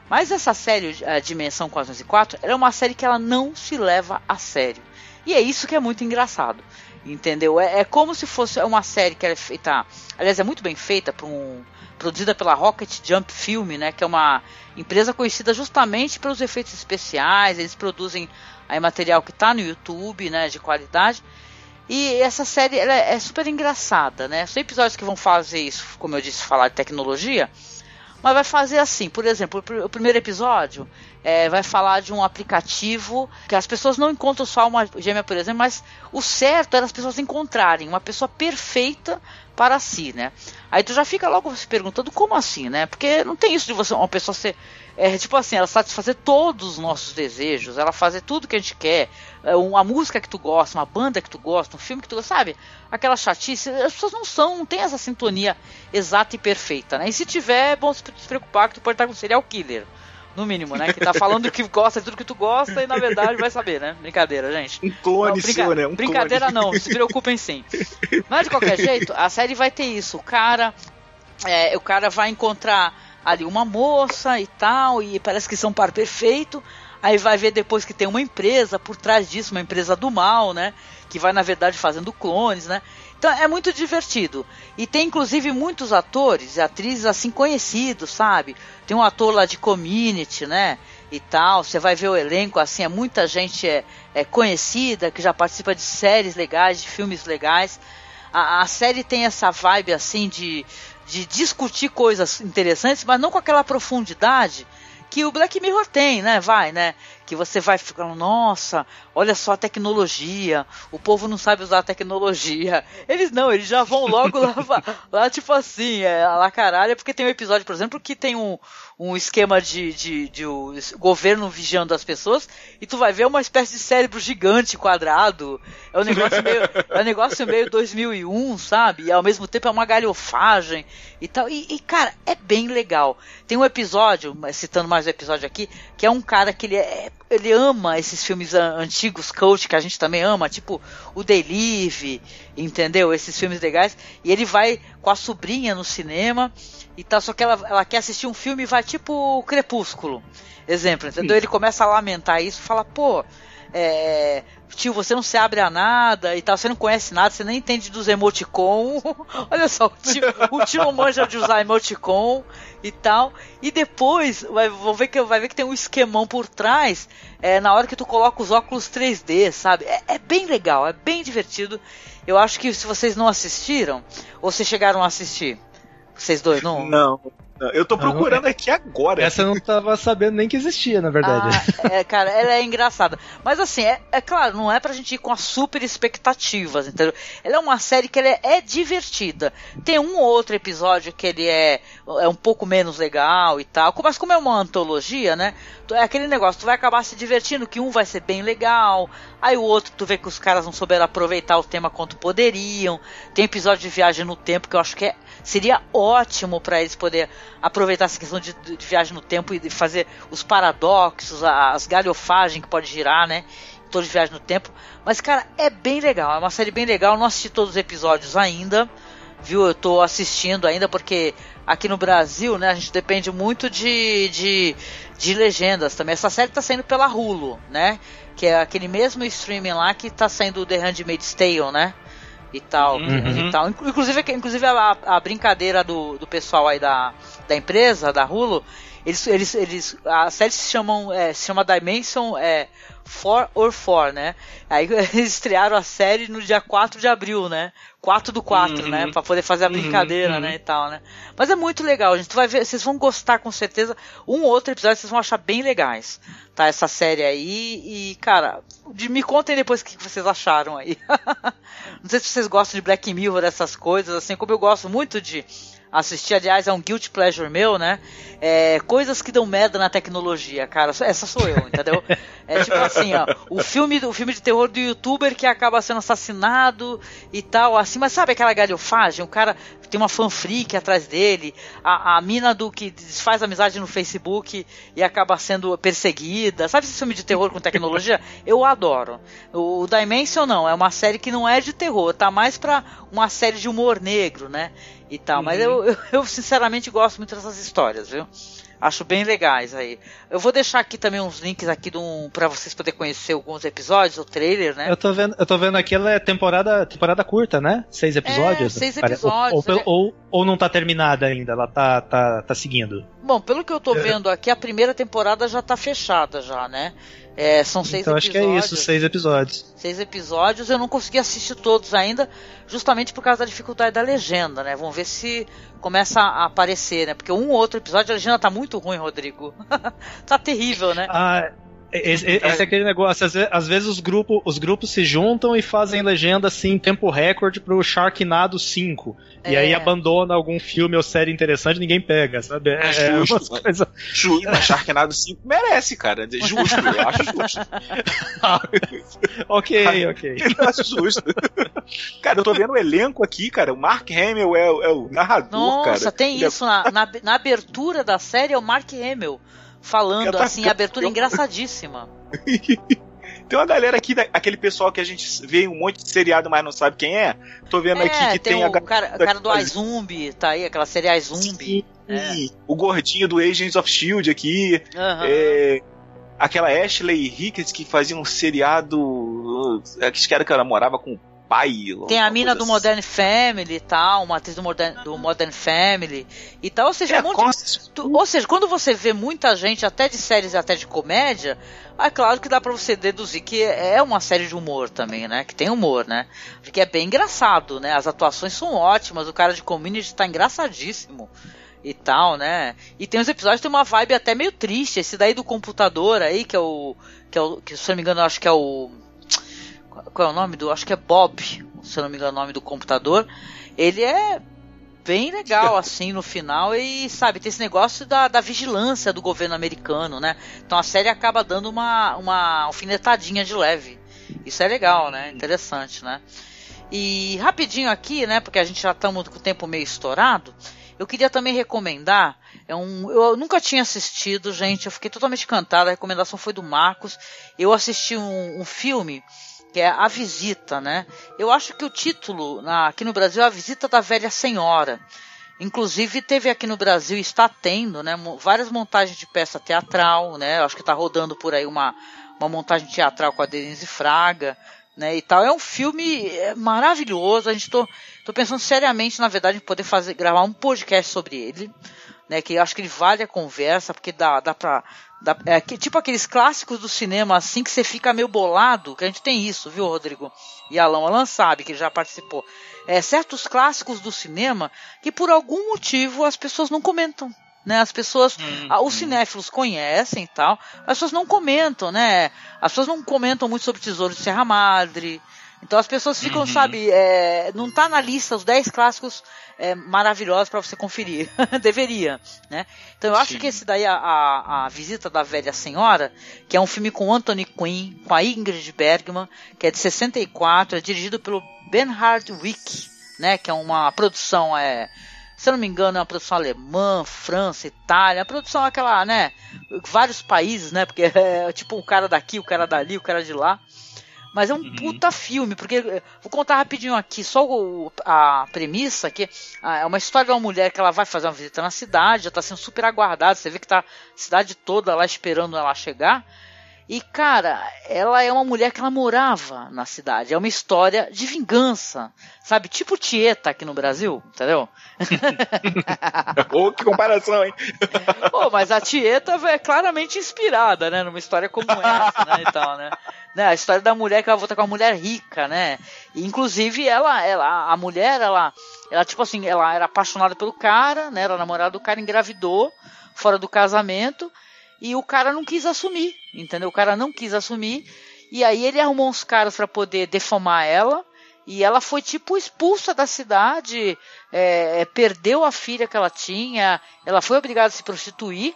Mas essa série, a Dimensão 404, ela é uma série que ela não se leva a sério. E é isso que é muito engraçado. Entendeu? É, é como se fosse uma série que ela é feita. Aliás, é muito bem feita um, produzida pela Rocket Jump Film, né? Que é uma empresa conhecida justamente pelos efeitos especiais. Eles produzem aí material que está no YouTube, né? De qualidade. E essa série é super engraçada, né? São episódios que vão fazer isso, como eu disse, falar de tecnologia. Mas vai fazer assim, por exemplo, o pr- o primeiro episódio é, vai falar de um aplicativo que as pessoas não encontram só uma gêmea, por exemplo, mas o certo era as pessoas encontrarem uma pessoa perfeita para si, né? Aí tu já fica logo se perguntando como assim, né? Porque não tem isso de você uma pessoa ser é, tipo assim, ela satisfazer todos os nossos desejos, ela fazer tudo que a gente quer, uma música que tu gosta, uma banda que tu gosta, um filme que tu gosta, sabe? Aquela chatice, as pessoas não são, não tem essa sintonia exata e perfeita, né? E se tiver, é bom se preocupar que tu pode estar com um serial killer. No mínimo, né? Que tá falando que gosta de tudo que tu gosta e na verdade vai saber, né? Brincadeira, gente. Um clone Não, brinca- seu, né? Um brincadeira clone. não, se preocupem sim. Mas de qualquer jeito, a série vai ter isso. O cara, é, o cara vai encontrar ali uma moça e tal, e parece que são um par perfeito. Aí vai ver depois que tem uma empresa por trás disso, uma empresa do mal, né? Que vai, na verdade, fazendo clones, né? Então é muito divertido. E tem inclusive muitos atores e atrizes assim conhecidos, sabe? Tem um ator lá de Community, né? E tal. Você vai ver o elenco assim, é muita gente é, é conhecida que já participa de séries legais, de filmes legais. A, a série tem essa vibe assim de, de discutir coisas interessantes, mas não com aquela profundidade que o Black Mirror tem, né? Vai, né? Que você vai ficando, nossa, olha só a tecnologia, o povo não sabe usar a tecnologia. Eles não, eles já vão logo lá, lá tipo assim, é, lá caralho, porque tem um episódio, por exemplo, que tem um, um esquema de, de, de o governo vigiando as pessoas e tu vai ver uma espécie de cérebro gigante quadrado. É um negócio meio, é um negócio meio 2001, sabe? E ao mesmo tempo é uma galhofagem e tal. E, e, cara, é bem legal. Tem um episódio, citando mais um episódio aqui, que é um cara que ele, é, ele ama esses filmes antigos, coach, que a gente também ama, tipo o Delive, entendeu? Esses filmes legais. E ele vai com a sobrinha no cinema e tal, só que ela, ela quer assistir um filme e vai tipo Crepúsculo. Exemplo, entendeu? Ele começa a lamentar isso, fala, pô, é, tio, você não se abre a nada e tal, você não conhece nada, você nem entende dos emoticon. Olha só, o tio, o tio manja de usar emoticon e tal. E depois vai, vou ver que, vai ver que tem um esquemão por trás é, na hora que tu coloca os óculos 3D, sabe? É, é bem legal, é bem divertido. Eu acho que se vocês não assistiram, ou se chegaram a assistir, vocês dois não? Não. Eu tô procurando aqui agora. Essa eu não tava sabendo nem que existia, na verdade. Ah, é, cara, ela é engraçada. Mas assim, é, é, claro, não é pra gente ir com as super expectativas, entendeu? Ela é uma série que é, é, divertida. Tem um ou outro episódio que ele é, é um pouco menos legal e tal. Mas como é uma antologia, né? É aquele negócio, tu vai acabar se divertindo, que um vai ser bem legal, aí o outro tu vê que os caras não souberam aproveitar o tema quanto poderiam. Tem episódio de viagem no tempo que eu acho que é seria ótimo para eles poder aproveitar essa questão de, de, viagem no tempo e fazer os paradoxos, as galhofagens que pode girar, né? Todos viagem no tempo. Mas, cara, é bem legal. É uma série bem legal. Não assisti todos os episódios ainda. Viu? Eu tô assistindo ainda porque aqui no Brasil, né, a gente depende muito de, de, de legendas também. Essa série tá saindo pela Hulu, né? Que é aquele mesmo streaming lá que tá saindo The Handmaid's Tale, né? E tal, Uhum. e tal. Inclusive, inclusive a, a brincadeira do, do pessoal aí da, da empresa, da Hulu, eles, eles, eles, a série se chamam, é, se chama Dimension é, 4 or 4, né? Aí eles estrearam a série no dia 4 de abril, né? 4 do 4, Uhum. né? Pra poder fazer a brincadeira, uhum. né? E tal, né? Mas é muito legal, gente. Tu vai ver, vocês vão gostar com certeza. Um ou outro episódio vocês vão achar bem legais, tá? Essa série aí. E, cara, de, me contem depois o que vocês acharam aí. Não sei se vocês gostam de Black Mirror, dessas coisas, assim como eu gosto muito de assistir, aliás, é um guilty pleasure meu, né? É, coisas que dão merda na tecnologia, cara. Essa sou eu, entendeu? É tipo assim, ó, o filme, o filme de terror do youtuber que acaba sendo assassinado e tal, assim, mas sabe aquela galhofagem? O cara tem uma fanfreak atrás dele, a, a mina do que desfaz amizade no Facebook e acaba sendo perseguida. Sabe esse filme de terror com tecnologia? Eu adoro. O Dimension não, é uma série que não é de terror, tá mais pra uma série de humor negro, né? E tal, mas eu, eu, eu sinceramente gosto muito dessas histórias, viu? Acho bem legais aí. Eu vou deixar aqui também uns links aqui um, para vocês poderem conhecer alguns episódios, o trailer, né? Eu tô vendo, eu tô vendo aqui, ela é temporada, temporada curta, né? Seis episódios? É, seis episódios, Ou, ou, é. ou, ou não tá terminada ainda, ela tá, tá, tá seguindo. Bom, pelo que eu tô vendo aqui, a primeira temporada já tá fechada já, né? É, são seis então acho que episódios. é isso, seis episódios. Seis episódios, eu não consegui assistir todos ainda, justamente por causa da dificuldade da legenda, né? Vamos ver se começa a aparecer, né? Porque um ou outro episódio a legenda tá muito ruim, Rodrigo. tá terrível, né? Ah, esse, esse é aquele negócio, às vezes, às vezes os, grupos, os grupos se juntam e fazem legenda assim, em tempo recorde pro Sharknado 5. E É. aí abandona algum filme ou série interessante ninguém pega, sabe? É, É é justo, umas coisas. Justo, mas Sharknado 5 merece, cara. É Justo, eu acho justo. ok, ok. Eu acho justo. Cara, eu tô vendo o elenco aqui, cara. O Mark Hamill é, o- é o narrador, Nossa, cara. tem Ele é- isso na, na, na abertura da série, é o Mark Hamill falando tô- assim, abertura engraçadíssima. Tem uma galera aqui, da- aquele pessoal que a gente vê em um monte de seriado, mas não sabe quem é. Tô vendo É, aqui que tem, tem, a cara, cara do iZumbi, tá aí, aquela série iZumbi. Sim, O gordinho do Agents of Shield aqui. Aham. É, aquela Ashley Ricketts que fazia um seriado. uh, Que era que ela morava com o pai. Tem a mina do assim. Modern Family e tal, uma atriz do Modern, do Modern Family e tal. Ou seja, É, um monte- tu- ou seja, quando você vê muita gente, até de séries e até de comédia, é claro que dá pra você deduzir que é uma série de humor também, né? Que tem humor, né? Porque é bem engraçado, né? As atuações são ótimas, o cara de community tá engraçadíssimo e tal, né? E tem uns episódios que tem uma vibe até meio triste. Esse daí do computador aí, que é o. Que, é o, que se não me engano, eu acho que é o. Qual é o nome do. Acho que é Bob, se eu não me engano, o nome do computador. Ele é bem legal, assim, no final. E, sabe, tem esse negócio da, da vigilância do governo americano, né? Então a série acaba dando uma, uma alfinetadinha de leve. Isso é legal, né? Interessante, né? E rapidinho aqui, né? Porque a gente já estamos com o tempo meio estourado. Eu queria também recomendar. É um, eu nunca tinha assistido, gente. Eu fiquei totalmente encantada. A recomendação foi do Marcos. Eu assisti um, um filme que é A Visita, né? Eu acho que o título aqui no Brasil é A Visita da Velha Senhora. Inclusive teve aqui no Brasil, está tendo, né, várias montagens de peça teatral, né? Eu acho que está rodando por aí uma, uma montagem teatral com a Denise Fraga, né, e tal. É um filme é, maravilhoso. A gente tô, tô pensando seriamente, na verdade, em poder fazer gravar um podcast sobre ele, né, que eu acho que ele vale a conversa, porque dá, dá pra dá- é, que- tipo aqueles clássicos do cinema, assim, que você fica meio bolado, que a gente tem isso, viu, Rodrigo? E Alan, Alan sabe que já participou. É, certos clássicos do cinema que por algum motivo as pessoas não comentam. Né, as pessoas, ah, os cinéfilos conhecem e tal, as pessoas não comentam, né? As pessoas não comentam muito sobre Tesouro de Serra Madre. Então as pessoas ficam, sabe, é, não tá na lista os 10 clássicos é, maravilhosos para você conferir. Deveria, né? Então eu acho Sim. que esse daí, a, a, a Visita da Velha Senhora, que é um filme com Anthony Quinn, com a Ingrid Bergman, que é de 64, é dirigido pelo Bernhard Wick, né? Que é uma produção, é, se eu não me engano, é uma produção alemã, França, Itália, a produção é aquela, né? Vários países, né? Porque é tipo o cara daqui, o cara dali, o cara de lá. Mas é um puta filme, porque eh, vou contar rapidinho aqui, só o- a premissa que ah, é uma história de uma mulher que ela vai fazer uma visita na cidade, já tá sendo super aguardada, você vê que tá a cidade toda lá esperando ela chegar. E cara, ela é uma mulher que ela morava na cidade, é uma história de vingança, sabe? Tipo Tieta aqui no Brasil, entendeu? Ô, que comparação, hein? Pô, mas a Tieta é claramente inspirada, né? Numa história como essa, né? E tal, né? Né, A história da mulher que ela volta com uma mulher rica, né? E, inclusive, ela, ela, a mulher, ela, ela, tipo assim, ela era apaixonada pelo cara, né? Era namorada do cara, engravidou, fora do casamento, e o cara não quis assumir, entendeu? O cara não quis assumir, e aí ele arrumou uns caras pra poder defamar ela, e ela foi tipo expulsa da cidade, é, perdeu a filha que ela tinha, ela foi obrigada a se prostituir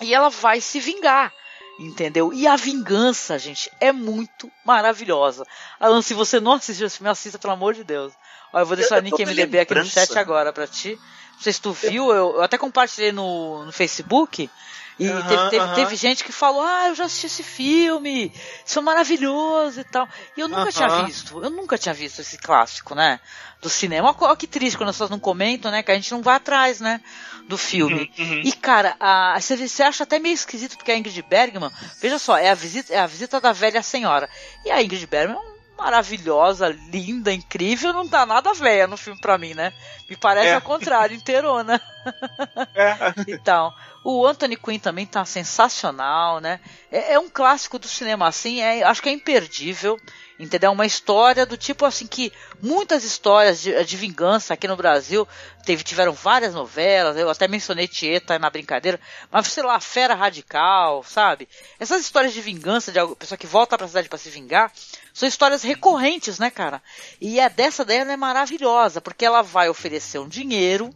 e ela vai se vingar. Entendeu? E a vingança, gente, é muito maravilhosa. Alan, se você não assistiu esse filme, assista, pelo amor de Deus. Ó, eu vou deixar Eu- o link MDB aqui no chat agora pra ti. Não sei se tu viu, eu, eu até compartilhei no, no Facebook. E Aham, teve, teve, aham. teve gente que falou, ah, eu já assisti esse filme, isso é maravilhoso e tal. E eu nunca tinha Aham. visto, eu nunca tinha visto esse clássico, né? Do cinema. Olha que triste quando as pessoas não comentam, né? Que a gente não vai atrás, né? Do filme. Uhum, E, cara, a, você, você acha até meio esquisito, porque a Ingrid Bergman, veja só, é a visita, é a visita da velha senhora. E a Ingrid Bergman é maravilhosa, linda, incrível, não dá nada velha no filme pra mim, né? Me parece É. ao contrário, inteirona. É. Então, o Anthony Quinn também tá sensacional, né? É, é um clássico do cinema, assim, é, acho que é imperdível, entendeu? Uma história do tipo assim que muitas histórias de, de vingança aqui no Brasil teve, tiveram várias novelas, eu até mencionei Tieta na brincadeira, mas sei lá, Fera Radical, sabe? Essas histórias de vingança, de pessoa que volta pra cidade para se vingar, são histórias recorrentes, né, cara? E é dessa daí ela é maravilhosa, porque ela vai oferecer um dinheiro,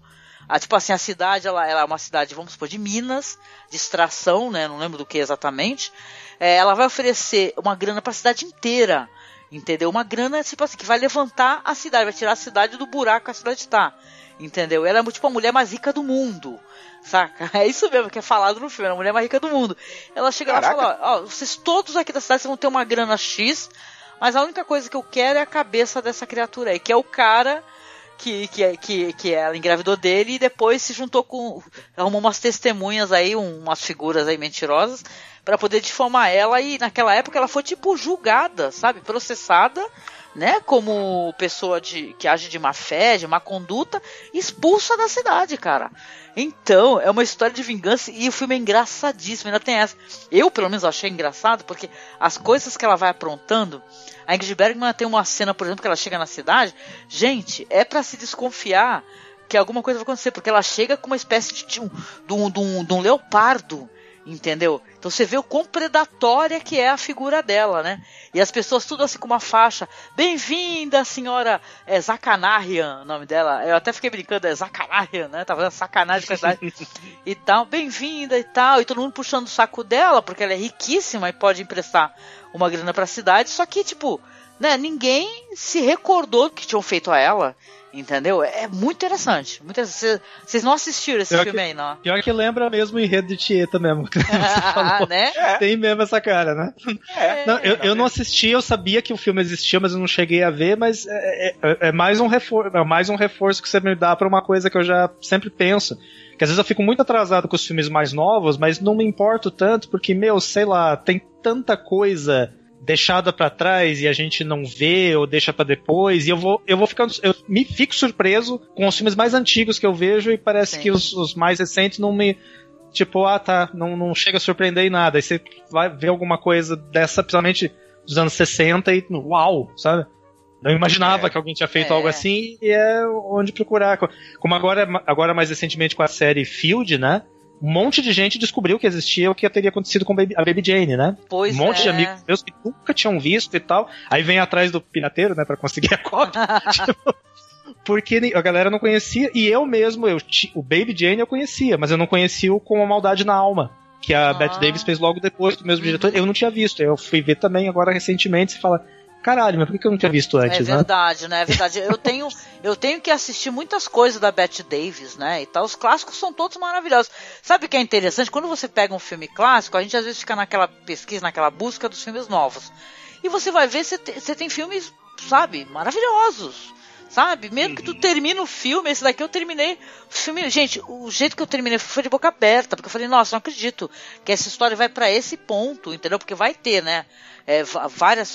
ah, tipo assim, a cidade, ela, ela é uma cidade, vamos supor, de minas, de extração, né? Não lembro do que exatamente. É, ela vai oferecer uma grana para a cidade inteira, entendeu? Uma grana, tipo assim, que vai levantar a cidade, vai tirar a cidade do buraco que a cidade está, entendeu? Ela é tipo a mulher mais rica do mundo, saca? É isso mesmo que é falado no filme, é a mulher mais rica do mundo. Ela chega lá e fala, ó, vocês todos aqui da cidade vão ter uma grana X, mas a única coisa que eu quero é a cabeça dessa criatura aí, que é o cara que, que, que, que ela engravidou dele e depois se juntou com. arrumou umas testemunhas aí, um- umas figuras aí mentirosas, para poder difamar ela. E naquela época ela foi tipo julgada, sabe? Processada né, como pessoa de, que age de má fé, de má conduta, expulsa da cidade, cara. Então, é uma história de vingança e o filme é engraçadíssimo, ainda tem essa. Eu, pelo menos, achei engraçado, porque as coisas que ela vai aprontando. A Ingrid Bergman tem uma cena, por exemplo, que ela chega na cidade. Gente, é para se desconfiar que alguma coisa vai acontecer, porque ela chega com uma espécie de, de, um, de, um, de, um, leopardo, entendeu? Então você vê o quão predatória que é a figura dela, né? E as pessoas tudo assim com uma faixa. Bem-vinda, senhora é, o nome dela. Eu até fiquei brincando, é Zacanarian, né? Tava fazendo sacanagem com a cidade. e tal, bem-vinda e tal. E todo mundo puxando o saco dela, porque ela é riquíssima e pode emprestar uma grana pra cidade. Só que, tipo, né, ninguém se recordou do que tinham feito a ela. Entendeu? É muito interessante. Muito interessante. Vocês não assistiram esse Pior filme que- aí, não? Pior que lembra mesmo o enredo de Tieta mesmo. que você falou. né? Tem mesmo essa cara, né? É. Não, eu, eu não assisti, eu sabia que o filme existia, mas eu não cheguei a ver, mas é, é- é mais, um reforço, é mais um reforço que você me dá pra uma coisa que eu já sempre penso. Que às vezes eu fico muito atrasado com os filmes mais novos, mas não me importo tanto, porque, meu, sei lá, tem tanta coisa deixada pra trás e a gente não vê ou deixa pra depois e eu vou eu vou ficando eu me fico surpreso com os filmes mais antigos que eu vejo e parece Sim. que os, os mais recentes não me tipo ah tá não, não chega a surpreender em nada aí você vai ver alguma coisa dessa principalmente dos anos 60 e uau sabe não imaginava É. que alguém tinha feito É. algo assim e é onde procurar como agora agora mais recentemente com a série Field né um monte de gente descobriu que existia o que teria acontecido com a Baby Jane, né? Pois um monte é. de amigos meus que nunca tinham visto e tal. Aí vem atrás do pirateiro, né, pra conseguir a cópia. Tipo, porque a galera não conhecia. E eu mesmo, eu o Baby Jane eu conhecia, mas eu não conhecia o Com a Maldade na Alma. Que a Ah. Bette Davis fez logo depois do mesmo diretor. Eu não tinha visto. Eu fui ver também agora recentemente. Você fala, caralho, mas por que eu não tinha visto É antes, né? verdade, né? É verdade. Eu tenho, eu tenho que assistir muitas coisas da Bette Davis, né? E tal. Os clássicos são todos maravilhosos. Sabe o que é interessante? Quando você pega um filme clássico, a gente às vezes fica naquela pesquisa, naquela busca dos filmes novos. E você vai ver, você tem, você tem filmes, sabe, maravilhosos. Sabe? Mesmo que tu termine o filme, esse daqui eu terminei. O filme, gente, o jeito que eu terminei foi de boca aberta, porque eu falei, nossa, não acredito que essa história vai pra esse ponto, entendeu? Porque vai ter, né? É, várias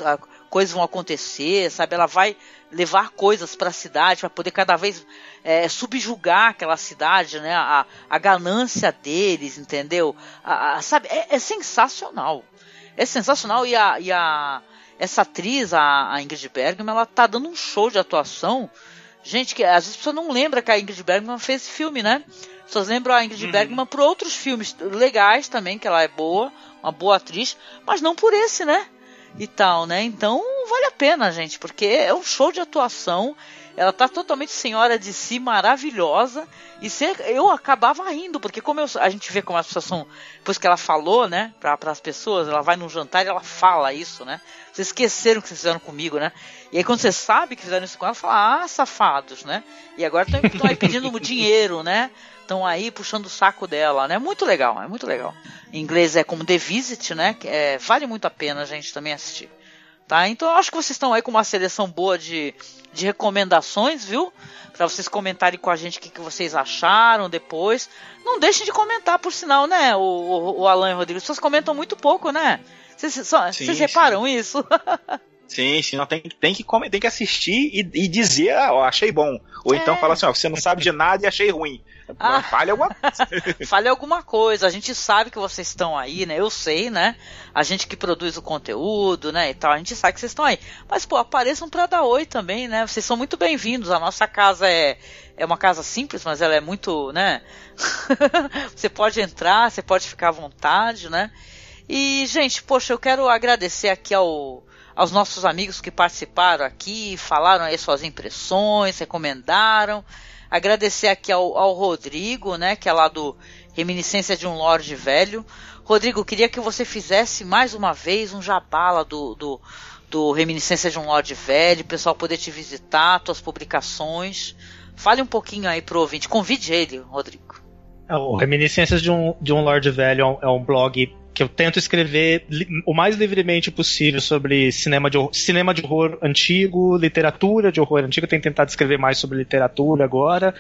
coisas vão acontecer, sabe? Ela vai levar coisas pra cidade para poder cada vez é, subjugar aquela cidade, né? A, a ganância deles, entendeu? A- a- sabe? É, é sensacional. É sensacional e a, e a essa atriz, a, a Ingrid Bergman, ela tá dando um show de atuação. Gente, que às vezes a pessoa não lembra que a Ingrid Bergman fez esse filme, né? Pessoas lembram a Ingrid Bergman por outros filmes legais também, que ela é boa, uma boa atriz, mas não por esse, né? E tal, né? Então vale a pena, gente, porque é um show de atuação. Ela tá totalmente senhora de si, maravilhosa. E eu acabava rindo, porque como eu- a gente vê como pessoas são. Depois que ela falou, né, para as pessoas, ela vai num jantar e ela fala isso, né? Vocês esqueceram que vocês fizeram comigo, né? E aí quando você sabe que fizeram isso com ela, fala, ah, safados, né? E agora estão aí pedindo dinheiro, né? Estão aí puxando o saco dela, né? Muito legal, é muito legal. Em inglês é como The Visit, né? É, vale muito a pena a gente também assistir. Tá? Então eu acho que vocês estão aí com uma seleção boa de, de recomendações, viu? Pra vocês comentarem com a gente o que, que vocês acharam depois. Não deixem de comentar, por sinal, né, o, o, o Alan e o Rodrigo. Vocês comentam muito pouco, né? Vocês, só- Sim, vocês sim. reparam isso? Sim, sim, não, tem, tem, que, tem que assistir e, e dizer, ah, ó, achei bom. Ou então É. falar assim, ó, você não sabe de nada e achei ruim. Ah. Fale alguma coisa. Fale alguma coisa. A gente sabe que vocês estão aí, né? Eu sei, né? A gente que produz o conteúdo, né? E tal, a gente sabe que vocês estão aí. Mas, pô, apareçam pra dar oi também, né? Vocês são muito bem-vindos. A nossa casa é, é uma casa simples, mas ela é muito, né? você pode entrar, você pode ficar à vontade, né? E, gente, poxa, eu quero agradecer aqui ao, aos nossos amigos que participaram aqui, falaram aí suas impressões, recomendaram. Agradecer aqui ao, ao Rodrigo, né, que é lá do Reminiscência de um Lorde Velho. Rodrigo, queria que você fizesse mais uma vez um jabala do, do, do Reminiscência de um Lorde Velho, o pessoal poder te visitar, tuas publicações. Fale um pouquinho aí pro ouvinte, convide ele, Rodrigo. É, O Reminiscências de um, de um Lord Velho é um, é um blog que eu tento escrever o mais livremente possível sobre cinema de, horror, cinema de horror antigo, literatura de horror antigo. Eu tenho tentado escrever mais sobre literatura agora.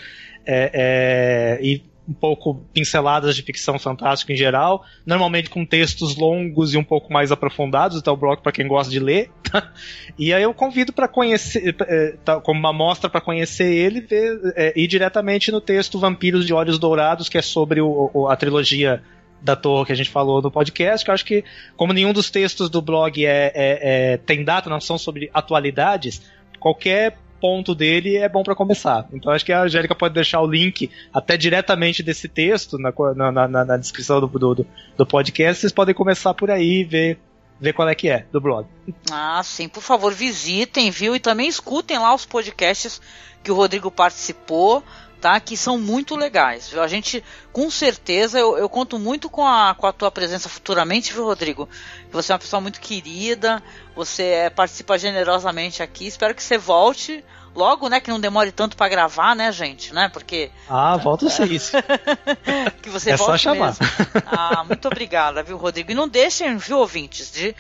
É, é, e um pouco pinceladas de ficção fantástica em geral, normalmente com textos longos e um pouco mais aprofundados, então o blog para quem gosta de ler. e aí eu convido para conhecer, é, tá, como uma amostra para conhecer ele, ver, é, ir diretamente no texto Vampiros de Olhos Dourados, que é sobre o, o, a trilogia da torre que a gente falou no podcast, que eu acho que, como nenhum dos textos do blog é, é, é tem data, não são sobre atualidades, qualquer ponto dele é bom para começar. Então acho que a Angélica pode deixar o link até diretamente desse texto na, na, na, na descrição do, do, do podcast. Vocês podem começar por aí e ver ver qual é que é do blog. Ah, sim, por favor, visitem, viu? E também escutem lá os podcasts que o Rodrigo participou tá? Que são muito legais. Viu? A gente, com certeza, eu, eu, conto muito com a, com a tua presença futuramente, viu, Rodrigo? Você é uma pessoa muito querida, você é, participa generosamente aqui. Espero que você volte logo, né? Que não demore tanto para gravar, né, gente? Né? Porque. Ah, volta sim. que você é volte só chamar. Mesmo. Ah, muito obrigada, viu, Rodrigo? E não deixem, viu, ouvintes, de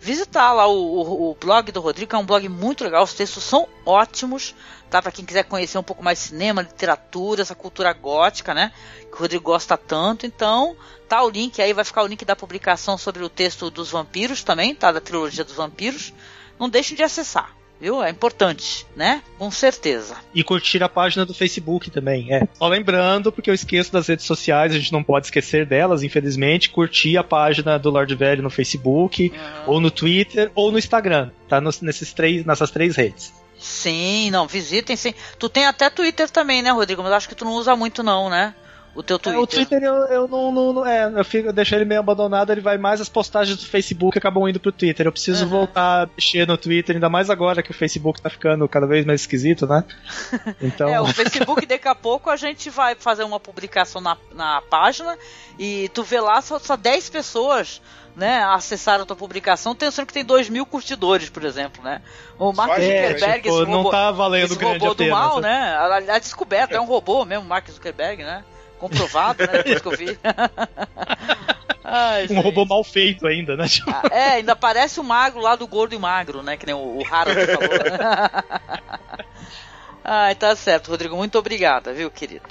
visitar lá o, o, o blog do Rodrigo, é um blog muito legal. Os textos são ótimos tá? Para quem quiser conhecer um pouco mais cinema, literatura, essa cultura gótica, né? Que o Rodrigo gosta tanto. Então, tá o link aí, vai ficar o link da publicação sobre o texto dos vampiros também, tá? Da trilogia dos vampiros. Não deixem de acessar. Viu? É importante, né? Com certeza. E curtir a página do Facebook também, é. Só lembrando, porque eu esqueço das redes sociais, a gente não pode esquecer delas, infelizmente, curtir a página do Lord Velho no Facebook, ou no Twitter, ou no Instagram, tá? Nos, nesses três, nessas três redes. Sim, não, visitem sim. Tu tem até Twitter também, né, Rodrigo? Mas acho que tu não usa muito, não, né? O teu Twitter. É, o Twitter eu, eu não, não, não, É, eu, fico, eu deixo ele meio abandonado, ele vai mais as postagens do Facebook acabam indo pro Twitter. Eu preciso uhum. voltar a mexer no Twitter, ainda mais agora que o Facebook tá ficando cada vez mais esquisito, né? Então... é, o Facebook daqui a pouco a gente vai fazer uma publicação na, na página e tu vê lá só, só 10 pessoas né, acessaram a tua publicação, pensando que tem 2 mil curtidores, por exemplo, né? O Mark Zuckerberg, é, tipo, esse robô, não tá valendo esse robô do mal, né? A, a descoberta, é um robô mesmo, Mark Zuckerberg, né? Comprovado, né? Depois que eu vi. Ai, um robô mal feito ainda, né? Tipo... Ah, é, ainda parece o magro lá do gordo e magro, né? Que nem o, o Harold falou. Né? Ai, tá certo, Rodrigo. Muito obrigada, viu, querido?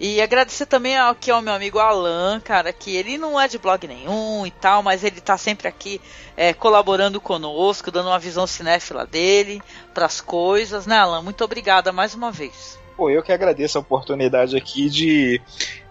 E agradecer também aqui ao meu amigo Alan, cara, que ele não é de blog nenhum e tal, mas ele tá sempre aqui é, colaborando conosco, dando uma visão cinéfila dele para as coisas, né, Alan? Muito obrigada mais uma vez. Pô, eu que agradeço a oportunidade aqui de,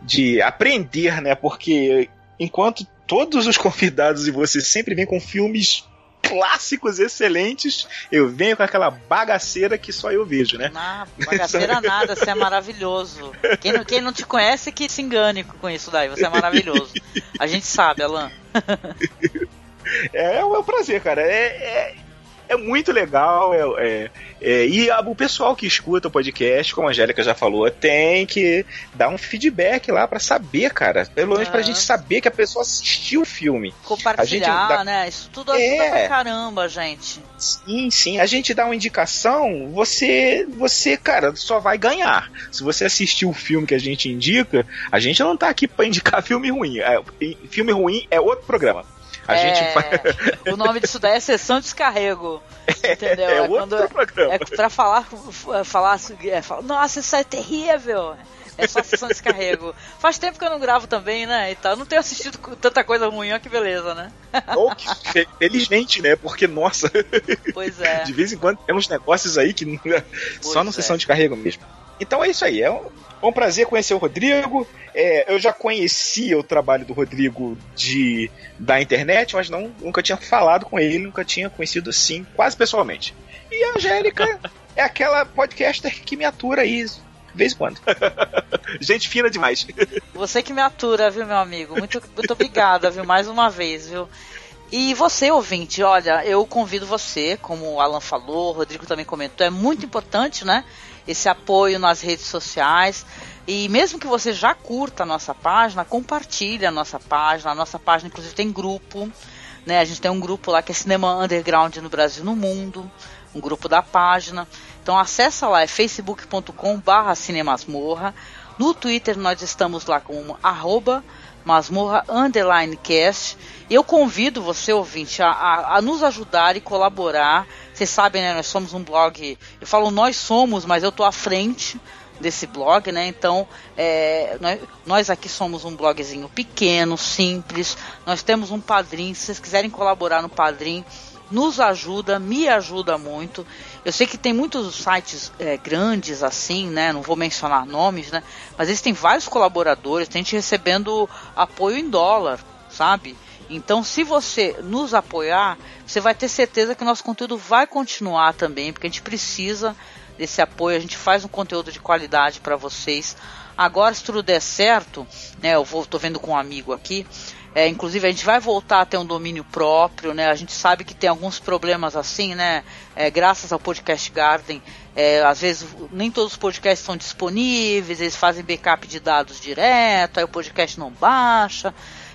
de aprender, né? Porque enquanto todos os convidados e você sempre vêm com filmes clássicos excelentes, eu venho com aquela bagaceira que só eu vejo, né? Ah, bagaceira nada, você é maravilhoso. Quem não, quem não te conhece que se engane com isso daí, você é maravilhoso. A gente sabe, Alan. é, é um prazer, cara. É, é, é muito legal. É, é, é, e a, o pessoal que escuta o podcast, como a Angélica já falou, tem que dar um feedback lá para saber, cara. Pelo menos é. pra gente saber que a pessoa assistiu o filme. Compartilhar, dá... né? Isso tudo ajuda é. pra caramba, gente. Sim, sim. A gente dá uma indicação, você, você, cara, só vai ganhar. Se você assistiu o filme que a gente indica, a gente não tá aqui para indicar filme ruim. É, filme ruim é outro programa. A é, gente O nome disso daí é sessão de descarrego. Entendeu? É, é outro quando, programa. É pra falar, falar, é, falar, nossa, isso é terrível. É só sessão de descarrego. Faz tempo que eu não gravo também, né? E tal. Não tenho assistido tanta coisa ruim, ó, que beleza, né? Oh, que felizmente, né? Porque, nossa. Pois é. De vez em quando tem uns negócios aí que só na é. sessão de carrego mesmo. Então é isso aí. É um, é um prazer conhecer o Rodrigo. É, eu já conhecia o trabalho do Rodrigo de da internet, mas não, nunca tinha falado com ele, nunca tinha conhecido assim, quase pessoalmente. E a Angélica é aquela podcaster que me atura aí de vez em quando. Gente fina demais. Você que me atura, viu, meu amigo? Muito, muito obrigada, viu, mais uma vez, viu? E você, ouvinte, olha, eu convido você, como o Alan falou, o Rodrigo também comentou, é muito importante, né? Esse apoio nas redes sociais. E mesmo que você já curta a nossa página, compartilhe a nossa página. A nossa página, inclusive, tem grupo. Né? A gente tem um grupo lá que é Cinema Underground no Brasil no Mundo. Um grupo da página. Então acessa lá, é facebook.com barra cinemasmorra. No Twitter nós estamos lá com arroba masmorra underline cast. Eu convido você, ouvinte, a, a, a, nos ajudar e colaborar. Vocês sabem, né? Nós somos um blog. Eu falo nós somos, mas eu tô à frente desse blog, né? Então, é, nós, nós aqui somos um blogzinho pequeno, simples. Nós temos um padrinho. Se vocês quiserem colaborar no padrinho, nos ajuda, me ajuda muito. Eu sei que tem muitos sites é, grandes assim, né? Não vou mencionar nomes, né? Mas eles têm vários colaboradores, tem gente recebendo apoio em dólar, sabe? Então, se você nos apoiar, você vai ter certeza que o nosso conteúdo vai continuar também, porque a gente precisa desse apoio, a gente faz um conteúdo de qualidade para vocês. Agora, se tudo der certo, né, eu vou, tô vendo com um amigo aqui, é, inclusive a gente vai voltar a ter um domínio próprio, né? A gente sabe que tem alguns problemas assim, né? É, graças ao Podcast Garden, é, às vezes nem todos os podcasts estão disponíveis, eles fazem backup de dados direto, aí o podcast não baixa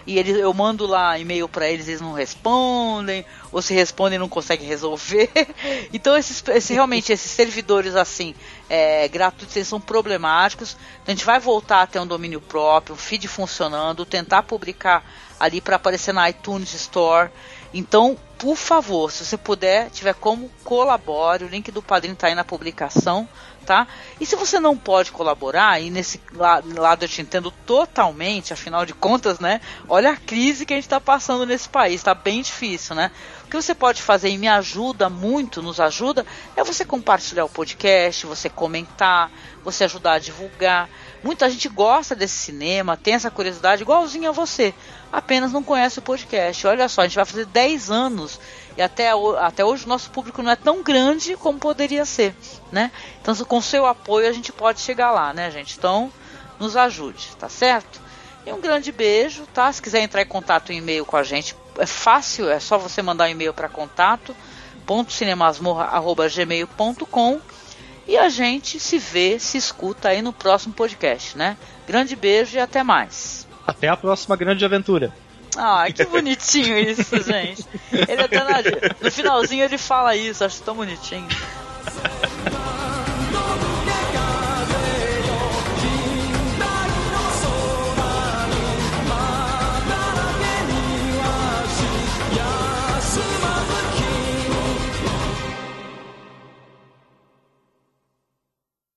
e eles, eu mando lá e-mail para eles, eles não respondem, ou se respondem não conseguem resolver. Então esses, esse, realmente esses servidores assim é, gratuitos eles são problemáticos. Então a gente vai voltar a ter um domínio próprio, um feed funcionando, tentar publicar ali para aparecer na iTunes Store. Então, por favor, se você puder, tiver como, colabore. O link do padrinho está aí na publicação tá? E se você não pode colaborar, e nesse lado eu te entendo totalmente, afinal de contas, né? Olha a crise que a gente está passando nesse país, está bem difícil, né? O que você pode fazer e me ajuda muito, nos ajuda, é você compartilhar o podcast, você comentar, você ajudar a divulgar. Muita gente gosta desse cinema, tem essa curiosidade igualzinho a você, apenas não conhece o podcast. Olha só, a gente vai fazer 10 anos e até, até hoje o nosso público não é tão grande como poderia ser, né? Então, com seu apoio a gente pode chegar lá, né, gente? Então, nos ajude, tá certo? E um grande beijo, tá? Se quiser entrar em contato em e-mail com a gente, é fácil, é só você mandar um e-mail para contato cinemasmorra@gmail.com e a gente se vê, se escuta aí no próximo podcast, né? Grande beijo e até mais. Até a próxima grande aventura. Ah, que bonitinho isso, gente. Ele até na... no finalzinho ele fala isso, acho tão bonitinho.